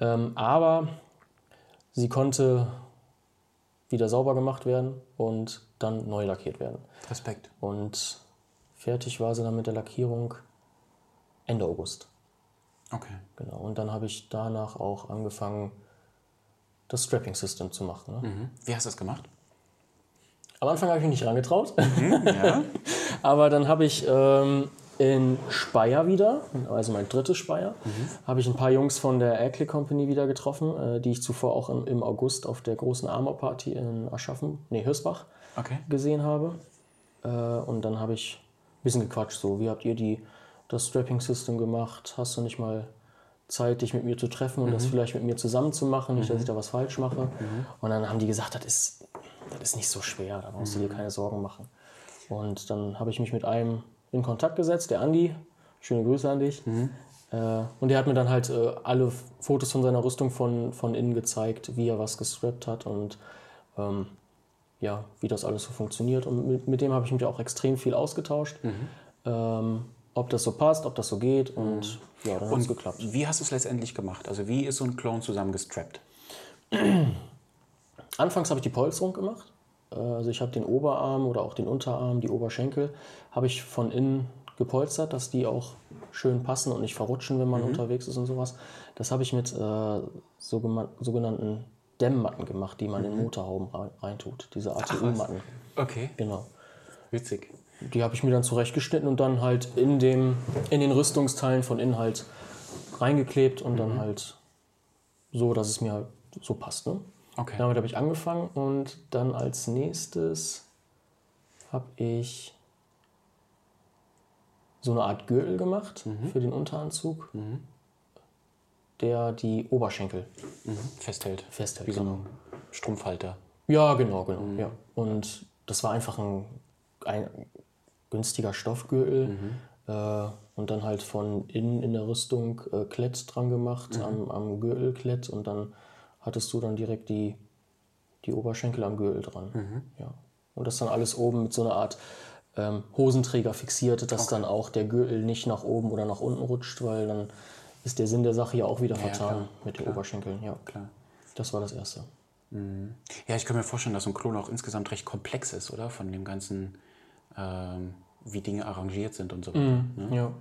S2: Ähm, aber sie konnte wieder sauber gemacht werden und dann neu lackiert werden.
S1: Respekt.
S2: Und fertig war sie dann mit der Lackierung Ende August.
S1: Okay.
S2: Genau. Und dann habe ich danach auch angefangen, das Strapping System zu machen. Ne?
S1: Mhm. Wie hast du das gemacht?
S2: Am Anfang habe ich mich nicht rangetraut.
S1: Ja.
S2: Aber dann habe ich ähm, in Speyer wieder, also mein drittes Speyer, habe ich ein paar Jungs von der Airclick Company wieder getroffen, äh, die ich zuvor auch im, im August auf der großen Armor Party in Aschaffen, nee, Hörsbach,
S1: Okay.
S2: gesehen habe. Äh, und dann habe ich ein bisschen gequatscht, so, wie habt ihr die, das Strapping System gemacht? Hast du nicht mal Zeit, dich mit mir zu treffen und das vielleicht mit mir zusammen zu machen, nicht, dass ich da was falsch mache? Und dann haben die gesagt, das ist, das ist nicht so schwer, da brauchst du dir keine Sorgen machen. Und dann habe ich mich mit einem in Kontakt gesetzt, der Andi. Schöne Grüße an dich. Äh, und der hat mir dann halt äh, alle Fotos von seiner Rüstung von, von innen gezeigt, wie er was gestrappt hat und ähm, ja, wie das alles so funktioniert. Und mit, mit dem habe ich mich auch extrem viel ausgetauscht. Ähm, ob das so passt, ob das so geht. Und ja, dann hat es geklappt.
S1: Wie hast du es letztendlich gemacht? Also wie ist so ein Clone zusammengestrappt?
S2: Anfangs habe ich die Polsterung gemacht. Äh, Also ich habe den Oberarm oder auch den Unterarm, die Oberschenkel, habe ich von innen gepolstert, dass die auch schön passen und nicht verrutschen, wenn man unterwegs ist und sowas. Das habe ich mit äh, sogenannten Dämmmatten gemacht, die man in Motorhauben rein- reintut. Diese ATU-Matten.
S1: Okay.
S2: Genau.
S1: Witzig.
S2: Die habe ich mir dann zurechtgeschnitten und dann halt in, dem, in den Rüstungsteilen von innen halt reingeklebt und dann halt so, dass es mir halt so passt. Ne?
S1: Okay.
S2: Damit habe ich angefangen und dann als nächstes habe ich so eine Art Gürtel gemacht für den Unteranzug, der die Oberschenkel
S1: Mhm. Festhält.
S2: festhält.
S1: Wie so ein Strumpfhalter.
S2: Ja, genau, genau. Ja. Und das war einfach ein, ein günstiger Stoffgürtel äh, und dann halt von innen in der Rüstung äh, Klett dran gemacht, am, am Gürtelklett und dann hattest du dann direkt die, die Oberschenkel am Gürtel dran. Ja. Und das dann alles oben mit so einer Art ähm, Hosenträger fixiert, dass dann auch der Gürtel nicht nach oben oder nach unten rutscht, weil dann ist der Sinn der Sache ja auch wieder vertan
S1: klar,
S2: mit den Oberschenkeln. Ja.
S1: Klar.
S2: Das war das erste.
S1: Ja, ich kann mir vorstellen, dass so ein Klon auch insgesamt recht komplex ist, oder? Von dem ganzen, ähm, wie Dinge arrangiert sind und so weiter. Ne?
S2: Ja.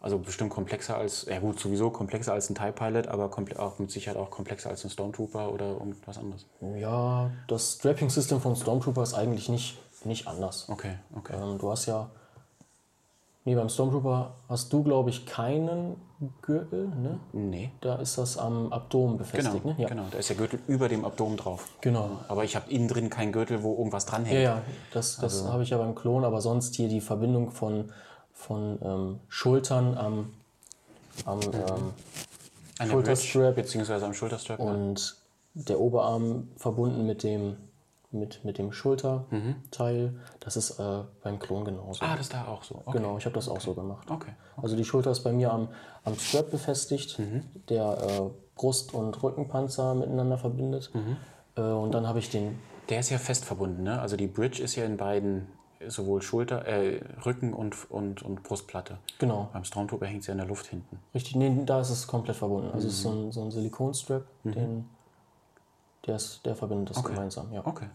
S1: Also bestimmt komplexer als, ja gut, sowieso komplexer als ein TIE Pilot, aber auch mit Sicherheit auch komplexer als ein Stormtrooper oder irgendwas anderes.
S2: ja, das Strapping-System von Stormtrooper ist eigentlich nicht, nicht anders.
S1: Okay, okay.
S2: Ähm, du hast ja. Nee, beim Stormtrooper hast du, glaube ich, keinen Gürtel, ne?
S1: Nee.
S2: Da ist das am Abdomen
S1: Genau,
S2: befestigt, ne? Ja.
S1: genau. Da ist der Gürtel über dem Abdomen drauf.
S2: Genau.
S1: Aber ich habe innen drin keinen Gürtel, wo irgendwas dranhängt.
S2: Ja, ja, das, das
S1: Also
S2: habe ich ja beim Klon, aber sonst hier die Verbindung von, von ähm, Schultern am, am
S1: Mhm.
S2: ähm, Schulterstrap.
S1: Bridge, beziehungsweise am Schulterstrap. ja.
S2: und der Oberarm verbunden mit dem, mit, mit dem Schulterteil. Das ist äh, beim Klon genauso.
S1: Mhm. Ah, das ist da auch so. Okay.
S2: Genau, ich habe das auch so gemacht.
S1: Okay.
S2: Also die Schulter ist bei mir am, am Strap befestigt,
S1: Mhm.
S2: der äh, Brust- und Rückenpanzer miteinander verbindet.
S1: Mhm.
S2: Äh, und dann habe ich den,
S1: Der ist ja fest verbunden, ne? Also die Bridge ist ja in beiden, sowohl Schulter, äh, Rücken und, und, und Brustplatte.
S2: genau,
S1: Beim Stormtrooper hängt sie in der Luft hinten.
S2: richtig, nee, da ist es komplett verbunden. Also es ist so
S1: Mhm.
S2: ein, so ein Silikonstrap, den, der, ist, der verbindet das gemeinsam. Ja.
S1: Okay.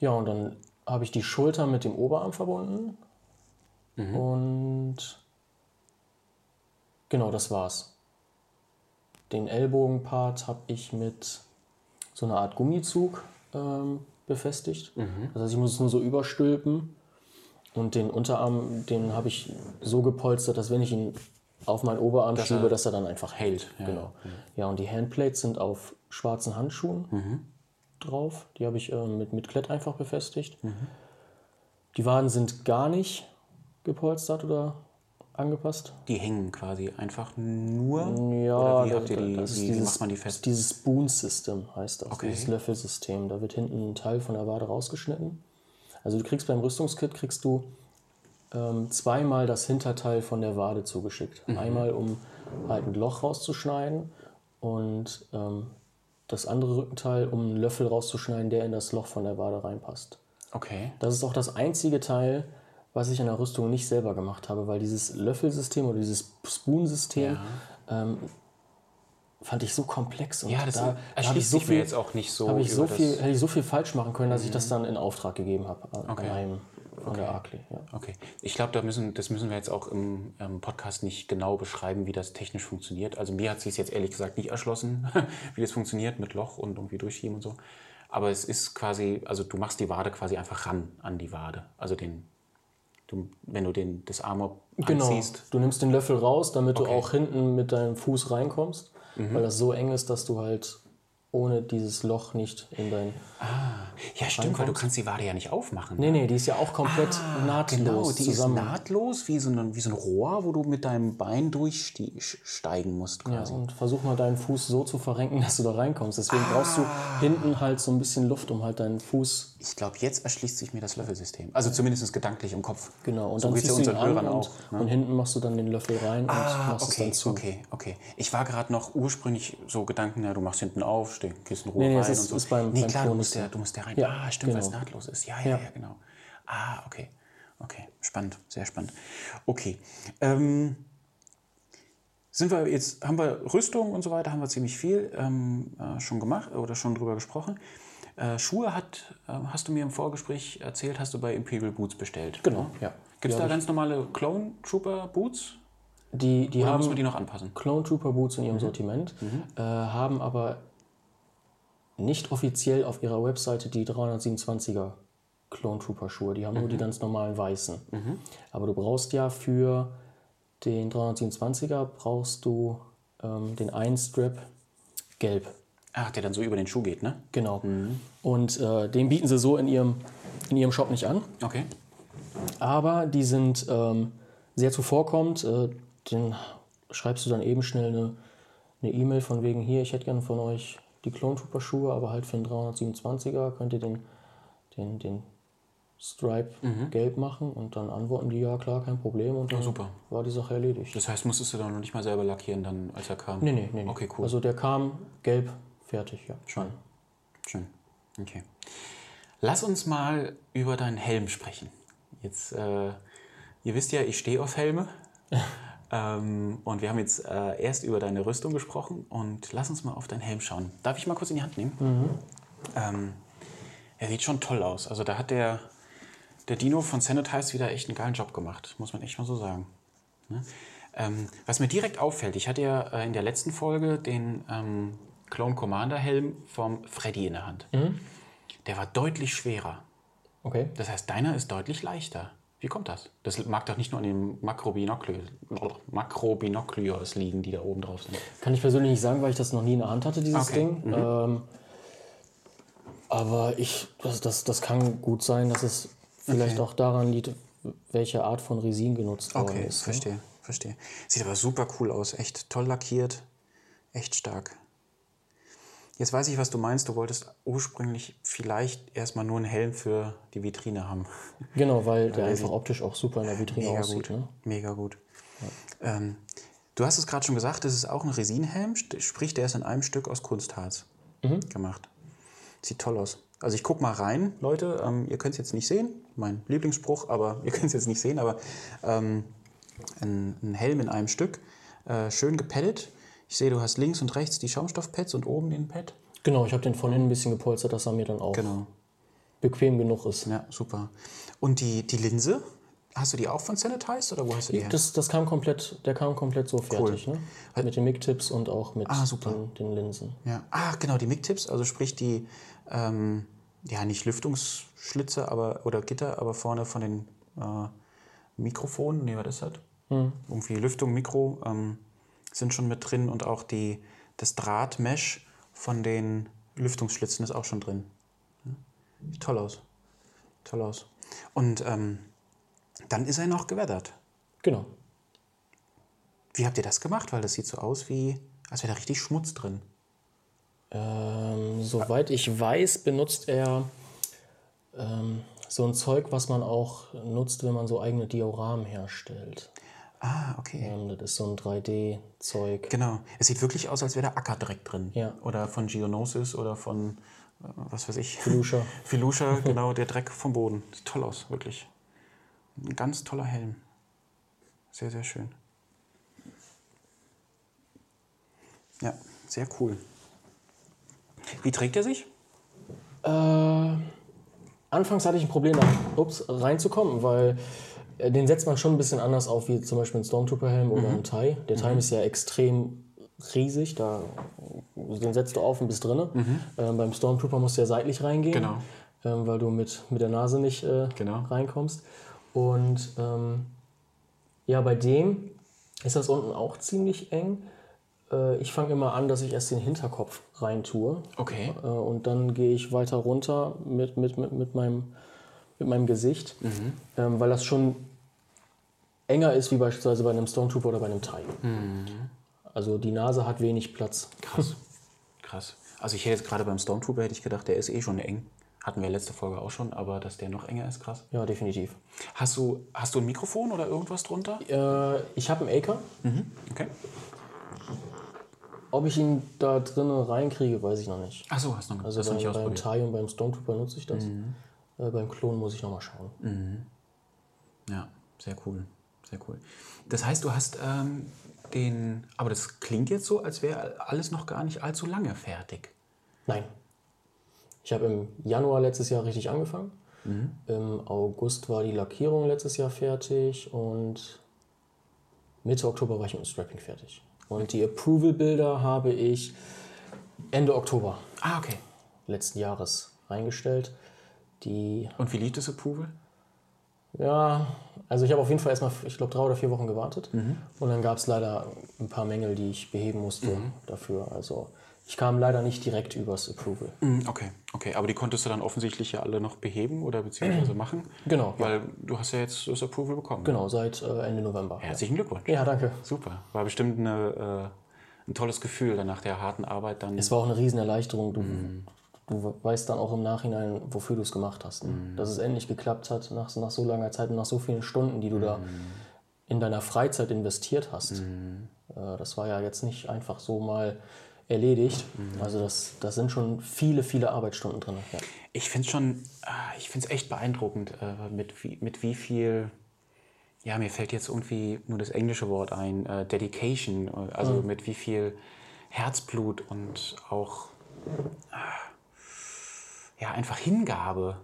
S2: Ja, und dann habe ich die Schulter mit dem Oberarm verbunden.
S1: Mhm.
S2: Und genau, das war's. Den Ellbogenpart habe ich mit so einer Art Gummizug ähm, befestigt.
S1: Mhm.
S2: Das heißt, ich muss es nur so überstülpen. Und den Unterarm, den habe ich so gepolstert, dass wenn ich ihn auf meinen Oberarm schiebe, dass er dann einfach hält.
S1: Ja,
S2: Genau. Ja, und die Handplates sind auf schwarzen Handschuhen
S1: Mhm.
S2: Drauf. Die habe ich ähm, mit, mit Klett einfach befestigt.
S1: Mhm.
S2: Die Waden sind gar nicht gepolstert oder angepasst.
S1: Die hängen quasi einfach nur.
S2: Ja,
S1: wie,
S2: da-
S1: die,
S2: das ist
S1: wie,
S2: dieses,
S1: macht man die
S2: das
S1: fest?
S2: dieses Spoon-System heißt das,
S1: Okay.
S2: dieses Löffelsystem. Da wird hinten ein Teil von der Wade rausgeschnitten. Also du kriegst beim Rüstungskit kriegst du ähm, zweimal das Hinterteil von der Wade zugeschickt.
S1: Mhm.
S2: Einmal um halt ein Loch rauszuschneiden und ähm, das andere Rückenteil, um einen Löffel rauszuschneiden, der in das Loch von der Wade reinpasst.
S1: Okay.
S2: Das ist auch das einzige Teil, was ich in der Rüstung nicht selber gemacht habe, weil dieses Löffelsystem oder dieses Spoon-System ähm, fand ich so komplex und
S1: Ja, das
S2: da, da habe ich so viel,
S1: jetzt auch nicht so.
S2: habe ich so viel,
S1: Mhm.
S2: hätte ich so viel falsch machen können, dass ich das dann in Auftrag gegeben habe an,
S1: Okay.
S2: einem von der Arkley. Ja.
S1: Okay. Ich glaube, da müssen, das müssen wir jetzt auch im ähm, Podcast nicht genau beschreiben, wie das technisch funktioniert. Also mir hat sich jetzt ehrlich gesagt nicht erschlossen, wie das funktioniert mit Loch und irgendwie durchschieben und so. Aber es ist quasi, also du machst die Wade quasi einfach ran an die Wade. Also den, du, wenn du den, das Armor
S2: Genau.
S1: anziehst.
S2: Du nimmst den Löffel raus, damit
S1: Okay. Mhm.
S2: du auch hinten mit deinem Fuß reinkommst, weil das so eng ist, dass du halt ohne dieses Loch nicht in dein.
S1: Ja, stimmt, weil du kannst die Wade ja nicht aufmachen.
S2: Nee, nee, die ist ja auch komplett nahtlos
S1: Genau, die
S2: zusammen.
S1: ist nahtlos wie so, ein, wie so ein Rohr, wo du mit deinem Bein durchsteigen musst
S2: Ja,
S1: quasi.
S2: und versuch mal deinen Fuß so zu verrenken, dass du da reinkommst. Deswegen brauchst du hinten halt so ein bisschen Luft, um halt deinen Fuß.
S1: Ich glaube, jetzt erschließt sich mir das Löffelsystem. Also zumindest gedanklich im Kopf.
S2: Genau. Und
S1: So
S2: dann ziehst
S1: ja
S2: du ihn
S1: unseren
S2: an
S1: Hörern
S2: und,
S1: auch, ne?
S2: und hinten machst du dann den Löffel rein und machst es
S1: okay,
S2: dann zu.
S1: okay, okay. Ich war gerade noch ursprünglich so Gedanken, ja, du machst hinten auf, steckst Kissen Rohr
S2: Nee, nee,
S1: rein
S2: ist-
S1: und so.
S2: ist beim-
S1: nee,
S2: beim
S1: klar, du musst, ja, du musst ja rein.
S2: Ja,
S1: ah, stimmt, weil es
S2: genau.
S1: nahtlos ist. Ja, ja,
S2: Ja.
S1: ja, genau. Ah, okay. Okay, spannend, sehr spannend. Okay. Ähm, sind wir jetzt, haben wir Rüstung und so weiter, haben wir ziemlich viel ähm, äh, schon gemacht oder schon drüber gesprochen. Äh, Schuhe hat, äh, hast du mir im Vorgespräch erzählt, hast du bei Imperial Boots bestellt.
S2: Genau, ja.
S1: Gibt es da ganz normale Clone Trooper Boots?
S2: Die, die
S1: Oder
S2: haben
S1: muss man die noch anpassen?
S2: Clone Trooper Boots in ihrem
S1: Mhm.
S2: Sortiment, äh, haben aber nicht offiziell auf ihrer Webseite die 327er Clone Trooper Schuhe. Die haben nur die
S1: Mhm.
S2: ganz normalen weißen. Aber du brauchst ja für den 327er brauchst du ähm, den einen Strap gelb.
S1: Ach, der dann so über den Schuh geht, ne?
S2: Genau. Und äh, den bieten sie so in ihrem, in ihrem Shop nicht an.
S1: Okay.
S2: Aber die sind ähm, sehr zuvorkommend. Äh, den schreibst du dann eben schnell eine eine E-Mail von wegen hier, ich hätte gerne von euch die Clone Trooper Schuhe, aber halt für einen 327er könnt ihr den, den, den Stripe gelb machen und dann antworten die, ja klar, kein Problem und dann
S1: super.
S2: war die Sache erledigt.
S1: Das heißt, musstest du dann noch nicht mal selber lackieren, dann, als er kam?
S2: nee, nee, nee.
S1: Okay, cool.
S2: Also der kam gelb, fertig, ja. Schon.
S1: Schön. Okay. Lass uns mal über deinen Helm sprechen. Jetzt, äh, ihr wisst ja, ich stehe auf Helme. Ähm, und wir haben jetzt äh, erst über deine Rüstung gesprochen und lass uns mal auf deinen Helm schauen. Darf ich mal kurz in die Hand nehmen? Ähm, er sieht schon toll aus. Also da hat der, der Dino von Sanitize wieder echt einen geilen Job gemacht, muss man echt mal so sagen. Ne? Ähm, was mir direkt auffällt, ich hatte ja äh, in der letzten Folge den ähm, Clone Commander Helm vom Freddy in der Hand. Der war deutlich schwerer.
S2: Okay.
S1: Das heißt, deiner ist deutlich leichter. Wie kommt das? Das mag doch nicht nur an den Makrobinokli- Makrobinoculios liegen, die da oben drauf sind.
S2: Kann ich persönlich nicht sagen, weil ich das noch nie in der Hand hatte, dieses
S1: Okay.
S2: Ding. Ähm, aber ich, das, das, das kann gut sein, dass es vielleicht
S1: Okay.
S2: auch daran liegt, welche Art von Resin genutzt worden
S1: Okay,
S2: ist. ne?
S1: verstehe, verstehe. Sieht aber super cool aus. Echt toll lackiert. Echt stark. Jetzt weiß ich, was du meinst. Du wolltest ursprünglich vielleicht erstmal nur einen Helm für die Vitrine haben.
S2: Genau, weil der
S1: der
S2: einfach optisch auch super in der Vitrine
S1: Mega
S2: aussieht.
S1: gut.
S2: Ne?
S1: Mega gut. Ähm, du hast es gerade schon gesagt, das ist auch ein Resinhelm, sprich, der ist in einem Stück aus Kunstharz
S2: Mhm.
S1: gemacht. Sieht toll aus. Also ich guck mal rein, Leute. Ähm, ihr könnt es jetzt nicht sehen, mein Lieblingsspruch, aber ihr könnt es jetzt nicht sehen, aber ähm, ein, ein Helm in einem Stück, äh, schön gepellet. Ich sehe, du hast links und rechts die Schaumstoffpads und oben den Pad.
S2: Genau, ich habe den von innen ein bisschen gepolstert, dass er mir dann auch
S1: Genau.
S2: bequem genug ist.
S1: Ja, super. Und die, die Linse, hast du die auch von Sanitize oder wo hast du die?
S2: Das, das kam komplett, der kam komplett so fertig, ne? Mit den MIG-Tips und auch mit
S1: Ah, super.
S2: Den, den Linsen.
S1: Ja. Ah, genau, die MIG-Tipps, also sprich die, ähm, ja, nicht Lüftungsschlitze aber, oder Gitter, aber vorne von den äh, Mikrofonen, nee, was ist das? Irgendwie Lüftung, Mikro ähm, sind schon mit drin und auch die, das Drahtmesh von den Lüftungsschlitzen ist auch schon drin. Sieht toll aus. Toll aus. Und ähm, dann ist er noch geweathert.
S2: Genau.
S1: Wie habt ihr das gemacht? Weil das sieht so aus wie, als wäre da richtig Schmutz drin.
S2: Ähm, soweit ich weiß, benutzt er ähm, so ein Zeug, was man auch nutzt, wenn man so eigene Dioramen herstellt.
S1: Ah, okay.
S2: Ähm, das ist so ein 3D-Zeug.
S1: Genau. Es sieht wirklich aus, als wäre da Ackerdreck drin.
S2: Ja.
S1: Oder von Geonosis oder von, äh, was weiß ich.
S2: Filusha.
S1: Filusha, genau, der Dreck vom Boden. Sieht toll aus, wirklich. Ein ganz toller Helm. Sehr, sehr schön. Ja, sehr cool. Wie trägt er sich?
S2: Äh, anfangs hatte ich ein Problem, da ups, reinzukommen, weil den setzt man schon ein bisschen anders auf, wie zum Beispiel ein Stormtrooper-Helm oder ein TIE. Der TIE ist ja extrem riesig, da, den setzt du auf und bist drinne. Ähm, beim Stormtrooper musst du ja seitlich reingehen,
S1: Genau.
S2: ähm, weil du mit, mit der Nase nicht äh,
S1: Genau.
S2: reinkommst. Und ähm, ja, bei dem ist das unten auch ziemlich eng. Äh, ich fange immer an, dass ich erst den Hinterkopf rein tue.
S1: Okay.
S2: Äh, und dann gehe ich weiter runter mit, mit, mit, mit, meinem, mit meinem Gesicht, ähm, weil das schon enger ist wie beispielsweise bei einem Stormtrooper oder bei einem TIE. Also die Nase hat wenig Platz.
S1: Krass. Krass. Also ich hätte jetzt gerade beim Stormtrooper hätte ich gedacht, der ist eh schon eng. Hatten wir letzte Folge auch schon, aber dass der noch enger ist, krass.
S2: Ja, definitiv.
S1: Hast du, hast du ein Mikrofon oder irgendwas drunter?
S2: Äh, ich habe einen Acre.
S1: Okay.
S2: Ob ich ihn da drinnen reinkriege, weiß ich noch nicht.
S1: Ach so, hast du noch,
S2: Also beim,
S1: nicht
S2: beim. TIE und beim Stormtrooper nutze ich das. Äh, beim Klon muss ich nochmal schauen.
S1: Ja, sehr cool. Sehr cool. Das heißt, du hast ähm, den. Aber das klingt jetzt so, als wäre alles noch gar nicht allzu lange fertig.
S2: Nein. Ich habe im Januar letztes Jahr richtig angefangen. Im August war die Lackierung letztes Jahr fertig und Mitte Oktober war ich mit dem Strapping fertig. Und die Approval-Bilder habe ich Ende Oktober
S1: Ah, okay.
S2: letzten Jahres reingestellt. Die,
S1: Und wie lief das Approval?
S2: Ja, also ich habe auf jeden Fall erstmal, ich glaube, drei oder vier Wochen gewartet. Und dann gab es leider ein paar Mängel, die ich beheben musste dafür. Also ich kam leider nicht direkt übers Approval.
S1: Mm, Okay, okay. Aber die konntest du dann offensichtlich ja alle noch beheben oder beziehungsweise machen?
S2: Genau, ja.
S1: Weil du hast ja jetzt das Approval bekommen.
S2: Genau, seit äh, Ende November.
S1: Herzlichen Glückwunsch.
S2: Ja, danke.
S1: Super. War bestimmt eine, äh, ein tolles Gefühl, dann nach der harten Arbeit dann.
S2: Es war auch eine Riesenerleichterung. Du, du weißt dann auch im Nachhinein, wofür du es gemacht hast. Ne? Dass es endlich geklappt hat, nach, nach so langer Zeit und nach so vielen Stunden, die du da in deiner Freizeit investiert hast. Äh, das war ja jetzt nicht einfach so mal erledigt. Also das, das sind schon viele, viele Arbeitsstunden drin. Ja.
S1: Ich finde es schon, ah, ich finde es echt beeindruckend, äh, mit, wie, mit wie viel ja, mir fällt jetzt irgendwie nur das englische Wort ein, äh, Dedication, äh, also
S2: Mhm.
S1: mit wie viel Herzblut und auch äh, ja, einfach Hingabe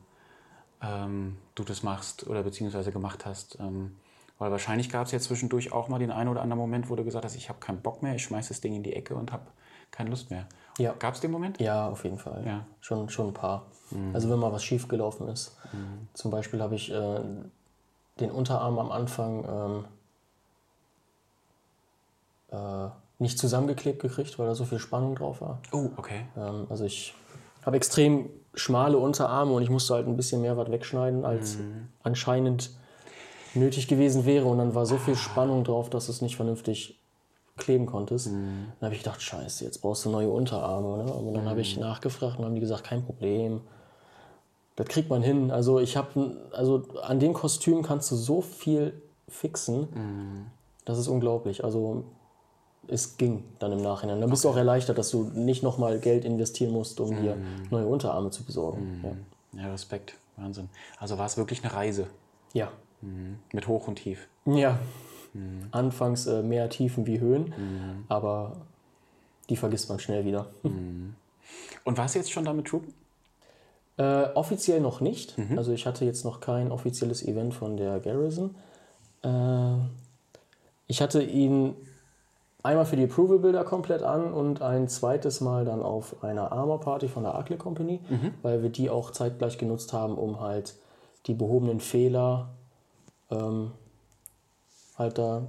S1: ähm, du das machst oder beziehungsweise gemacht hast. Ähm, weil wahrscheinlich gab es ja zwischendurch auch mal den einen oder anderen Moment, wo du gesagt hast, ich habe keinen Bock mehr, ich schmeiß das Ding in die Ecke und habe keine Lust mehr.
S2: Ja.
S1: Gab es den Moment?
S2: Ja, auf jeden Fall.
S1: Ja.
S2: Schon, schon ein paar. Also wenn mal was schief gelaufen ist. Zum Beispiel habe ich äh, den Unterarm am Anfang ähm, äh, nicht zusammengeklebt gekriegt, weil da so viel Spannung drauf war.
S1: Oh, okay.
S2: Ähm, also ich habe extrem schmale Unterarme und ich musste halt ein bisschen mehr was wegschneiden, als anscheinend nötig gewesen wäre. Und dann war so viel Spannung drauf, dass es nicht vernünftig kleben konntest. Dann habe ich gedacht, scheiße, jetzt brauchst du neue Unterarme. Ne? Und dann habe ich nachgefragt und haben die gesagt, kein Problem. Das kriegt man hin. Also ich habe, also an dem Kostüm kannst du so viel fixen. Das ist unglaublich. Also es ging dann im Nachhinein. Dann bist du auch erleichtert, dass du nicht nochmal Geld investieren musst, um dir neue Unterarme zu besorgen.
S1: Ja, Respekt. Wahnsinn. Also war es wirklich eine Reise
S2: Ja.
S1: mit Hoch und Tief.
S2: Ja. ja. Anfangs äh, mehr Tiefen wie Höhen, aber die vergisst man schnell wieder.
S1: Und warst du jetzt schon da mit Troopen?
S2: Äh, offiziell noch nicht. Also ich hatte jetzt noch kein offizielles Event von der Garrison. Äh, ich hatte ihn einmal für die Approval-Bilder komplett an und ein zweites Mal dann auf einer Armor-Party von der Arcle Company, weil wir die auch zeitgleich genutzt haben, um halt die behobenen Fehler ähm, halt da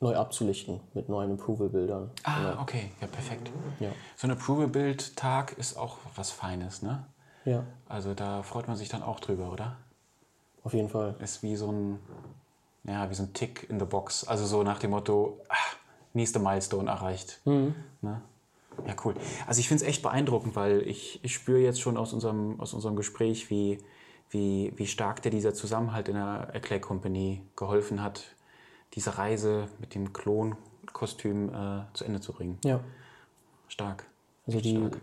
S2: neu abzulichten mit neuen Approval-Bildern.
S1: Ah, okay. Ja, perfekt.
S2: Ja.
S1: So ein Approval-Bild-Tag ist auch was Feines, ne?
S2: ja,
S1: Also da freut man sich dann auch drüber, oder?
S2: auf jeden Fall.
S1: Ist wie so ein, ja, wie so ein Tick in the Box. Also so nach dem Motto, ah, nächste Milestone erreicht. Ne? Ja, cool. Also ich finde es echt beeindruckend, weil ich, ich spüre jetzt schon aus unserem, aus unserem Gespräch, wie, wie, wie stark dir dieser Zusammenhalt in der Eclair Company geholfen hat, diese Reise mit dem Klonkostüm äh, zu Ende zu bringen.
S2: Ja.
S1: Stark.
S2: Also die
S1: stark.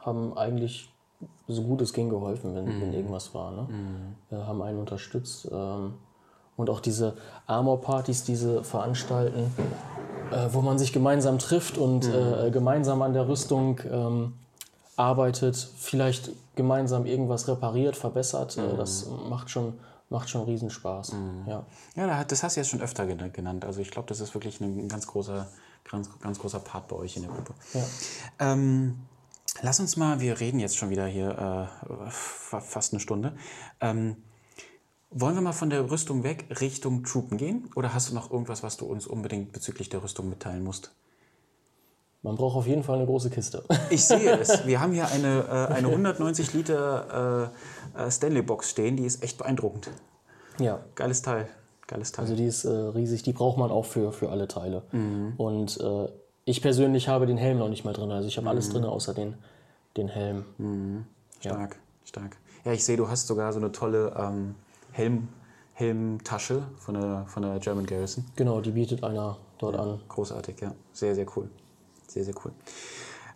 S2: haben eigentlich so gut es ging geholfen, wenn, wenn irgendwas war. Ne? Äh, haben einen unterstützt. Ähm, und auch diese Armor-Partys, diese veranstalten, äh, wo man sich gemeinsam trifft und äh, gemeinsam an der Rüstung ähm, arbeitet, vielleicht gemeinsam irgendwas repariert, verbessert. Äh, das macht schon, macht schon Riesenspaß. Ja.
S1: Ja, hat- das hast du jetzt schon öfter gen- genannt. Also ich glaube, das ist wirklich ein ganz großer, ganz, ganz großer Part bei euch in der Gruppe.
S2: Ja.
S1: Ähm, lass uns mal, wir reden jetzt schon wieder hier äh, fa- fast eine Stunde. Ähm, wollen wir mal von der Rüstung weg Richtung Troopen gehen? Oder hast du noch irgendwas, was du uns unbedingt bezüglich der Rüstung mitteilen musst?
S2: Man braucht auf jeden Fall eine große Kiste.
S1: Ich sehe es. Wir haben hier eine, äh, eine 190 Liter äh, äh, Stanley-Box stehen, die ist echt beeindruckend.
S2: ja.
S1: Geiles Teil. Geiles Teil.
S2: Also die ist äh, riesig, die braucht man auch für, für alle Teile. Und äh, ich persönlich habe den Helm noch nicht mal drin. Also ich habe alles drin außer den, den Helm.
S1: Stark, stark. Ja, ich sehe, du hast sogar so eine tolle ähm, Helm, Helmtasche von der, von der German Garrison.
S2: Genau, die bietet einer dort an.
S1: Großartig, ja. Sehr, sehr cool. Sehr, sehr cool.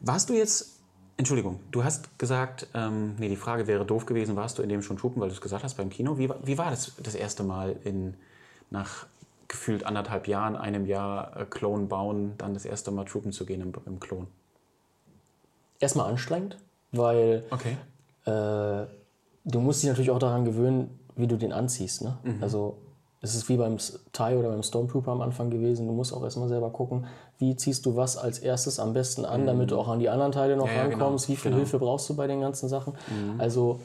S1: Warst du jetzt, Entschuldigung, du hast gesagt, ähm, nee, die Frage wäre doof gewesen, warst du in dem schon Truppen, weil du es gesagt hast beim Kino. Wie, war- wie war das das erste Mal in, nach gefühlt anderthalb Jahren, einem Jahr äh, Klon bauen, dann das erste Mal Truppen zu gehen im, im Klon?
S2: Erstmal anstrengend, weil
S1: Okay.
S2: äh, du musst dich natürlich auch daran gewöhnen, wie du den anziehst. Ne? Also es ist wie beim TIE oder beim Stormtrooper am Anfang gewesen. Du musst auch erstmal selber gucken, wie ziehst du was als erstes am besten an, damit du auch an die anderen Teile noch
S1: Ja, ja, genau.
S2: rankommst. Wie viel
S1: Genau.
S2: Hilfe brauchst du bei den ganzen Sachen? Also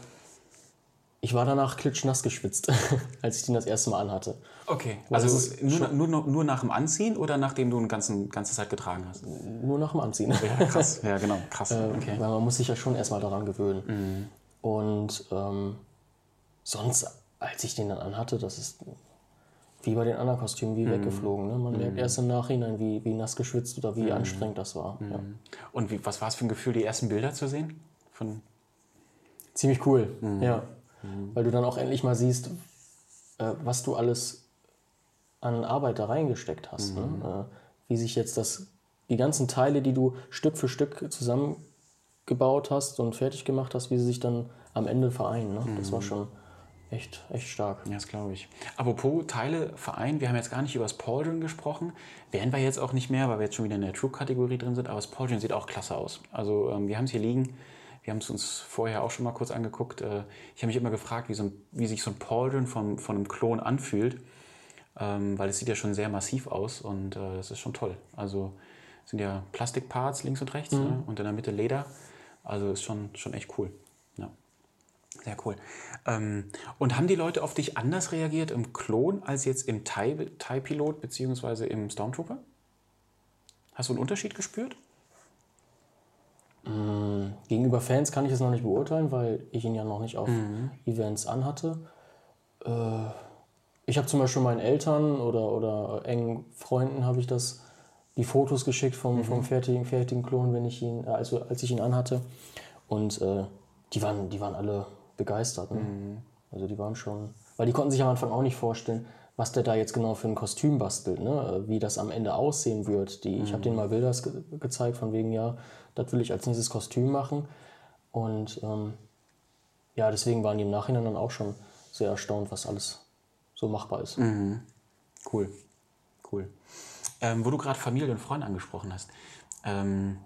S2: ich war danach klitschnass geschwitzt, als ich den das erste Mal anhatte.
S1: Okay.
S2: das
S1: Also
S2: ist
S1: nur, nur, nur, nur nach dem Anziehen oder nachdem du eine ganze, ganze Zeit getragen hast?
S2: Nur nach dem Anziehen.
S1: Ja, krass. ja, genau. Krass.
S2: Ähm,
S1: Okay.
S2: Weil man muss sich ja schon erstmal daran gewöhnen.
S1: Mhm.
S2: Und ähm, sonst, als ich den dann anhatte, das ist wie bei den anderen Kostümen,
S1: Mhm.
S2: wie weggeflogen. Ne? Man merkt erst im Nachhinein, wie, wie nass geschwitzt oder
S1: Mhm.
S2: wie anstrengend das war. Ja.
S1: Und wie, was war es für ein Gefühl, die ersten Bilder zu sehen? Von,
S2: Ziemlich cool,
S1: Mhm.
S2: ja. Weil du dann auch endlich mal siehst, äh, was du alles an Arbeit da reingesteckt hast.
S1: Mhm.
S2: Ne? Äh, wie sich jetzt das, die ganzen Teile, die du Stück für Stück zusammengebaut hast und fertig gemacht hast, wie sie sich dann am Ende vereinen. Ne? Das war schon echt, echt stark.
S1: Ja, das glaube ich. Apropos Teile, Verein, wir haben jetzt gar nicht über das Pauldron gesprochen. Werden wir jetzt auch nicht mehr, weil wir jetzt schon wieder in der True-Kategorie drin sind, aber das Pauldron sieht auch klasse aus. Also ähm, wir haben es hier liegen. Wir haben es uns vorher auch schon mal kurz angeguckt. Äh, ich habe mich immer gefragt, wie, so ein, wie sich so ein Pauldron von, von einem Klon anfühlt. Ähm, weil es sieht ja schon sehr massiv aus und äh, das ist schon toll. Also sind ja Plastikparts links und rechts ne? und in der Mitte Leder. Also ist schon, schon echt cool. Sehr cool. Ähm, und haben die Leute auf dich anders reagiert im Klon als jetzt im TIE- TIE-Pilot bzw. im Stormtrooper? Hast du einen Unterschied gespürt?
S2: Gegenüber Fans kann ich es noch nicht beurteilen, weil ich ihn ja noch nicht auf Events anhatte. Äh, ich habe zum Beispiel meinen Eltern oder, oder engen Freunden habe ich das, die Fotos geschickt vom, vom fertigen, fertigen Klon, wenn ich ihn, äh, also als ich ihn anhatte. Und äh, die, waren, die waren alle begeistert. Ne? Also die waren schon, weil die konnten sich am Anfang auch nicht vorstellen, was der da jetzt genau für ein Kostüm bastelt, ne? wie das am Ende aussehen wird. Die, Ich habe denen mal Bilder ge gezeigt, von wegen, ja, das will ich als nächstes Kostüm machen. Und ähm, ja, deswegen waren die im Nachhinein dann auch schon sehr erstaunt, was alles so machbar ist.
S1: Cool. Cool. Ähm, wo du gerade Familie und Freunde angesprochen hast. Ähm,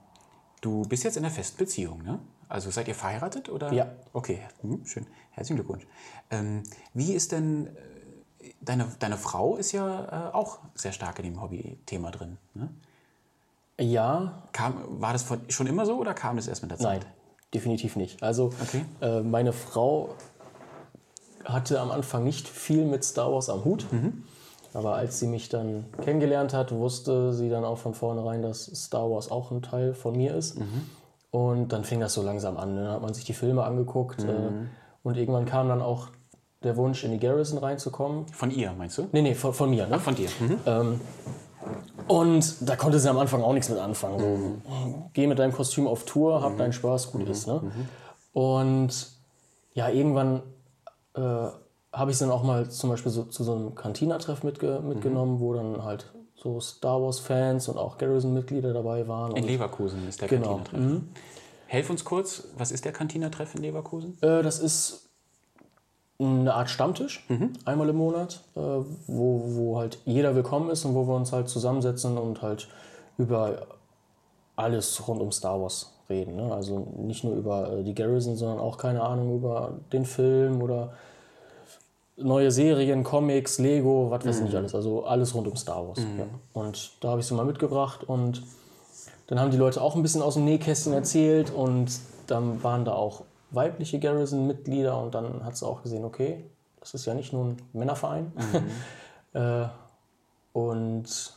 S1: du bist jetzt in einer festen Beziehung, ne? Also seid ihr verheiratet oder?
S2: Ja.
S1: Okay, hm, schön. Herzlichen Glückwunsch. Ähm, wie ist denn, äh, deine, deine Frau ist ja äh, auch sehr stark in dem Hobby-Thema drin. Ne?
S2: Ja,
S1: Kam, war das von, schon immer so oder kam das erst mit der Zeit?
S2: nein, definitiv nicht. Also
S1: Okay.
S2: äh, meine Frau hatte am Anfang nicht viel mit Star Wars am Hut. Aber als sie mich dann kennengelernt hat, wusste sie dann auch von vornherein, dass Star Wars auch ein Teil von mir ist. Und dann fing das so langsam an. ne? Dann hat man sich die Filme angeguckt. Äh, und irgendwann kam dann auch der Wunsch, in die Garrison reinzukommen.
S1: Von ihr, meinst du?
S2: Nee, nee, von, von mir. Ne?
S1: Von dir. Mhm.
S2: Und da konnte sie am Anfang auch nichts mit anfangen. So, geh mit deinem Kostüm auf Tour, hab deinen Spaß, gut ist. Ne? Und ja, irgendwann äh, habe ich dann auch mal zum Beispiel so, zu so einem Cantina-Treff mitge mitgenommen, wo dann halt so Star Wars-Fans und auch Garrison-Mitglieder dabei waren.
S1: In Leverkusen ist der
S2: Genau.
S1: Cantina-Treff. Helf uns kurz, was ist der Cantina-Treff in Leverkusen?
S2: äh, das ist eine Art Stammtisch, einmal im Monat, äh, wo, wo halt jeder willkommen ist und wo wir uns halt zusammensetzen und halt über alles rund um Star Wars reden. Ne? Also nicht nur über äh, die Garrison, sondern auch, keine Ahnung, über den Film oder neue Serien, Comics, Lego, was weiß ich nicht alles. Also alles rund um Star Wars. Ja. Und da habe ich sie mal mitgebracht und dann haben die Leute auch ein bisschen aus dem Nähkästchen erzählt und dann waren da auch weibliche Garrison-Mitglieder und dann hat sie auch gesehen, okay, das ist ja nicht nur ein Männerverein. äh, und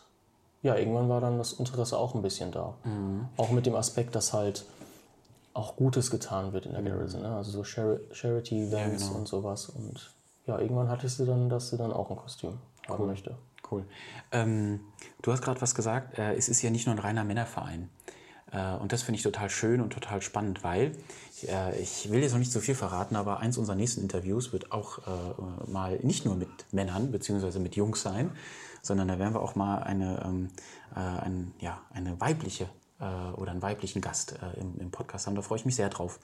S2: ja, irgendwann war dann das Interesse auch ein bisschen da. Auch mit dem Aspekt, dass halt auch Gutes getan wird in der Garrison. Ne? Also so Chari- Charity-Events und sowas. Und ja, irgendwann hatte sie dann, dass sie dann auch ein Kostüm haben möchte.
S1: Cool. Ähm, du hast gerade was gesagt, äh, es ist ja nicht nur ein reiner Männerverein. Äh, und das finde ich total schön und total spannend, weil äh, ich will jetzt noch nicht so viel verraten, aber eins unserer nächsten Interviews wird auch äh, mal nicht nur mit Männern bzw. mit Jungs sein, sondern da werden wir auch mal eine, ähm, äh, ein, ja, eine weibliche äh, oder einen weiblichen Gast im, im Podcast haben. Da freue ich mich sehr drauf.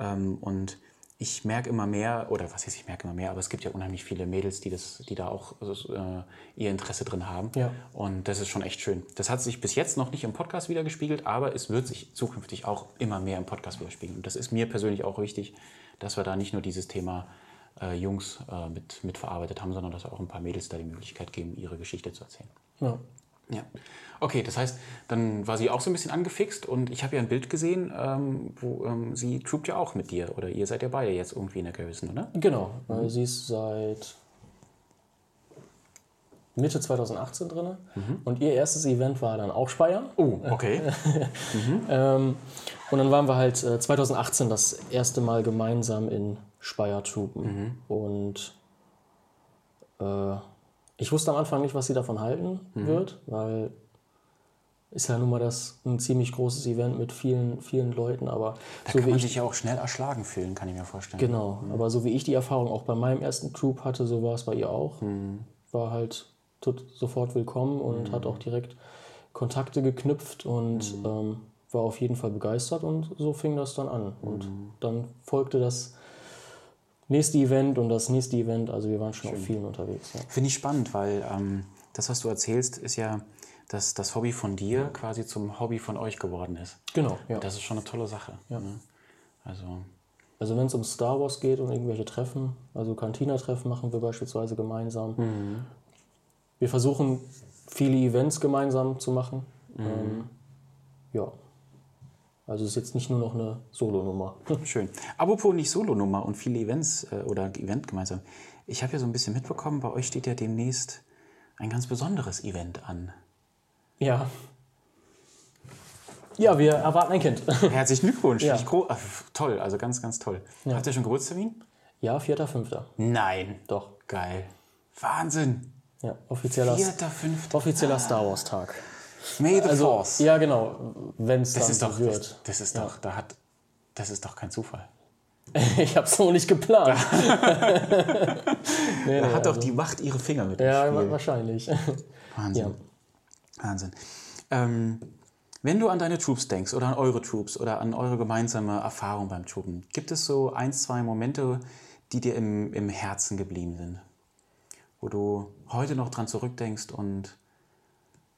S1: Ähm, und ich merke immer mehr, oder was heißt, ich merke immer mehr, aber es gibt ja unheimlich viele Mädels, die, das, die da auch äh, ihr Interesse drin haben.
S2: Ja.
S1: Und das ist schon echt schön. Das hat sich bis jetzt noch nicht im Podcast wiedergespiegelt, aber es wird sich zukünftig auch immer mehr im Podcast widerspiegeln. Und das ist mir persönlich auch wichtig, dass wir da nicht nur dieses Thema äh, Jungs äh, mit, mit verarbeitet haben, sondern dass wir auch ein paar Mädels da die Möglichkeit geben, ihre Geschichte zu erzählen.
S2: Ja.
S1: Ja. Okay, das heißt, dann war sie auch so ein bisschen angefixt und ich habe ja ein Bild gesehen, ähm, wo ähm, sie troopt ja auch mit dir oder ihr seid ja beide jetzt irgendwie in der Garrison, oder?
S2: Genau, weil sie ist seit Mitte 2018 drin und ihr erstes Event war dann auch Speyer.
S1: Oh, okay.
S2: Ähm, und dann waren wir halt äh, 2018 das erste Mal gemeinsam in Speyer troopen. Und äh, ich wusste am Anfang nicht, was sie davon halten wird, weil ist ja nun mal das ein ziemlich großes Event mit vielen, vielen Leuten, aber
S1: Da
S2: so
S1: kann
S2: wie
S1: man
S2: ich
S1: sich ja auch schnell erschlagen fühlen, kann ich mir vorstellen.
S2: Genau, aber so wie ich die Erfahrung auch bei meinem ersten Troop hatte, so war es bei ihr auch. War halt sofort willkommen und hat auch direkt Kontakte geknüpft und ähm, war auf jeden Fall begeistert und so fing das dann an. Und dann folgte das nächste Event und das nächste Event. Also wir waren schon auf vielen unterwegs. Ja.
S1: Finde ich spannend, weil ähm, das, was du erzählst, ist ja, dass das Hobby von dir quasi zum Hobby von euch geworden ist.
S2: Genau, ja.
S1: Das ist schon eine tolle Sache. Ne? Also,
S2: Also wenn es um Star Wars geht und irgendwelche Treffen, also Cantina-Treffen machen wir beispielsweise gemeinsam. Wir versuchen viele Events gemeinsam zu machen. Ähm, ja. Also es ist jetzt nicht nur noch eine Solo-Nummer.
S1: schön. Apropos nicht Solo-Nummer und viele Events äh, oder Event gemeinsam. Ich habe ja so ein bisschen mitbekommen, bei euch steht ja demnächst ein ganz besonderes Event an.
S2: ja. Ja, wir erwarten ein Kind.
S1: Herzlichen Glückwunsch.
S2: Ja.
S1: Äh, toll, also ganz, ganz toll. Habt ihr schon Geburtstermin?
S2: ja, 4.5.
S1: Nein.
S2: Doch.
S1: Geil. Wahnsinn.
S2: Ja, offizieller,
S1: Vierter, fünfter.
S2: offizieller Star Wars Tag.
S1: May the
S2: Also,
S1: Force.
S2: ja, genau, wenn es dann
S1: das ist doch,
S2: wird.
S1: das, das ist doch, da hat, das ist doch kein Zufall.
S2: Ich habe es so nicht geplant. nee,
S1: Da
S2: nee,
S1: hat doch
S2: also-
S1: die Macht ihre Finger mit im
S2: Ja,
S1: Spiel.
S2: wahrscheinlich.
S1: Wahnsinn. Wahnsinn. Ähm, wenn du an deine Troops denkst oder an eure Troops oder an eure gemeinsame Erfahrung beim Troopen, gibt es so ein, zwei Momente, die dir im, im Herzen geblieben sind? Wo du heute noch dran zurückdenkst und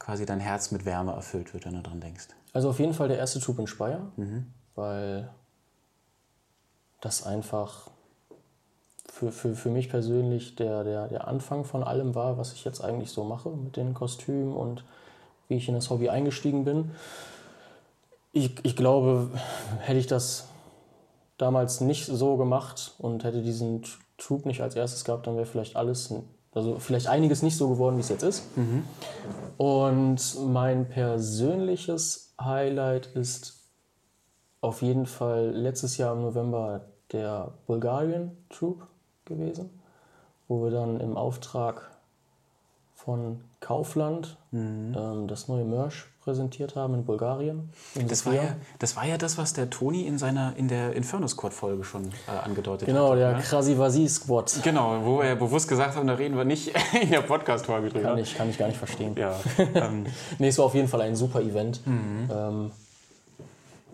S1: quasi dein Herz mit Wärme erfüllt wird, wenn du dran denkst?
S2: Also auf jeden Fall der erste Troop in Speyer, weil das einfach für, für, für mich persönlich der, der, der Anfang von allem war, was ich jetzt eigentlich so mache mit den Kostümen und wie ich in das Hobby eingestiegen bin. Ich, ich glaube, hätte ich das damals nicht so gemacht und hätte diesen Troop nicht als erstes gehabt, dann wäre vielleicht alles, also vielleicht einiges nicht so geworden, wie es jetzt ist. Und mein persönliches Highlight ist auf jeden Fall letztes Jahr im November der Bulgarien Troop gewesen, wo wir dann im Auftrag von Kaufland ähm, das neue Merch präsentiert haben in Bulgarien. in
S1: Das war, ja, das war ja das, was der Toni in seiner in der Inferno Squad Folge schon äh, angedeutet
S2: Genau,
S1: hat.
S2: der
S1: ne?
S2: Krasivasi Squad.
S1: Genau, wo wir bewusst gesagt haben, da reden wir nicht in der Podcast-Folge drüber.
S2: Kann ich, kann ich gar nicht verstehen.
S1: Ja, ähm,
S2: Nee, es war auf jeden Fall ein super Event. Ähm,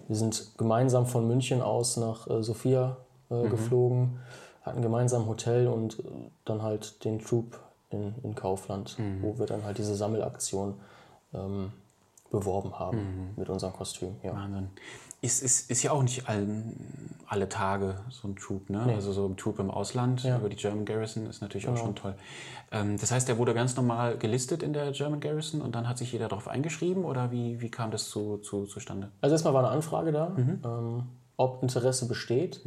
S2: wir sind gemeinsam von München aus nach äh, Sofia äh, geflogen, hatten gemeinsam ein Hotel und äh, dann halt den Troop in, in Kaufland, wo wir dann halt diese Sammelaktion ähm, beworben haben mit unserem Kostüm. Ja.
S1: Wahnsinn. Ist, ist, ist ja auch nicht allen, alle Tage so ein Troop, ne? Also so ein Troop im Ausland über die German Garrison ist natürlich auch schon toll. Ähm, das heißt, der wurde ganz normal gelistet in der German Garrison und dann hat sich jeder darauf eingeschrieben oder wie, wie kam das zu, zu, zustande?
S2: Also erstmal war eine Anfrage da, ähm, ob Interesse besteht,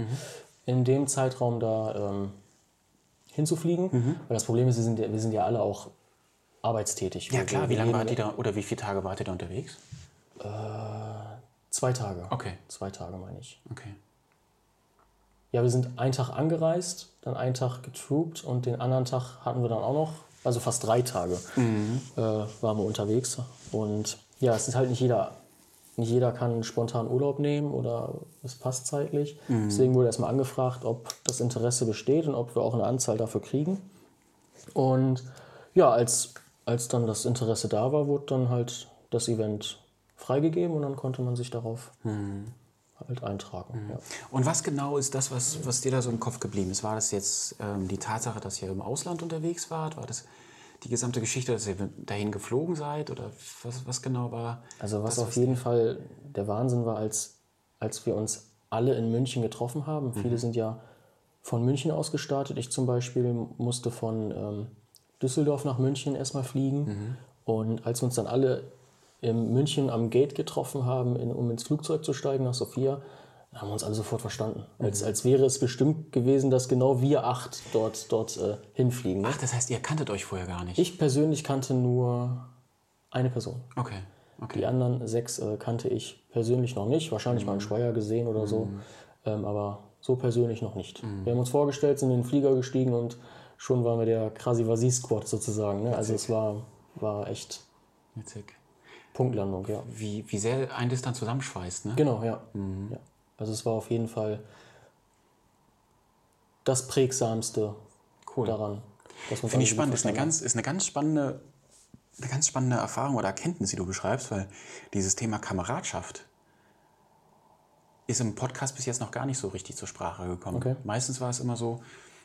S2: in dem Zeitraum da ähm, hinzufliegen. Weil das Problem ist, wir sind, ja, wir sind ja alle auch arbeitstätig.
S1: Ja klar, wie lange wart ihr da oder wie viele Tage wart ihr da unterwegs?
S2: Zwei Tage.
S1: Okay,
S2: Zwei Tage meine ich.
S1: okay.
S2: Ja, wir sind einen Tag angereist, dann einen Tag getroopt und den anderen Tag hatten wir dann auch noch, also fast drei Tage äh, waren wir unterwegs. Und ja, es ist halt nicht jeder, nicht jeder kann spontan Urlaub nehmen oder es passt zeitlich. Deswegen wurde erstmal angefragt, ob das Interesse besteht und ob wir auch eine Anzahl dafür kriegen. Und ja, als, als dann das Interesse da war, wurde dann halt das Event freigegeben und dann konnte man sich darauf halt eintragen. Ja.
S1: Und was genau ist das, was, was dir da so im Kopf geblieben ist? War das jetzt ähm, die Tatsache, dass ihr im Ausland unterwegs wart? War das die gesamte Geschichte, dass ihr dahin geflogen seid? Oder was, was genau war?
S2: Also was
S1: das,
S2: auf jeden Fall der Wahnsinn war, als, als wir uns alle in München getroffen haben. Viele sind ja von München aus gestartet. Ich zum Beispiel musste von ähm, Düsseldorf nach München erstmal fliegen. Und als wir uns dann alle in München am Gate getroffen haben, in, um ins Flugzeug zu steigen nach Sofia, haben wir uns alle sofort verstanden. Als, als wäre es bestimmt gewesen, dass genau wir acht dort, dort äh, hinfliegen. Ne?
S1: Ach, das heißt, ihr kanntet euch vorher gar nicht?
S2: Ich persönlich kannte nur eine Person.
S1: Okay, okay.
S2: Die anderen sechs äh, kannte ich persönlich noch nicht. Wahrscheinlich
S1: Mhm.
S2: mal einen Schweier gesehen oder so. Ähm, aber so persönlich noch nicht. Wir haben uns vorgestellt, sind in den Flieger gestiegen und schon waren wir der Krasivasi-Squad sozusagen. Ne? Also es war, war echt
S1: Witzig.
S2: Punktlandung, ja.
S1: Wie, wie sehr ein das dann zusammenschweißt, ne?
S2: Genau, ja.
S1: Mhm.
S2: ja. Also es war auf jeden Fall das prägsamste
S1: Cool.
S2: daran. dass
S1: Finde ich spannend. Ist eine, ganz, ist eine ganz spannende, eine ganz spannende Erfahrung oder Erkenntnis, die du beschreibst, weil dieses Thema Kameradschaft ist im Podcast bis jetzt noch gar nicht so richtig zur Sprache gekommen.
S2: Okay.
S1: Meistens war es immer so,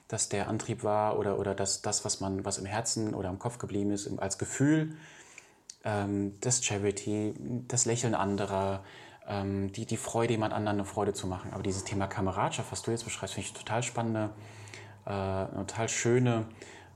S1: dass der Antrieb war oder, oder das, das, was man, was im Herzen oder im Kopf geblieben ist, als Gefühl, ähm, das Charity, das Lächeln anderer, ähm, die, die Freude, jemand anderen eine Freude zu machen. Aber dieses Thema Kameradschaft, was du jetzt beschreibst, finde ich total spannende, äh, total schöne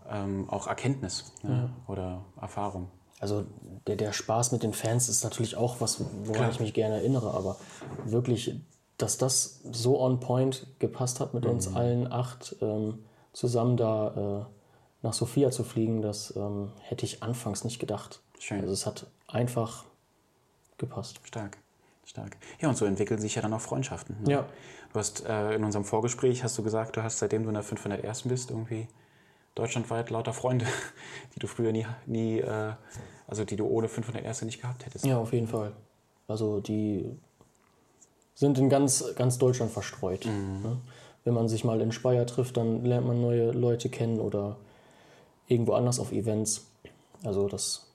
S1: ähm, auch Erkenntnis ne? oder Erfahrung.
S2: Also der, der Spaß mit den Fans ist natürlich auch was, woran
S1: Klar.
S2: ich mich gerne erinnere, aber wirklich, dass das so on point gepasst hat mit
S1: Mhm.
S2: uns allen acht ähm, zusammen da äh, nach Sofia zu fliegen, das ähm, hätte ich anfangs nicht gedacht.
S1: Schön.
S2: Also es hat einfach gepasst.
S1: Stark, stark. Ja, und so entwickeln sich ja dann auch Freundschaften. Ne?
S2: Ja.
S1: Du hast äh, in unserem Vorgespräch hast du gesagt, du hast seitdem du in der 501. bist irgendwie deutschlandweit lauter Freunde, die du früher nie, nie äh, also die du ohne 501. nicht gehabt hättest.
S2: Ja, auf jeden Fall. Also die sind in ganz, ganz Deutschland verstreut. Ne? Wenn man sich mal in Speyer trifft, dann lernt man neue Leute kennen oder irgendwo anders auf Events. Also das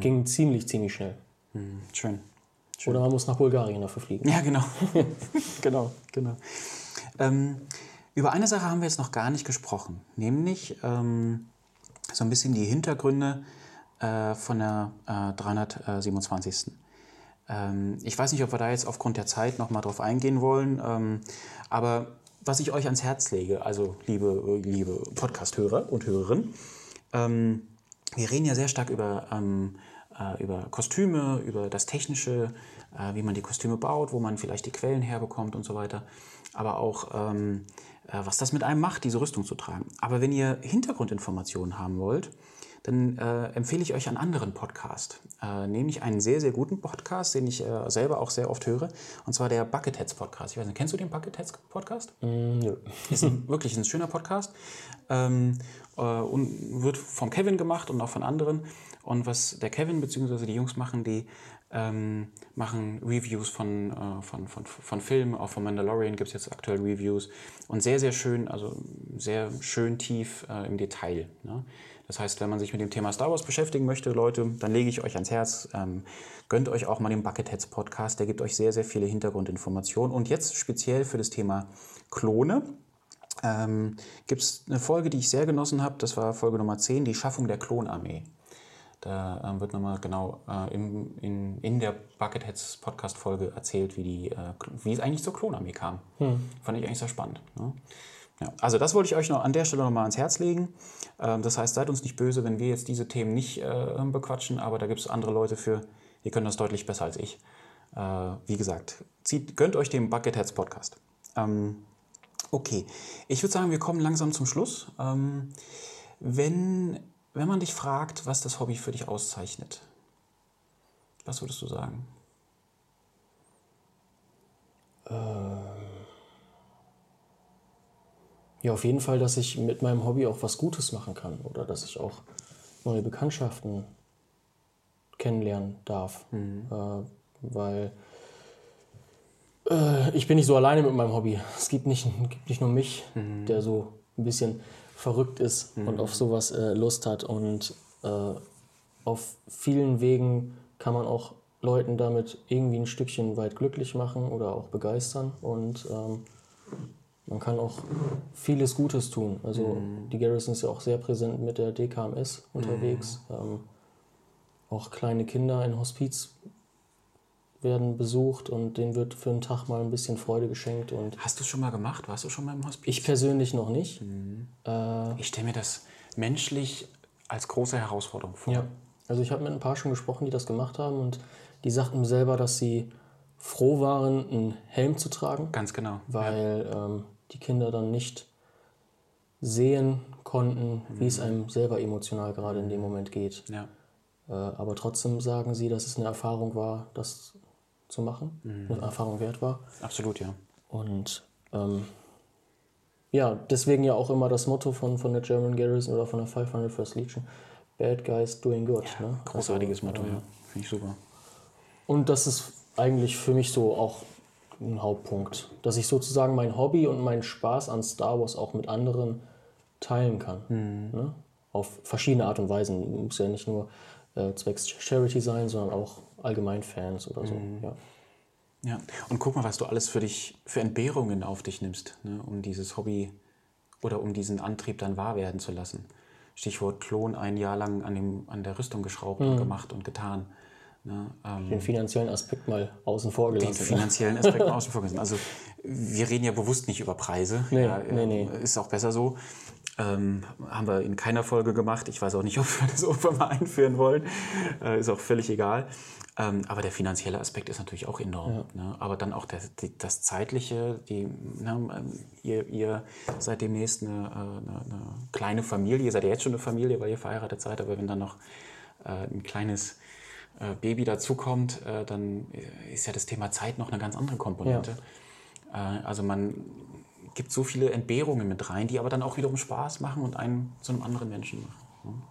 S2: ging ziemlich, ziemlich schnell.
S1: Hm, schön.
S2: Oder man muss nach Bulgarien dafür fliegen.
S1: Ja, genau. genau, genau. Ähm, über eine Sache haben wir jetzt noch gar nicht gesprochen, nämlich ähm, so ein bisschen die Hintergründe äh, von der äh, 327. Ähm, ich weiß nicht, ob wir da jetzt aufgrund der Zeit nochmal drauf eingehen wollen, ähm, aber was ich euch ans Herz lege, also liebe, liebe Podcast-Hörer und Hörerinnen, ähm, wir reden ja sehr stark über, ähm, äh, über Kostüme, über das Technische, äh, wie man die Kostüme baut, wo man vielleicht die Quellen herbekommt und so weiter. Aber auch, ähm, äh, was das mit einem macht, diese Rüstung zu tragen. Aber wenn ihr Hintergrundinformationen haben wollt, dann äh, empfehle ich euch einen anderen Podcast. Äh, nämlich einen sehr, sehr guten Podcast, den ich äh, selber auch sehr oft höre. Und zwar der Bucketheads Podcast. Ich weiß nicht, kennst du den Bucketheads Podcast?
S2: Mm, nö.
S1: Ist ein, wirklich ein schöner Podcast ähm, äh, und wird vom Kevin gemacht und auch von anderen. Und was der Kevin bzw. die Jungs machen, die ähm, machen Reviews von, äh, von, von, von Filmen, auch von Mandalorian gibt es jetzt aktuell Reviews und sehr, sehr schön, also sehr schön tief äh, im Detail. Ne? Das heißt, wenn man sich mit dem Thema Star Wars beschäftigen möchte, Leute, dann lege ich euch ans Herz, ähm, gönnt euch auch mal den Bucketheads Podcast, der gibt euch sehr, sehr viele Hintergrundinformationen. Und jetzt speziell für das Thema Klone ähm, gibt es eine Folge, die ich sehr genossen habe. Das war Folge Nummer 10, die Schaffung der Klonarmee. Da ähm, wird nochmal genau äh, im, in, in der Bucketheads Podcast-Folge erzählt, wie, die, äh, wie es eigentlich zur Klonarmee kam. Fand ich eigentlich sehr spannend. Ne? Ja, also das wollte ich euch noch an der Stelle nochmal ans Herz legen. Ähm, das heißt, seid uns nicht böse, wenn wir jetzt diese Themen nicht äh, bequatschen, aber da gibt es andere Leute für, die können das deutlich besser als ich. Äh, wie gesagt, zieht, gönnt euch den Bucketheads Podcast. Ähm, Okay, ich würde sagen, wir kommen langsam zum Schluss. Ähm, wenn, wenn man dich fragt, was das Hobby für dich auszeichnet, was würdest du sagen?
S2: Ja, auf jeden Fall, dass ich mit meinem Hobby auch was Gutes machen kann oder dass ich auch neue Bekanntschaften kennenlernen darf. Äh, weil äh, ich bin nicht so alleine mit meinem Hobby. Es gibt nicht, gibt nicht nur mich, der so ein bisschen verrückt ist und auf sowas äh, Lust hat. Und äh, auf vielen Wegen kann man auch Leuten damit irgendwie ein Stückchen weit glücklich machen oder auch begeistern. Und ähm, man kann auch vieles Gutes tun. Also die Garrison ist ja auch sehr präsent mit der DKMS unterwegs. Ähm, auch kleine Kinder in Hospiz werden besucht und denen wird für einen Tag mal ein bisschen Freude geschenkt. Und
S1: Hast du es schon mal gemacht? Warst du schon mal im Hospiz?
S2: ich persönlich noch nicht. Äh,
S1: Ich stelle mir das menschlich als große Herausforderung vor.
S2: ja. Also ich habe mit ein paar schon gesprochen, die das gemacht haben und die sagten mir selber, dass sie froh waren, einen Helm zu tragen.
S1: Ganz genau.
S2: weil ähm, die Kinder dann nicht sehen konnten, wie es einem selber emotional gerade in dem Moment geht.
S1: Ja.
S2: Äh, aber trotzdem sagen sie, dass es eine Erfahrung war, das zu machen, eine Erfahrung wert war.
S1: Absolut, ja.
S2: Und ähm, ja, deswegen ja auch immer das Motto von, von der German Garrison oder von der 501st Legion, Bad Guys Doing Good. ne?
S1: Großartiges
S2: Also,
S1: Motto,
S2: ähm,
S1: ja. Finde ich super.
S2: Und das ist eigentlich für mich so auch ein Hauptpunkt, dass ich sozusagen mein Hobby und meinen Spaß an Star Wars auch mit anderen teilen kann. Ne? Auf verschiedene Art und Weisen. Muss ja nicht nur äh, zwecks Charity sein, sondern auch allgemein Fans oder so. Ja.
S1: Ja, und guck mal, was du alles für dich, für Entbehrungen auf dich nimmst, ne, um dieses Hobby oder um diesen Antrieb dann wahr werden zu lassen. Stichwort Klon ein Jahr lang an, dem, an der Rüstung geschraubt und gemacht und getan. Ne, ähm,
S2: Den finanziellen Aspekt mal außen vor
S1: den
S2: gelassen.
S1: finanziellen Aspekt mal außen vor gelassen. Also wir reden ja bewusst nicht über Preise.
S2: Nee,
S1: ja,
S2: nee,
S1: äh,
S2: nee.
S1: Ist auch besser so. Ähm, haben wir in keiner Folge gemacht. Ich weiß auch nicht, ob wir das irgendwann mal einführen wollen. Äh, ist auch völlig egal. Ähm, aber der finanzielle Aspekt ist natürlich auch enorm. Ne? Aber dann auch der, die, das zeitliche. Die, ne, ähm, ihr, ihr seid demnächst eine, äh, eine, eine kleine Familie. Ihr seid ja jetzt schon eine Familie, weil ihr verheiratet seid. Aber wenn dann noch äh, ein kleines äh, Baby dazukommt, äh, dann ist ja das Thema Zeit noch eine ganz andere Komponente. Äh, also man gibt so viele Entbehrungen mit rein, die aber dann auch wiederum Spaß machen und einen zu einem anderen Menschen machen.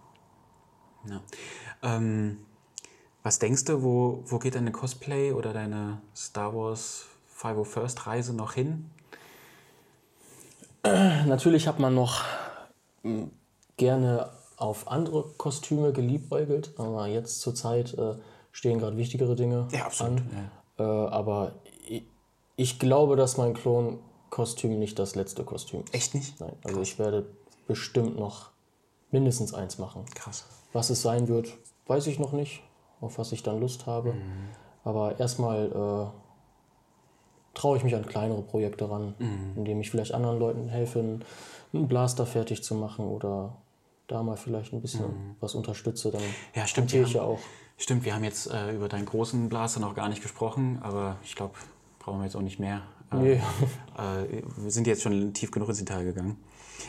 S1: ne? Ja. Ähm, was denkst du, wo, wo geht deine Cosplay oder deine Star Wars 501st Reise noch hin?
S2: Natürlich hat man noch m, gerne auf andere Kostüme geliebäugelt, aber jetzt zur Zeit äh, stehen gerade wichtigere Dinge
S1: Ja, absolut,
S2: an. Äh, aber ich, ich glaube, dass mein Klonkostüm nicht das letzte Kostüm.
S1: Echt nicht?
S2: Nein, also ich werde bestimmt noch mindestens eins machen.
S1: Krass.
S2: Was es sein wird, weiß ich noch nicht, auf was ich dann Lust habe.
S1: Mhm.
S2: Aber erstmal äh, traue ich mich an kleinere Projekte ran,
S1: Mhm.
S2: indem ich vielleicht anderen Leuten helfe, einen Blaster fertig zu machen oder da mal vielleicht ein bisschen was unterstütze. Dann
S1: Mhm. Ja, stimmt, wir
S2: ich ja
S1: haben-
S2: auch.
S1: Stimmt, wir haben jetzt äh, über deinen großen Blaster noch gar nicht gesprochen, aber ich glaube, brauchen wir jetzt auch nicht mehr.
S2: Nee.
S1: äh, wir sind jetzt schon tief genug ins Detail gegangen.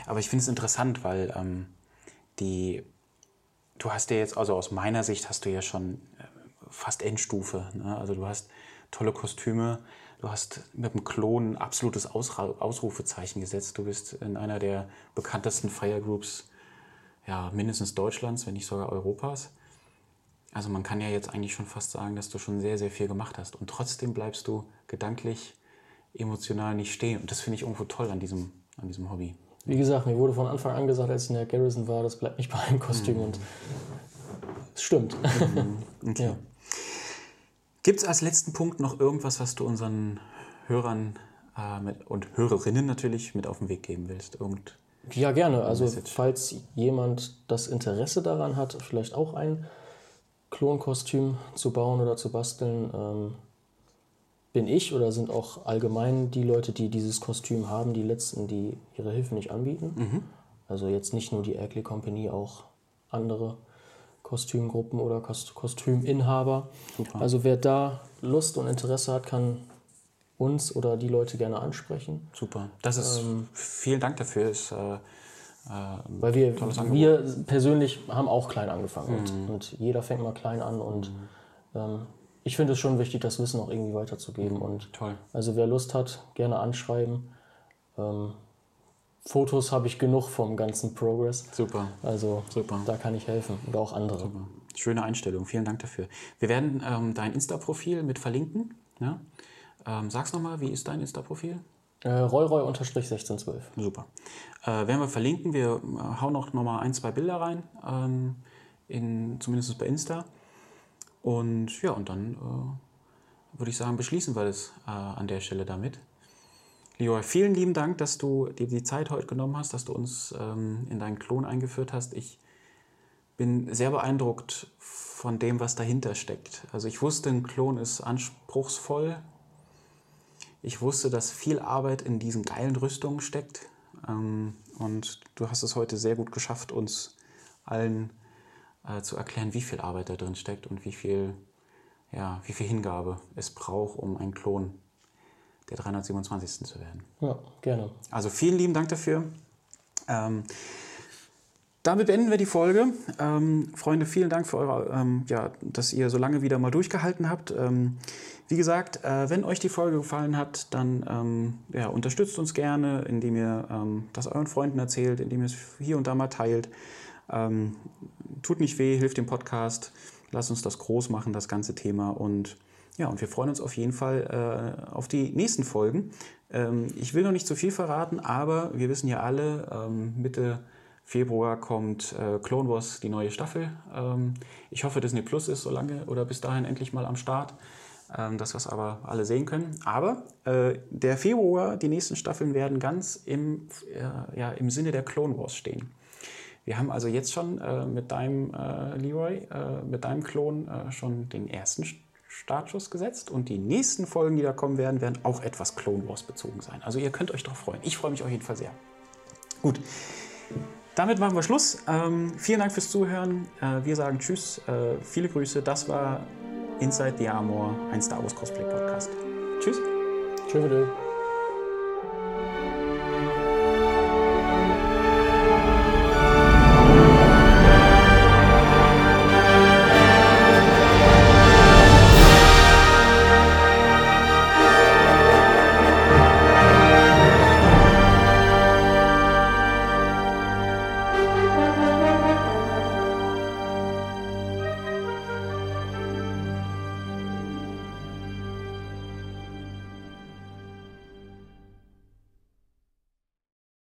S1: Aber ich finde es interessant, weil ähm, die, du hast ja jetzt, also aus meiner Sicht hast du ja schon äh, fast Endstufe. Ne? Also du hast tolle Kostüme, du hast mit dem Klon ein absolutes Ausra Ausrufezeichen gesetzt. Du bist in einer der bekanntesten Fire Groups, ja, mindestens Deutschlands, wenn nicht sogar Europas. Also man kann ja jetzt eigentlich schon fast sagen, dass du schon sehr, sehr viel gemacht hast. Und trotzdem bleibst du gedanklich, emotional nicht stehen. Und das finde ich irgendwo toll an diesem, an diesem Hobby.
S2: Wie gesagt, mir wurde von Anfang an gesagt, als ich in der Garrison war, das bleibt nicht bei einem Kostüm. Und es stimmt.
S1: Okay.
S2: Ja.
S1: Gibt es als letzten Punkt noch irgendwas, was du unseren Hörern äh, mit, und Hörerinnen natürlich mit auf den Weg geben willst? Irgend,
S2: Ja, gerne. Also
S1: Message.
S2: falls jemand das Interesse daran hat, vielleicht auch ein Klonkostüm zu bauen oder zu basteln, ähm, bin ich oder sind auch allgemein die Leute, die dieses Kostüm haben, die letzten, die ihre Hilfe nicht anbieten. Also jetzt nicht nur die Erkley Company, auch andere Kostümgruppen oder Kost Kostüminhaber. Also wer da Lust und Interesse hat, kann uns oder die Leute gerne ansprechen.
S1: super. Das ist, vielen Dank dafür. Ist, äh,
S2: Weil wir, wir persönlich haben auch klein angefangen und, und jeder fängt mal klein an und ähm, ich finde es schon wichtig, das Wissen auch irgendwie weiterzugeben. Und
S1: toll.
S2: also wer Lust hat, gerne anschreiben. Ähm, Fotos habe ich genug vom ganzen Progress.
S1: Super.
S2: Also
S1: Super.
S2: da kann ich helfen oder auch andere.
S1: Schöne Einstellung, vielen Dank dafür. Wir werden ähm, dein Insta-Profil mit verlinken. Ja? Ähm, sag's nochmal, wie ist dein Insta-Profil?
S2: Äh, Royroy-1612.
S1: Super. Äh, werden wir verlinken. Wir äh, hauen noch mal ein, zwei Bilder rein, ähm, in, zumindest bei Insta. Und ja, und dann äh, würde ich sagen, beschließen wir das äh, an der Stelle damit. Leroy, vielen lieben Dank, dass du dir die Zeit heute genommen hast, dass du uns ähm, in deinen Klon eingeführt hast. Ich bin sehr beeindruckt von dem, was dahinter steckt. Also ich wusste, ein Klon ist anspruchsvoll. Ich wusste, dass viel Arbeit in diesen geilen Rüstungen steckt. Ähm, und du hast es heute sehr gut geschafft, uns allen äh, zu erklären, wie viel Arbeit da drin steckt und wie viel, ja, wie viel Hingabe es braucht, um ein Klon der 327. zu werden.
S2: Ja, gerne.
S1: Also vielen lieben Dank dafür. Ähm, damit beenden wir die Folge. Ähm, Freunde, vielen Dank für eure, ähm, ja, dass ihr so lange wieder mal durchgehalten habt. Ähm, wie gesagt, äh, wenn euch die Folge gefallen hat, dann ähm, ja, unterstützt uns gerne, indem ihr ähm, das euren Freunden erzählt, indem ihr es hier und da mal teilt. Ähm, tut nicht weh, hilft dem Podcast. Lasst uns das groß machen, das ganze Thema. Und ja, und wir freuen uns auf jeden Fall äh, auf die nächsten Folgen. Ähm, ich will noch nicht zu viel verraten, aber wir wissen ja alle, ähm, Mitte Februar kommt äh, Clone Wars, die neue Staffel. Ähm, ich hoffe, Disney Plus ist so lange oder bis dahin endlich mal am Start. ähm, dass wir es aber alle sehen können. Aber äh, der Februar, die nächsten Staffeln werden ganz im, äh, ja, im Sinne der Clone Wars stehen. Wir haben also jetzt schon äh, mit deinem äh, Leroy, äh, mit deinem Klon äh, schon den ersten Startschuss gesetzt und die nächsten Folgen, die da kommen werden, werden auch etwas Clone Wars bezogen sein. Also ihr könnt euch darauf freuen. Ich freue mich auf jeden Fall sehr. Gut. Damit machen wir Schluss. Ähm, vielen Dank fürs Zuhören. Äh, wir sagen Tschüss, äh, viele Grüße. Das war Inside the Armor, ein Star Wars Cosplay Podcast. Tschüss.
S2: Tschüss.